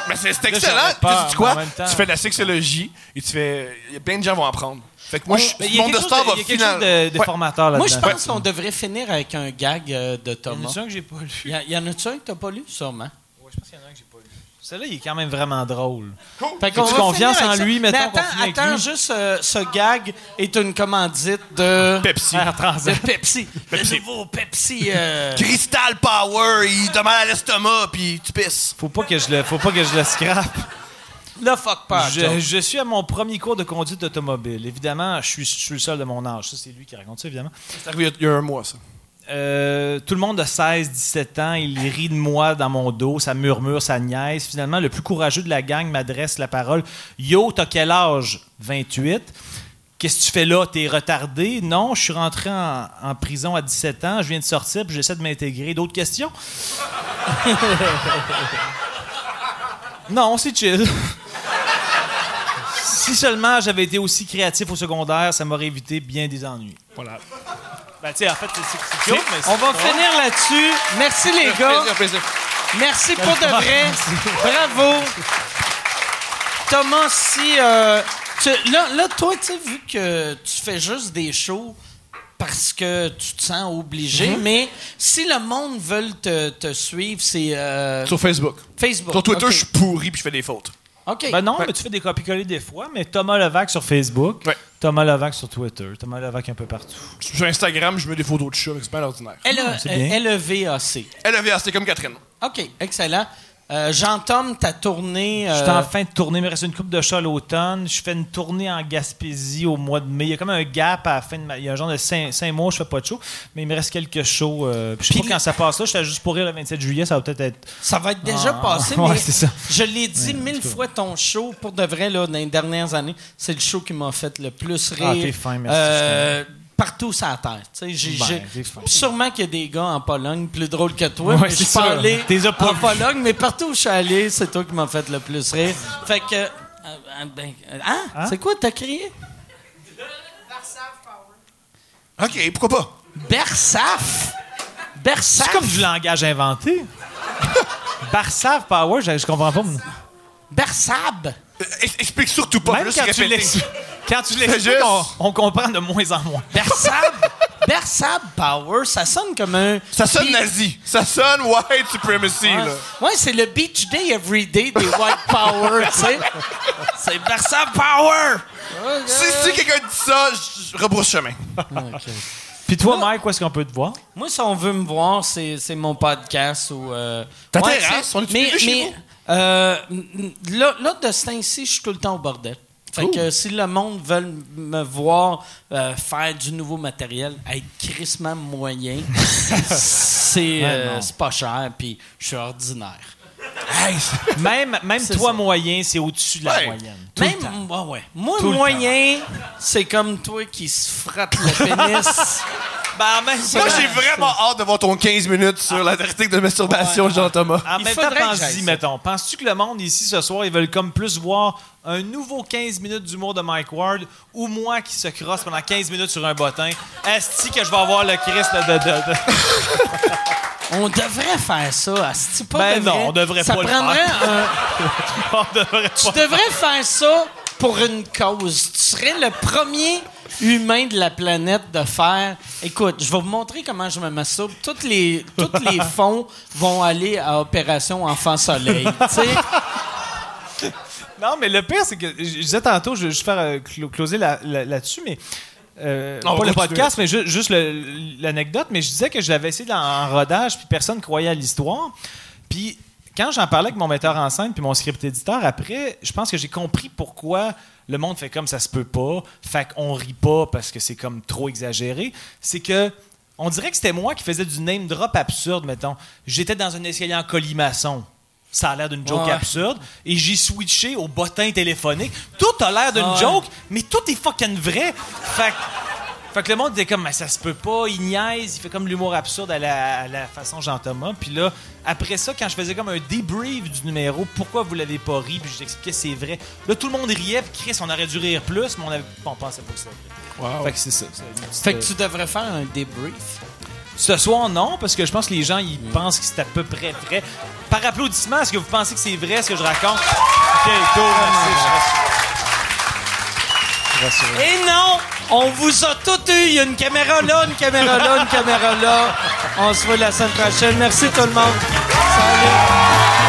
Mais c'est Là, excellent. Tu sais quoi? en Tu fais de la sexologie et tu fais. Il y a plein de gens vont apprendre. Fait que moi, je Mais suis il y a monde de quelque star chose de- va a de, de Ouais. formateur là-dedans. Moi, je pense qu'on devrait finir avec un gag euh, de Il y en Thomas. a-tu un que j'ai pas lu? Il y, a- y en a-tu un que t'as pas lu, sûrement? Ouais, je pense qu'il y en a un que j'ai pas lu. Celui-là, il est quand même vraiment drôle. Fait qu'on va confiance finir en lui, Mais mettons qu'on attends, finit avec attends lui? juste, euh, ce gag est une commandite de... Pepsi. Transat. De Pepsi. Le nouveau Pepsi... euh, Crystal Power, il te mal à l'estomac puis tu pisses. Faut pas que je le, faut pas que je le scrape. Le fuck pas. Je, je suis à mon premier cours de conduite automobile. Évidemment, je suis, je suis le seul de mon âge. Ça, c'est lui qui raconte ça, évidemment. C'est arrivé il y a- un mois, ça. Euh, tout le monde de 16, 17 ans, il rit de moi dans mon dos, ça murmure, ça niaise. Finalement, le plus courageux de la gang m'adresse la parole. Yo, t'as quel âge? 28. Qu'est-ce que tu fais là? T'es retardé? Non, je suis rentré en, en prison à 17 ans, je viens de sortir, puis j'essaie de m'intégrer. D'autres questions? non, c'est chill. si seulement j'avais été aussi créatif au secondaire, ça m'aurait évité bien des ennuis. Voilà. Ben, tu sais, en fait, c'est- mais On va pas- finir là-dessus. Merci les gars. Plaisir, plaisir. Merci pour de vrai. Bravo. Thomas, si. euh, tu- là, là, toi, tu sais, vu que tu fais juste des shows parce que tu te sens obligé, Mm-hmm. mais si le monde veut te, te suivre, c'est euh, Sur Facebook. Facebook. Sur Twitter, je suis pourri puis je fais des fautes. OK. Ben non, Ouais. mais tu fais des copies-coller des fois, mais Thomas Levac sur Facebook, Ouais. Thomas Levac sur Twitter, Thomas Levac un peu partout. Sur Instagram, je mets des photos de chats, mais c'est pas l'ordinaire. L- Ah, c'est bien. LEVAC. Comme Catherine. OK, excellent. Euh, Jean-Tom, ta tournée. Je suis euh, en fin de tournée, il me reste une coupe de chat à l'automne. Je fais une tournée en Gaspésie au mois de mai. Il y a comme un gap à la fin de ma... Il y a un genre de 5, mois, je fais pas de show, mais il me reste quelques shows. euh, puis je sais Puis pas quand ça passe là, je suis juste pour rire le 27 juillet, ça va peut-être être. Ça va être déjà Ah, passé, ouais, mais c'est ça. je l'ai dit mille fois, ton show, pour de vrai, là, dans les dernières années, c'est le show qui m'a fait le plus rire. Ah, t'es fin, merci, Euh, partout sur la terre. Tu sais, Ben, sûrement qu'il y a des gars en Pologne plus drôles que toi, Ouais, mais je suis pas allé en. Pologne, mais partout où je suis allé, c'est toi qui m'as fait le plus rire. Fait que... euh, euh, ben, euh, hein? Hein? C'est quoi t'as crié? OK, pourquoi pas? Bersaf! Bersaf! C'est comme du langage inventé. Barsav Power, je, je comprends pas. Bersab! Euh, ex- Explique surtout pas, Même juste quand tu quand tu l'expliques, juste- on, on comprend de moins en moins. Bersab! Bersab Power, ça sonne comme un... Ça sonne nazi. Ça sonne white supremacy, Ouais, là. Ouais, c'est le Beach Day Every Day des White Power, tu sais. C'est Bersab Power! Si, si quelqu'un dit ça, je rebrousse chemin. Puis toi, Mike, où est-ce qu'on peut te voir? Moi, si on veut me voir, c'est c'est mon podcast ou. Euh, Ta ouais, terrasse, on mais, prévu chez mais, vous? Euh, là, là, de ce temps-ci, je suis tout le temps au bordel. Fait que si le monde veut me voir euh, faire du nouveau matériel, être crissement moyen, c'est euh, c'est pas cher, puis je suis ordinaire. Hey, Même, même toi, ça. moyen, c'est au-dessus de la Ouais. moyenne. Tout. Même, ouais. Moi, Tout moyen, c'est comme toi qui se frappe le pénis. Ben, en même Moi, j'ai vraiment hâte de voir ton 15 minutes sur la tactique de masturbation, Jean-Thomas. En Il même temps, faudrait que pense-y, ça. mettons. Penses-tu que le monde ici ce soir, ils veulent comme plus voir un nouveau 15 minutes d'humour de Mike Ward ou moi qui se crosse pendant 15 minutes sur un bottin? Est-ce que je vais avoir le Christ de. de, de- On devrait faire ça. asti, pas Ben non, on devrait ça pas le prendrait un- On devrait Tu pas- devrais faire ça pour une cause. Tu serais le premier humain de la planète de faire. Écoute, je vais vous montrer comment je me masturbe. Toutes les, toutes les fonds vont aller à Opération Enfant Soleil. Non, mais le pire, c'est que je disais tantôt, je vais juste faire euh, clo- closer là-dessus, mais. euh, pas le podcast, mais ju- juste l'anecdote. Mais je disais que je l'avais essayé dans, en rodage, puis personne croyait à l'histoire. Puis quand j'en parlais avec mon metteur en scène puis mon script éditeur, après, je pense que j'ai compris pourquoi le monde fait comme ça se peut pas. Fait qu'on rit pas parce que c'est comme trop exagéré. C'est que. On dirait que c'était moi qui faisais du name drop absurde, mettons. J'étais dans un escalier en colimaçon. Ça a l'air d'une joke Ouais. absurde. Et j'ai switché au bottin téléphonique. Tout a l'air d'une Ouais. joke, mais tout est fucking vrai. Fait que, fait que le monde était comme, mais ça se peut pas, il niaise, il fait comme l'humour absurde à la, à la façon Jean-Thomas. Puis là, après ça, quand je faisais comme un débrief du numéro, pourquoi vous l'avez pas ri, puis je t'expliquais c'est vrai. Là, tout le monde riait, puis Chris, on aurait dû rire plus, mais on, avait, on pensait pas c'était vrai. Fait que c'est ça. Fait que tu devrais faire un débrief. Ce soir, non, parce que je pense que les gens, ils pensent que c'est à peu près vrai. Par applaudissement, est-ce que vous pensez que c'est vrai ce que je raconte? Ok, cool, merci. Je Et non! On vous a tout eu. Il y a une caméra là, une caméra là, une caméra là. On se voit la semaine prochaine. Merci tout le monde. Salut!